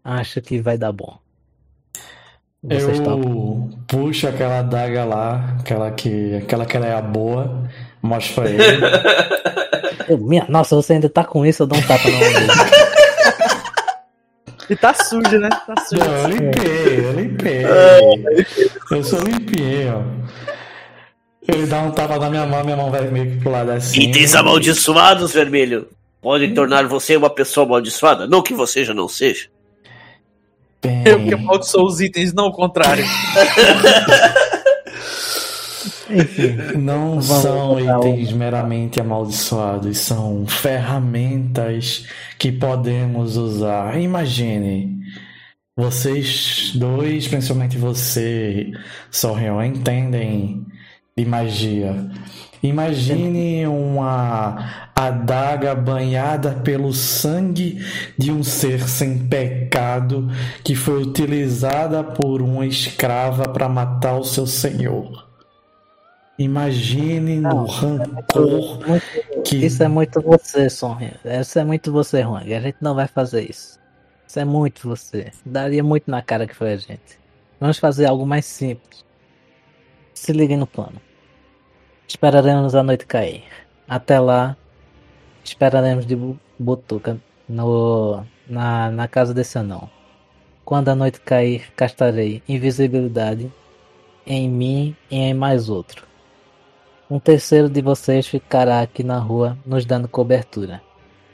acho que vai dar bom. Eu topam? puxo aquela adaga lá, aquela que, aquela que ela é a boa, mostro pra ele. *laughs* Eu, minha, nossa, você ainda tá com isso, eu dou um tapa na mão. *laughs* E tá sujo, né? Tá sujo. Não, eu limpei, eu limpei. *laughs* Eu sou limpinho. Ele dá um tapa na minha mão, minha mão vai meio que pro lado assim. Itens amaldiçoados, vermelho, podem tornar você uma pessoa amaldiçoada. Não que você já não seja. Bem, Eu que amaldiçoo os itens, não o contrário. *laughs* Enfim, Não Vamos são itens meramente amaldiçoados, são ferramentas que podemos usar. Imagine, vocês dois, principalmente você, Sorrion, entendem de magia. Imagine uma adaga banhada pelo sangue de um ser sem pecado que foi utilizada por uma escrava para matar o seu senhor. Imagine no Não, rancor muito- que isso é muito você, Sonja. Isso é muito você, Juan. A gente não vai fazer isso. Isso é muito você. Daria muito na cara que foi a gente. Vamos fazer algo mais simples. Se liguem no plano. Esperaremos a noite cair. Até lá, esperaremos de bu- butuca no, na, na casa desse anão. Quando a noite cair, castarei invisibilidade em mim e em mais outro. Um terceiro de vocês ficará aqui na rua nos dando cobertura,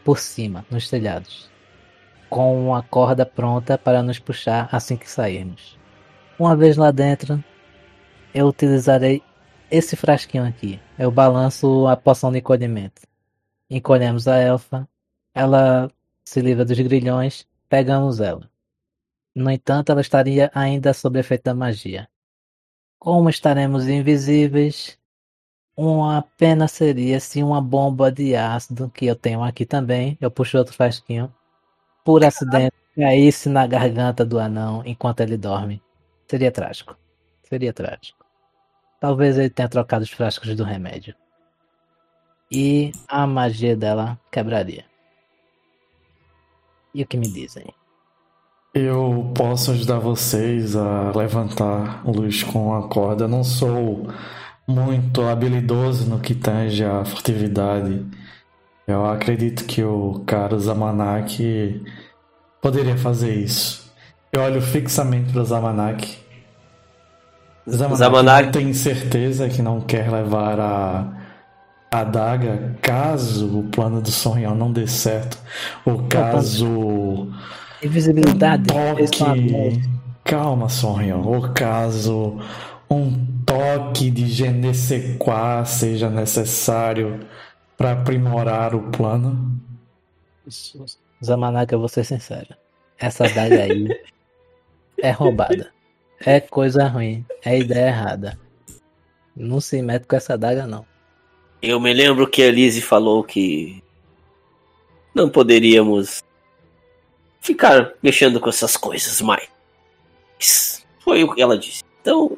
por cima, nos telhados, com uma corda pronta para nos puxar assim que sairmos. Uma vez lá dentro, eu utilizarei esse frasquinho aqui. Eu balanço a poção de encolhimento. Encolhemos a elfa, ela se livra dos grilhões, pegamos ela. No entanto, ela estaria ainda sob efeito da magia. Como estaremos invisíveis, uma pena seria se uma bomba de ácido, que eu tenho aqui também, eu puxo outro frasquinho, por acidente caísse na garganta do anão enquanto ele dorme. Seria trágico. Seria trágico. Talvez ele tenha trocado os frascos do remédio. E a magia dela quebraria. E o que me dizem? eu posso ajudar vocês a levantar luz com a corda. Não sou muito habilidoso no que tange a furtividade. Eu acredito que o caro Zamanak poderia fazer isso. Eu olho fixamente para o Zamanak. Zamanak, tem certeza que não quer levar a a adaga caso o plano do Sonhão não dê certo, ou caso Invisibilidade. um toque. adultos. Calma, Sonhão. Ou caso um toque de je ne sais quoi seja necessário para aprimorar o plano. Zamanaka, eu vou ser sincero. Essa adaga aí *laughs* é roubada. É coisa ruim. É ideia errada. Não se mete com essa adaga, não. Eu me lembro que a Lizzie falou que não poderíamos ficar mexendo com essas coisas mais. Foi o que ela disse. Então,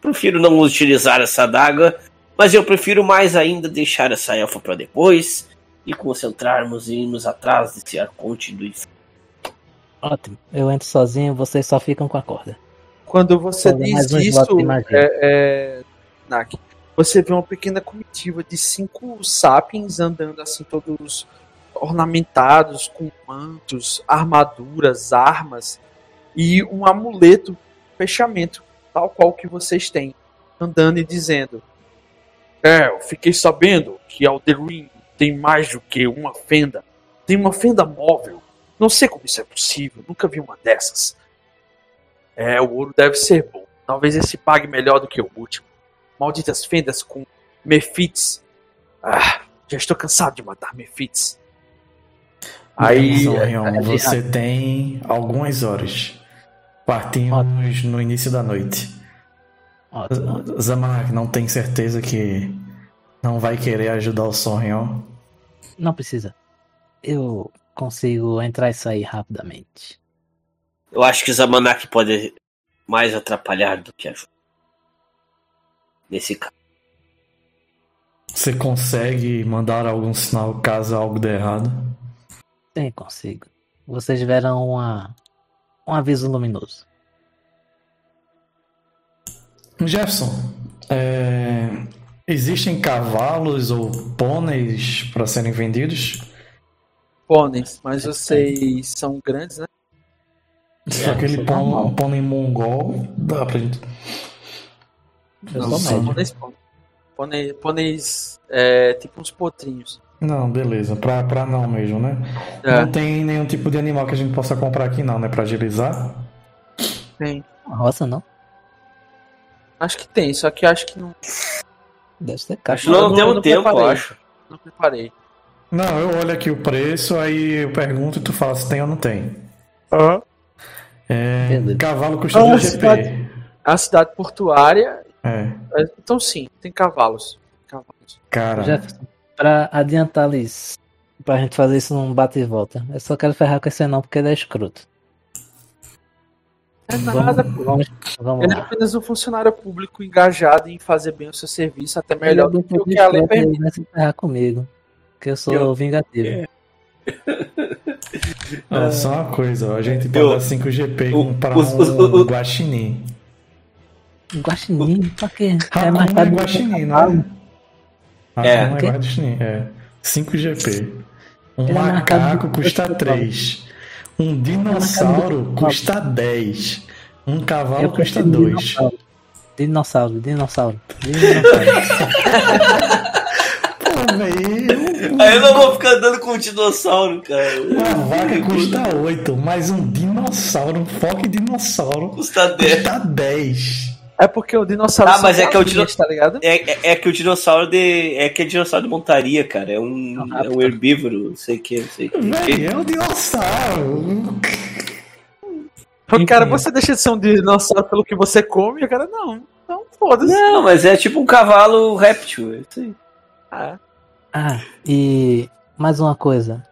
prefiro não utilizar essa adaga, mas eu prefiro mais ainda deixar essa elfa para depois e concentrarmos em irmos atrás desse arconte do inferno. Ótimo. Eu entro sozinho, vocês só ficam com a corda. Quando você diz isso, é, é, Nak, você vê uma pequena comitiva de cinco sapiens andando assim, todos ornamentados com mantos, armaduras, armas e um amuleto, fechamento, tal qual que vocês têm, andando e dizendo: É, eu fiquei sabendo que Alderin tem mais do que uma fenda, tem uma fenda móvel. Não sei como isso é possível, nunca vi uma dessas. É, o ouro deve ser bom. Talvez esse pague melhor do que o último. Malditas fendas com mefites. Ah, Já estou cansado de matar Mefits. Aí. Sonrion, é, é, você tem algumas horas. Partimos no início da noite. Ótimo. Zamanak não tem certeza que não vai querer ajudar o Sonrion. Não precisa. Eu consigo entrar e sair rapidamente. Eu acho que Zamanak pode mais atrapalhar do que ajudar. Nesse caso. Você consegue mandar algum sinal caso algo dê errado? Sim, consigo. Vocês tiveram uma, um aviso luminoso. Jefferson, é, existem cavalos ou pôneis para serem vendidos? Pôneis, mas vocês são grandes, né? Se aquele isso é normal. pônei, pônei mongol, dá pra gente. Eu Não, pôneis, pô- pônei- pôneis é, tipo uns potrinhos. Não, beleza. Pra, pra não mesmo, né? É, Não tem nenhum tipo de animal que a gente possa comprar aqui, não, né? Pra agilizar. tem. Uma roça não? Acho que tem, só que acho que não, Deve ser caixa. que não, não- não tempo, preparei. eu acho. não preparei. Não, eu olho aqui o preço, aí eu pergunto e tu fala se tem ou não tem. É, cavalo custa Ah, 2 cidade. A cidade portuária, É, é, então sim, tem cavalos. Cavalos. cara. Jefferson, pra adiantar-lhes, pra gente fazer isso num bate e volta, eu só quero ferrar com esse não porque ele é escroto. É nada, Vamos, pô. vamos, vamos Ele é apenas um funcionário público engajado em fazer bem o seu serviço, até melhor é do que o que a lei permite. ele vai se ferrar comigo. Que eu sou Eu- vingativo. *laughs* Olha só uma coisa, a gente pode Eu- dar 5 GP o- para os- um os- os- guaxinim. Guaxinim, pra quê? Hakuma é, caro do que guaxinim, cavalo. né? É. É guaxinim, é. 5 GP. Um Ele é mais macaco custa cavalo. 3. Um mais dinossauro custa 10. Um cavalo custa prefiro 2. Dinossauro. Dinossauro, dinossauro. dinossauro. *laughs* *laughs* Aí eu não vou ficar andando com o dinossauro, cara. Uma vaca custa 8, mas um dinossauro, um foque dinossauro, Custa 10. custa 10. É porque o dinossauro. Ah, mas é que é dinossauro- Tá ligado? É, é, é que o dinossauro de. É que é dinossauro de montaria, cara. É um, Não, é um herbívoro, não sei o que, não sei o que. Velho, é um dinossauro. O cara, você deixa de ser um dinossauro pelo que você come, o cara, não. Então, foda-se. Não, mas é tipo um cavalo réptil. é isso aí. Ah, Ah, e mais uma coisa.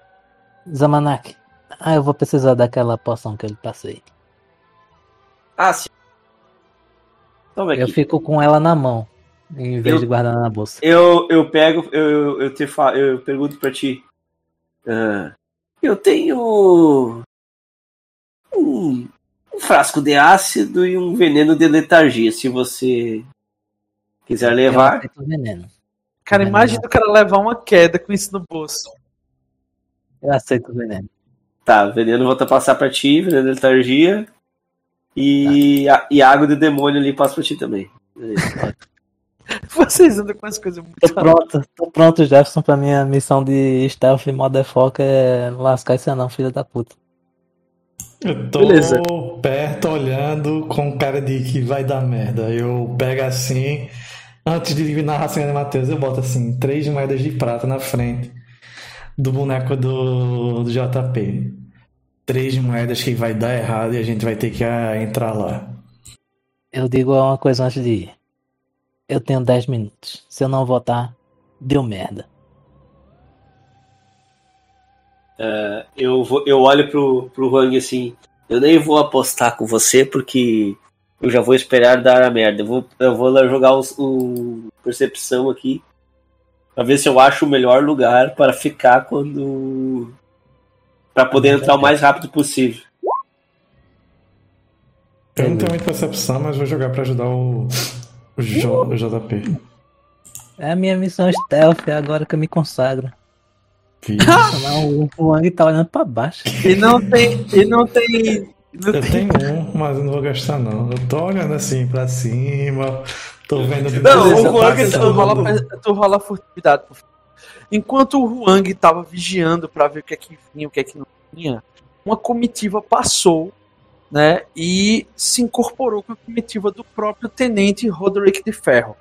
Zamanak. Ah, eu vou precisar daquela poção que eu lhe passei. Ah, sim. Toma Eu aqui. fico com ela na mão, em vez Eu- de guardar na bolsa. Eu, eu pego, eu, eu, eu te fa, eu pergunto pra ti. ah, eu tenho um, um frasco de ácido e um veneno de letargia. Se você quiser Eu levar, o veneno. Cara, Veneno. imagina o cara levar uma queda com isso no bolso. Eu aceito o veneno. tá, veneno eu vou passar pra ti, veneno de letargia. E, a, e água de demônio ali passo pra ti também. *laughs* Vocês andam com as coisas muito. Tô pronto, tô pronto, Jefferson, pra minha missão de stealth motherfucker é lascar esse anão, filho da puta. Eu tô Beleza. perto olhando com cara de que vai dar merda. Eu pego assim, antes de vir na racinha de Matheus, eu boto assim, três moedas de prata na frente do boneco do, do JP. Três moedas que vai dar errado e a gente vai ter que ah, entrar lá. Eu digo uma coisa antes de ir. Eu tenho 10 minutos. Se eu não votar, deu merda. eu, vou, eu olho pro, pro Huang assim. Eu nem vou apostar com você porque eu já vou esperar dar a merda. Eu vou, eu vou lá jogar o percepção aqui pra ver se eu acho o melhor lugar para ficar quando. para poder entrar o mais rápido possível. Eu não tenho muita percepção, mas vou jogar pra ajudar o, o, J- o JP. É a minha missão stealth, é agora que eu me consagro. Senão o Wang tá olhando pra baixo. E não tem. E não tem. Eu tenho um, mas eu não vou gastar não. Eu tô olhando assim pra cima, tô vendo Não, o passando. tu, rola, tu rola furtividade. Enquanto o Huang tava vigiando pra ver o que é que vinha, o que é que não vinha, uma comitiva passou, né, e se incorporou com a comitiva do próprio tenente Roderick de Ferro.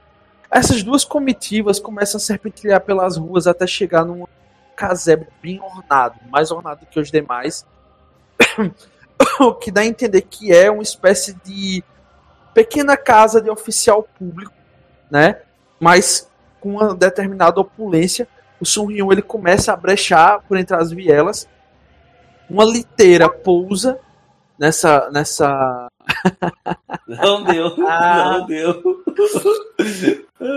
Essas duas comitivas começam a serpentear pelas ruas até chegar num casebre bem ornado, mais ornado que os demais, *coughs* *coughs* o que dá a entender que é uma espécie de pequena casa de oficial público, né? Mas com uma determinada opulência, o Sun Hyun ele começa a brechar por entre as vielas. Uma liteira pousa nessa nessa *laughs* Não deu, *laughs* Ah. não deu.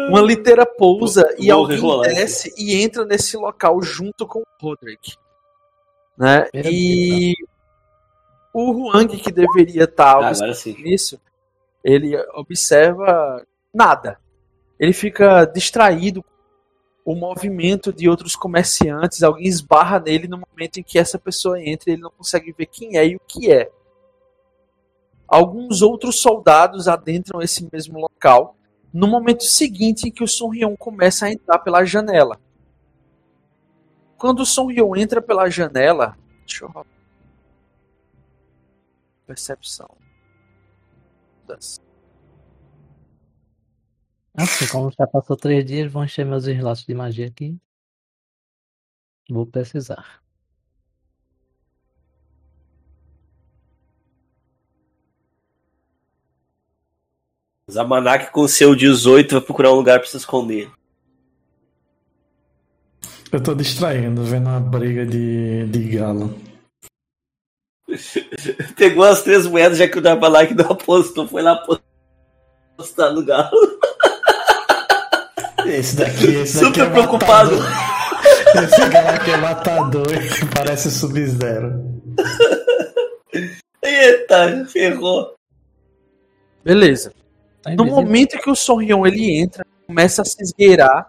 uma liteira pousa e alguém desce e entra nesse local junto com o Roderick. Né? Meu E o Huang, que deveria estar Ah, nisso, ele observa nada. Ele fica distraído com o movimento de outros comerciantes, alguém esbarra nele no momento em que essa pessoa entra e ele não consegue ver quem é e o que é. Alguns outros soldados adentram esse mesmo local no momento seguinte em que o Sun Hyun começa a entrar pela janela. Quando o Sun Hyun entra pela janela, deixa eu. Percepção. Das- Assim, como já passou três dias, vou encher meus slots de magia aqui. Vou precisar. Zamanak com seu 18 vai procurar um lugar pra se esconder. Eu tô distraindo, vendo a briga de, de galo. *laughs* *laughs* Pegou as três moedas, já que o Zamanak não apostou, foi lá apostar no galo. *laughs* Esse daqui, esse daqui Super é preocupado. matador. *laughs* Esse galo aqui é matador parece Sub-Zero. Eita, ferrou. Beleza. Tá No momento que o Hyun ele entra, começa a se esgueirar,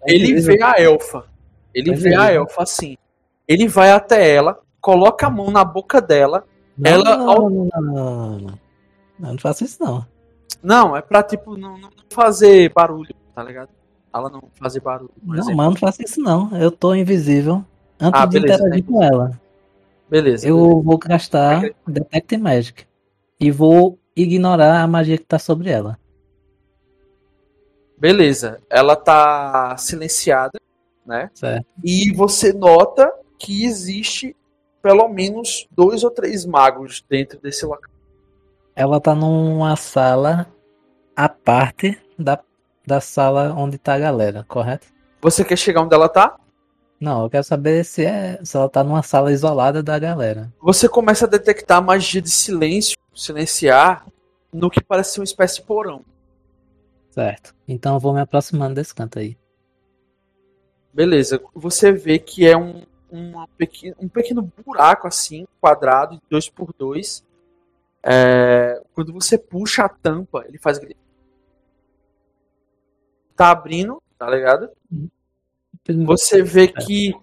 Tá ele vê a elfa. Ele Tá vê a elfa assim. Ele vai até ela, coloca a mão na boca dela. Não, ela- não, não, não, não, não, faço isso não. Não, é pra tipo não, não fazer barulho, tá ligado? Ela não fazer barulho. Não, exemplo. mas não faço isso não. Eu tô invisível antes Ah, de beleza, interagir tá com ela. Beleza. Eu vou gastar Detect Magic. E vou ignorar a magia que tá sobre ela. Beleza. Ela tá silenciada, né? Certo. E você nota que existe pelo menos dois ou três magos dentro desse local. Ela tá numa sala à parte da, da sala onde tá a galera, correto? Você quer chegar onde ela tá? Não, eu quero saber se, é, se ela tá numa sala isolada da galera. Você começa a detectar magia de silêncio, silenciar, no que parece ser uma espécie de porão. Certo. Então eu vou me aproximando desse canto aí. Beleza. Você vê que é um, uma pequeno, um pequeno buraco assim, quadrado, de 2 por 2 É, quando você puxa a tampa, ele faz. Tá abrindo, tá ligado? Você vê que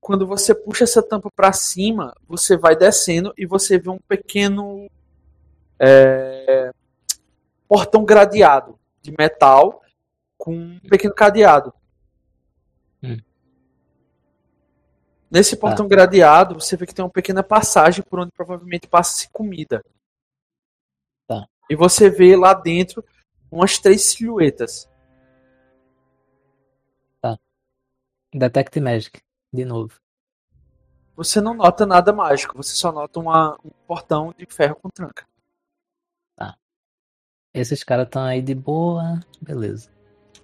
quando você puxa essa tampa pra cima, você vai descendo e você vê um pequeno é, portão gradeado de metal com um pequeno cadeado. Hum. Nesse portão gradeado, você vê que tem uma pequena passagem por onde provavelmente passa-se comida. Tá. E você vê lá dentro umas três silhuetas. Detect Magic, de novo. Você não nota nada mágico, você só nota uma- um portão de ferro com tranca. Esses caras estão aí de boa, beleza.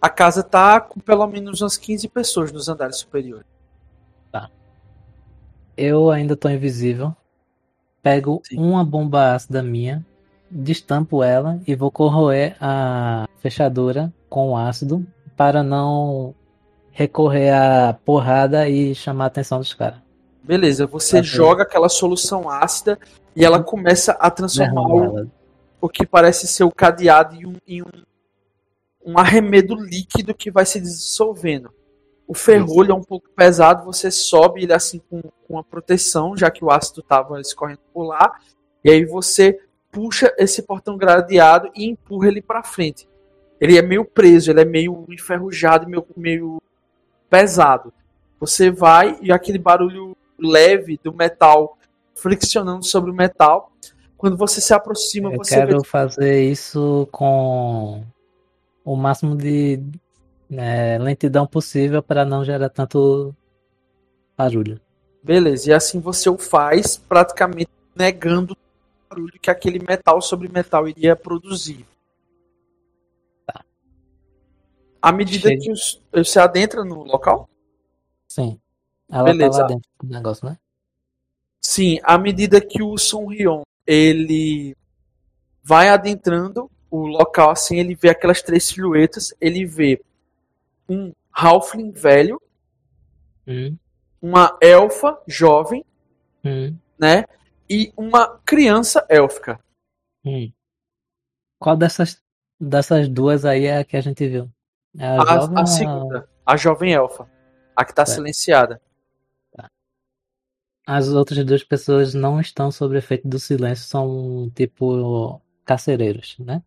A casa tá com pelo menos umas 15 pessoas nos andares superiores. Eu ainda tô invisível. Pego Sim. uma bomba ácida minha, destampo ela e vou corroer a fechadura com ácido para não recorrer à porrada e chamar a atenção dos caras. Beleza, você bem. joga aquela solução ácida e ela começa a transformar o que parece ser o cadeado em um, em um, um arremedo líquido que vai se dissolvendo. O ferrolho é um pouco pesado, você sobe ele assim com, com a proteção, já que o ácido estava escorrendo por lá, e aí você puxa esse portão gradeado e empurra ele para frente. Ele é meio preso, ele é meio enferrujado, meio, meio pesado. Você vai e aquele barulho leve do metal friccionando sobre o metal. Quando você se aproxima, Eu você vê quero fazer isso com o máximo de é, lentidão possível para não gerar tanto barulho. Beleza, e assim você o faz praticamente negando o barulho que aquele metal sobre metal iria produzir. Tá. À medida Chega. que os- você adentra no local? Sim. Ela Beleza. tá lá dentro do negócio, né? Sim, à medida que o Sonrion ele vai adentrando o local assim, ele vê aquelas três silhuetas, ele vê um Halfling velho, Hum, uma elfa jovem, hum, né? E uma criança élfica. hum. Qual dessas, dessas duas aí é a que a gente viu? É a, A, jovem a ou segunda, a jovem elfa, a que tá Certo. silenciada. As outras duas pessoas não estão sob efeito do silêncio, são tipo carcereiros, né?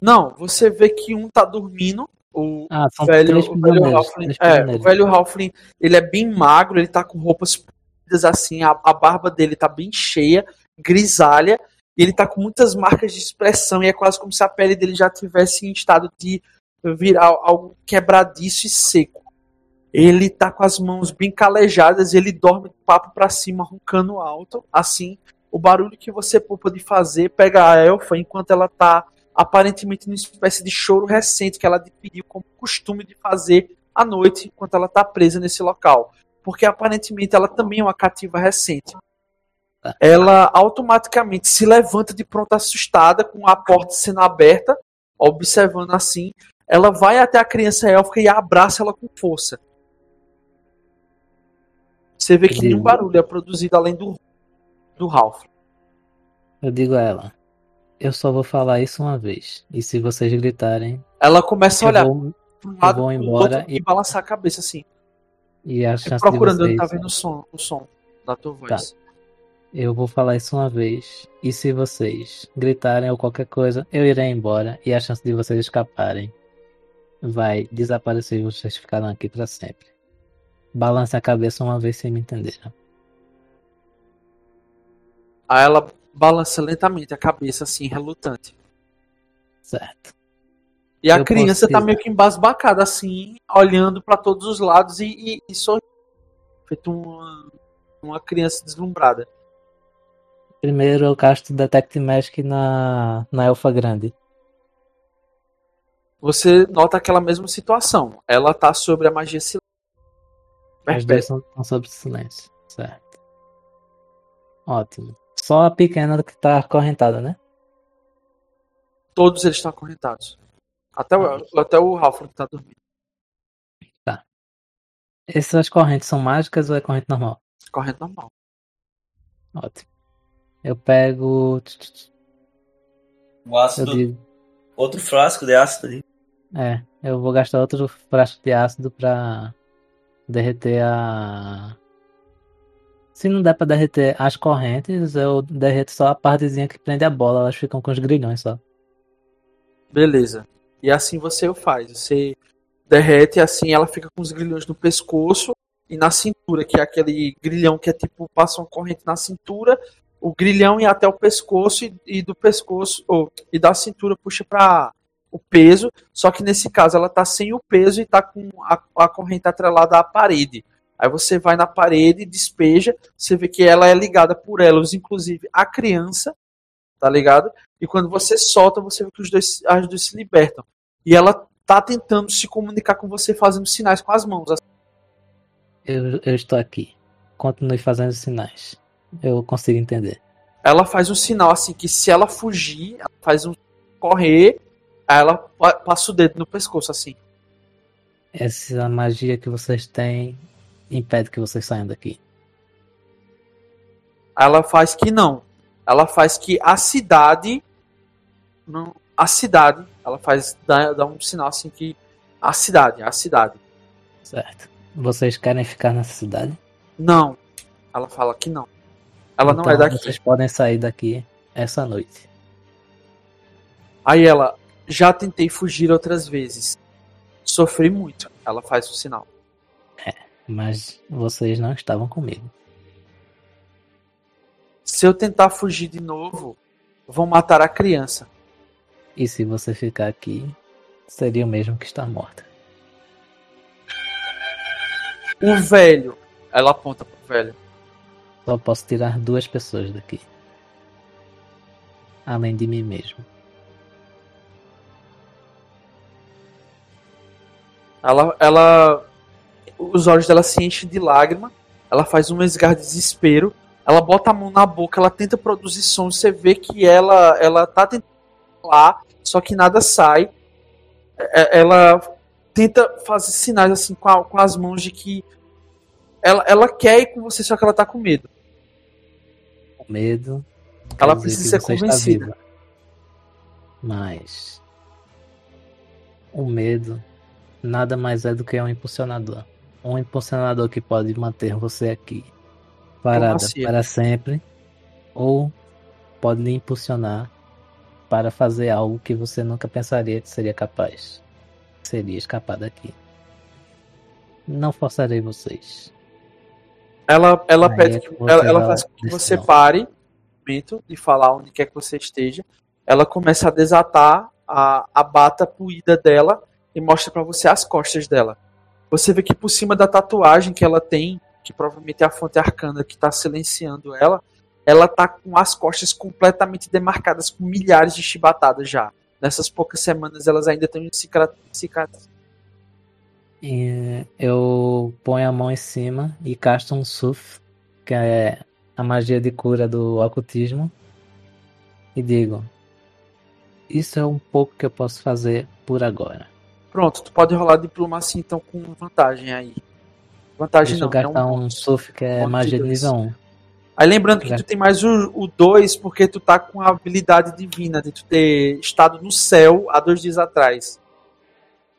Não, você vê que um tá dormindo, o Ah, velho, três o velho. Halfling, é, o velho Halfling, ele é bem magro, ele tá com roupas polidas assim, a, a barba dele tá bem cheia, grisalha, e ele tá com muitas marcas de expressão, e é quase como se a pele dele já tivesse em estado de virar algo quebradiço e seco. Ele tá com as mãos bem calejadas e ele dorme de papo pra cima, roncando alto, assim, o barulho que você pode fazer pega a elfa enquanto ela tá aparentemente numa espécie de choro recente que ela adquiriu como costume de fazer à noite enquanto ela está presa nesse local. Porque aparentemente ela também é uma cativa recente. Ela automaticamente se levanta de pronto assustada, com a porta sendo aberta, observando assim. Ela vai até a criança élfica e abraça ela com força. Você vê que nenhum barulho é produzido além do, do Ralph. Eu digo a ela, eu só vou falar isso uma vez. E se vocês gritarem, Ela começa a eu olhar vou, um lado vou pro embora outro e- e balançar a cabeça assim. e a chance de procurando onde vocês, tá vendo o som, o som da tua voz. eu vou falar isso uma vez. E se vocês gritarem ou qualquer coisa, eu irei embora e a chance de vocês escaparem vai desaparecer e vocês ficarão aqui para sempre. Balance a cabeça uma vez sem me entenderam. Aí ela balança lentamente a cabeça assim, relutante. Certo. E a Eu criança tá meio que embasbacada assim, olhando pra todos os lados e, e, e sorrindo. Feito uma, uma criança deslumbrada. Primeiro eu casto Detect Magic na, na Elfa Grande. Você nota aquela mesma situação. Ela tá sobre a magia silêncio. As duas são, são sob silêncio. Certo. Ótimo. Só a pequena que tá acorrentada, né? Todos eles estão acorrentados. Até o, até o que tá dormindo. Essas correntes são mágicas ou é corrente normal? Corrente normal. Ótimo. Eu pego. O ácido. digo. Outro frasco de ácido ali. É, eu vou gastar outro frasco de ácido pra derreter a. Se não der pra derreter as correntes, eu derreto só a partezinha que prende a bola, elas ficam com os grilhões só. Beleza. E assim você o faz. Você derrete assim ela fica com os grilhões no pescoço e na cintura, que é aquele grilhão que é tipo, passa uma corrente na cintura, o grilhão e até o pescoço e, e do pescoço, ou, e da cintura puxa para o peso, só que nesse caso ela tá sem o peso e tá com a, a corrente atrelada à parede. Aí você vai na parede, despeja, você vê que ela é ligada por elos, inclusive a criança, tá ligado? E quando você solta, você vê que os dois, as duas se libertam. E ela tá tentando se comunicar com você fazendo sinais com as mãos. assim. Eu, eu estou aqui. Continue fazendo sinais. Eu consigo entender. Ela faz um sinal assim que se ela fugir, ela faz um correr, aí ela pa- passa o dedo no pescoço assim. Essa magia que vocês têm impede que vocês saiam daqui. Ela faz que não. Ela faz que a cidade não, a cidade, ela faz dá, dá um sinal assim que a cidade, a cidade. Certo. Vocês querem ficar nessa cidade? Não. Ela fala que não. Ela não é Então, daqui. Vocês podem sair daqui essa noite. Aí ela, já tentei fugir outras vezes. Sofri muito. Ela faz o sinal. Mas vocês não estavam comigo. Se eu tentar fugir de novo, vão matar a criança. E se você ficar aqui, seria o mesmo que estar morta. O velho. Ela aponta pro velho. Só posso tirar duas pessoas daqui. Além de mim mesmo. Ela, ela. Os olhos dela se enchem de lágrima. Ela faz um esgar de desespero. Ela bota a mão na boca, ela tenta produzir som. Você vê que ela, ela tá tentando falar, só que nada sai. É- Ela tenta fazer sinais assim com, a- com as mãos de que ela, ela quer ir com você, só que ela tá com medo. Com medo. Ela precisa ser convencida. Mas. O medo nada mais é do que um impulsionador. Um impulsionador que pode manter você aqui, parada assim? para sempre, ou pode lhe impulsionar para fazer algo que você nunca pensaria que seria capaz. Seria escapar daqui. Não forçarei vocês. Ela, ela Aí pede é que, ela, ela faz com que você pare momento de falar onde quer que você esteja. Ela começa a desatar a, a bata puída dela e mostra pra você as costas dela. Você vê que por cima da tatuagem que ela tem, que provavelmente é a fonte arcana que tá silenciando ela, ela tá com as costas completamente demarcadas, com milhares de chibatadas já. Nessas poucas semanas elas ainda têm cicatriz. Eu ponho a mão em cima e casto um Suf, que é a magia de cura do ocultismo, e digo: Isso é um pouco que eu posso fazer por agora. Pronto, tu pode rolar diplomacia então com vantagem aí. Vantagem Deixa eu não, é gastar um um Suf que é magia de nível 1. Aí lembrando que tu tem mais o 2 porque tu tá com a habilidade divina de tu ter estado no céu há dois dias atrás.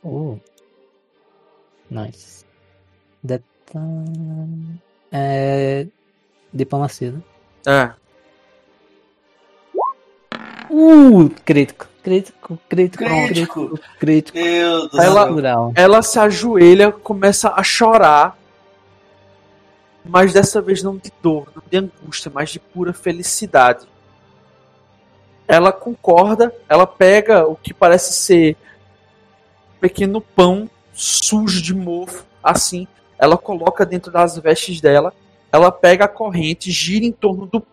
Uh. Nice. Detalhe. É. Diplomacia. né? É. Uh! Crítico. Crítico, crítico, Crítico. crítico, crítico. Meu Deus Ela- Natural. Ela se ajoelha, começa a chorar. Mas dessa vez não de dor, não de angústia, mas de pura felicidade. Ela concorda, ela pega o que parece ser um pequeno pão sujo de mofo, assim. Ela coloca dentro das vestes dela. Ela pega a corrente, gira em torno do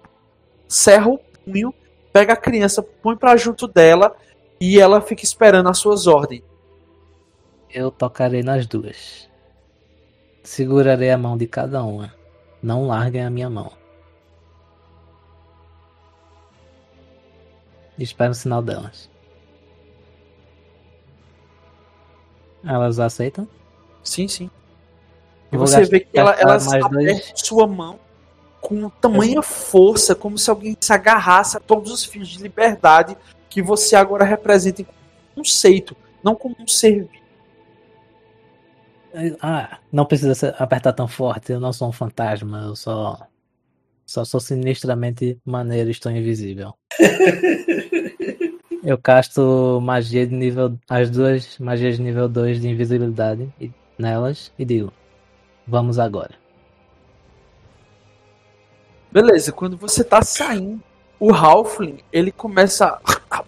serra o punho, pega a criança, põe pra junto dela e ela fica esperando as suas ordens. Eu tocarei nas duas. Segurarei a mão de cada uma. Não larguem a minha mão. Espero o sinal delas. Elas aceitam? Sim, sim. E Eu você vê que ela, ela mais dois. sua mão com tamanha força, como se alguém se agarrasse a todos os fios de liberdade que você agora representa como um conceito, não como um ser. Ah, não precisa ser- apertar tão forte. Eu não sou um fantasma. Eu só. Só sou sinistramente maneiro e estou invisível. *laughs* Eu casto magia de nível. As duas magias de nível 2 de invisibilidade e- nelas e digo: Vamos agora. Beleza, quando você tá saindo, o Halfling, ele começa a...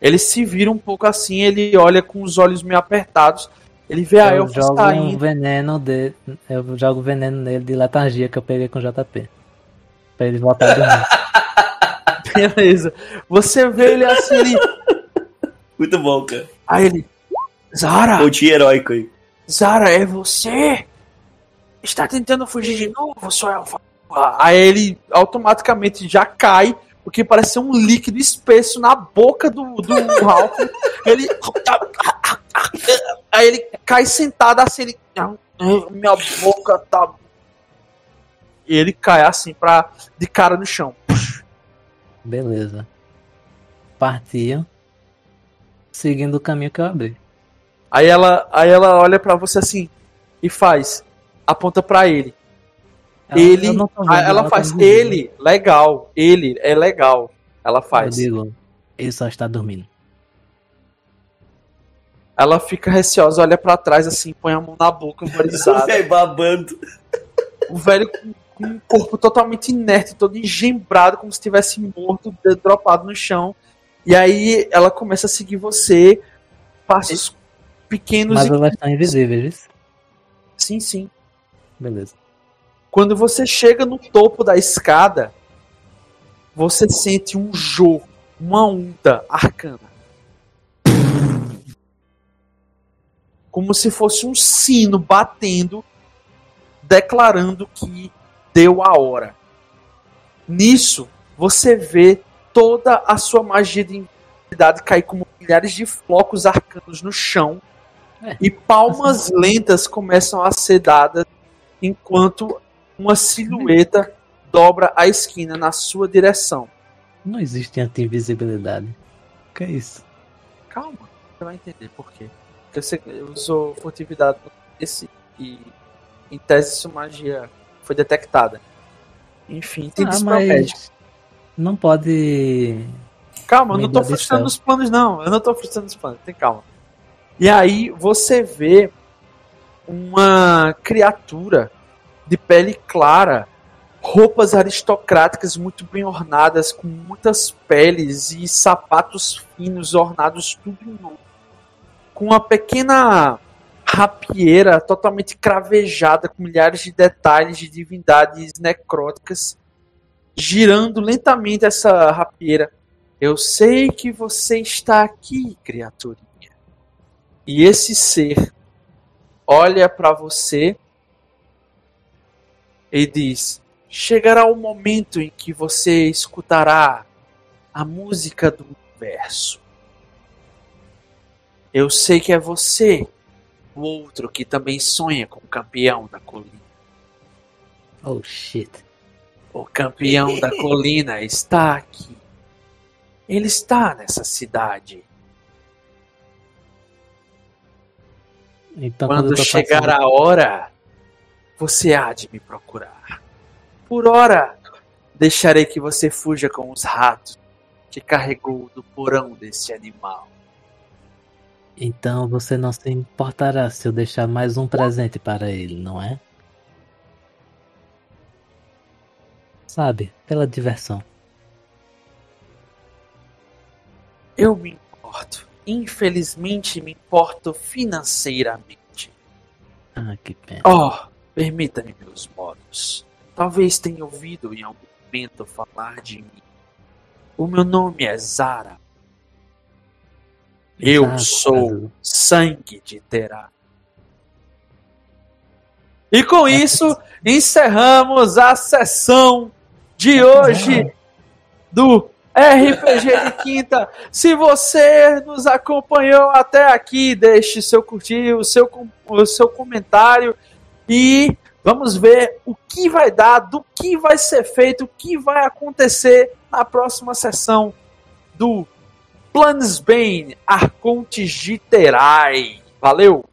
Ele se vira um pouco assim, ele olha com os olhos meio apertados, ele vê a eu Elfa jogo um saindo. veneno de. Eu jogo veneno nele de letargia que eu peguei com o JP. Pra ele voltar a dormir. *laughs* Beleza. Você vê ele assim, ele... Muito bom, cara. Aí ele... Zara! Pontinho heróico aí. Zara, é você? Está tentando fugir de novo, sua elfa? Aí ele automaticamente já cai, porque parece ser um líquido espesso na boca do, do *laughs* Ralph. Ele. Aí ele cai sentado assim, ele. Minha boca tá. E ele cai assim pra, de cara no chão. Beleza. Partia. Seguindo o caminho que eu abri. Aí ela, aí ela olha pra você assim e faz. Aponta pra ele. Ela- ele, vendo, aí ela tá faz invisível. ele, legal, ele é legal. Ela faz. Eu digo, ele só está dormindo. Ela fica receosa, olha pra trás assim, põe a mão na boca, O horrorizada. velho *laughs* babando. o velho com, com um corpo totalmente inerte, todo engembrado, como se estivesse morto, de- dropado no chão. E aí ela começa a seguir você, passos pequenos Mas e. elas estão invisíveis. Sim, sim. Beleza. Quando você chega no topo da escada, você sente um jorro, uma onda arcana. Como se fosse um sino batendo, declarando que deu a hora. Nisso, você vê toda a sua magia de invisibilidade cair como milhares de flocos arcanos no chão. É. E palmas lentas começam a ser dadas enquanto uma silhueta dobra a esquina na sua direção. Não existe anti-invisibilidade. O que é isso? Calma, você vai entender por quê. Porque você usou furtividade nesse e em tese sua magia foi detectada. Enfim, tem Ah, mas não pode. Calma, eu não tô frustrando os planos, não. Eu não tô frustrando os planos, tem calma. E aí você vê uma criatura de pele clara, roupas aristocráticas muito bem ornadas, com muitas peles e sapatos finos ornados tudo em ouro. Com uma pequena rapieira totalmente cravejada, com milhares de detalhes de divindades necróticas, girando lentamente essa rapieira. Eu sei que você está aqui, criaturinha. E esse ser olha para você e diz: Chegará o momento em que você escutará a música do universo. Eu sei que é você, o outro que também sonha com o campeão da colina. Oh shit. O campeão da *laughs* colina está aqui. Ele está nessa cidade. Então Quando tô chegar passando- a hora, você há de me procurar. Por hora, deixarei que você fuja com os ratos que carregou do porão desse animal. Então você não se importará se eu deixar mais um presente para ele, não é? Sabe, pela diversão. Eu me importo. Infelizmente, me importo financeiramente. Ah, que pena. Oh, permita-me, meus modos. Talvez tenha ouvido em algum momento falar de mim. O meu nome é Zara. Eu Ah, sou sangue de Terá. E com isso, encerramos a sessão de hoje do RPG de Quinta. Se você nos acompanhou até aqui, deixe seu curtir, o seu, o seu comentário e vamos ver o que vai dar, do que vai ser feito, o que vai acontecer na próxima sessão do Plansbane Arcontes de Terai. Valeu!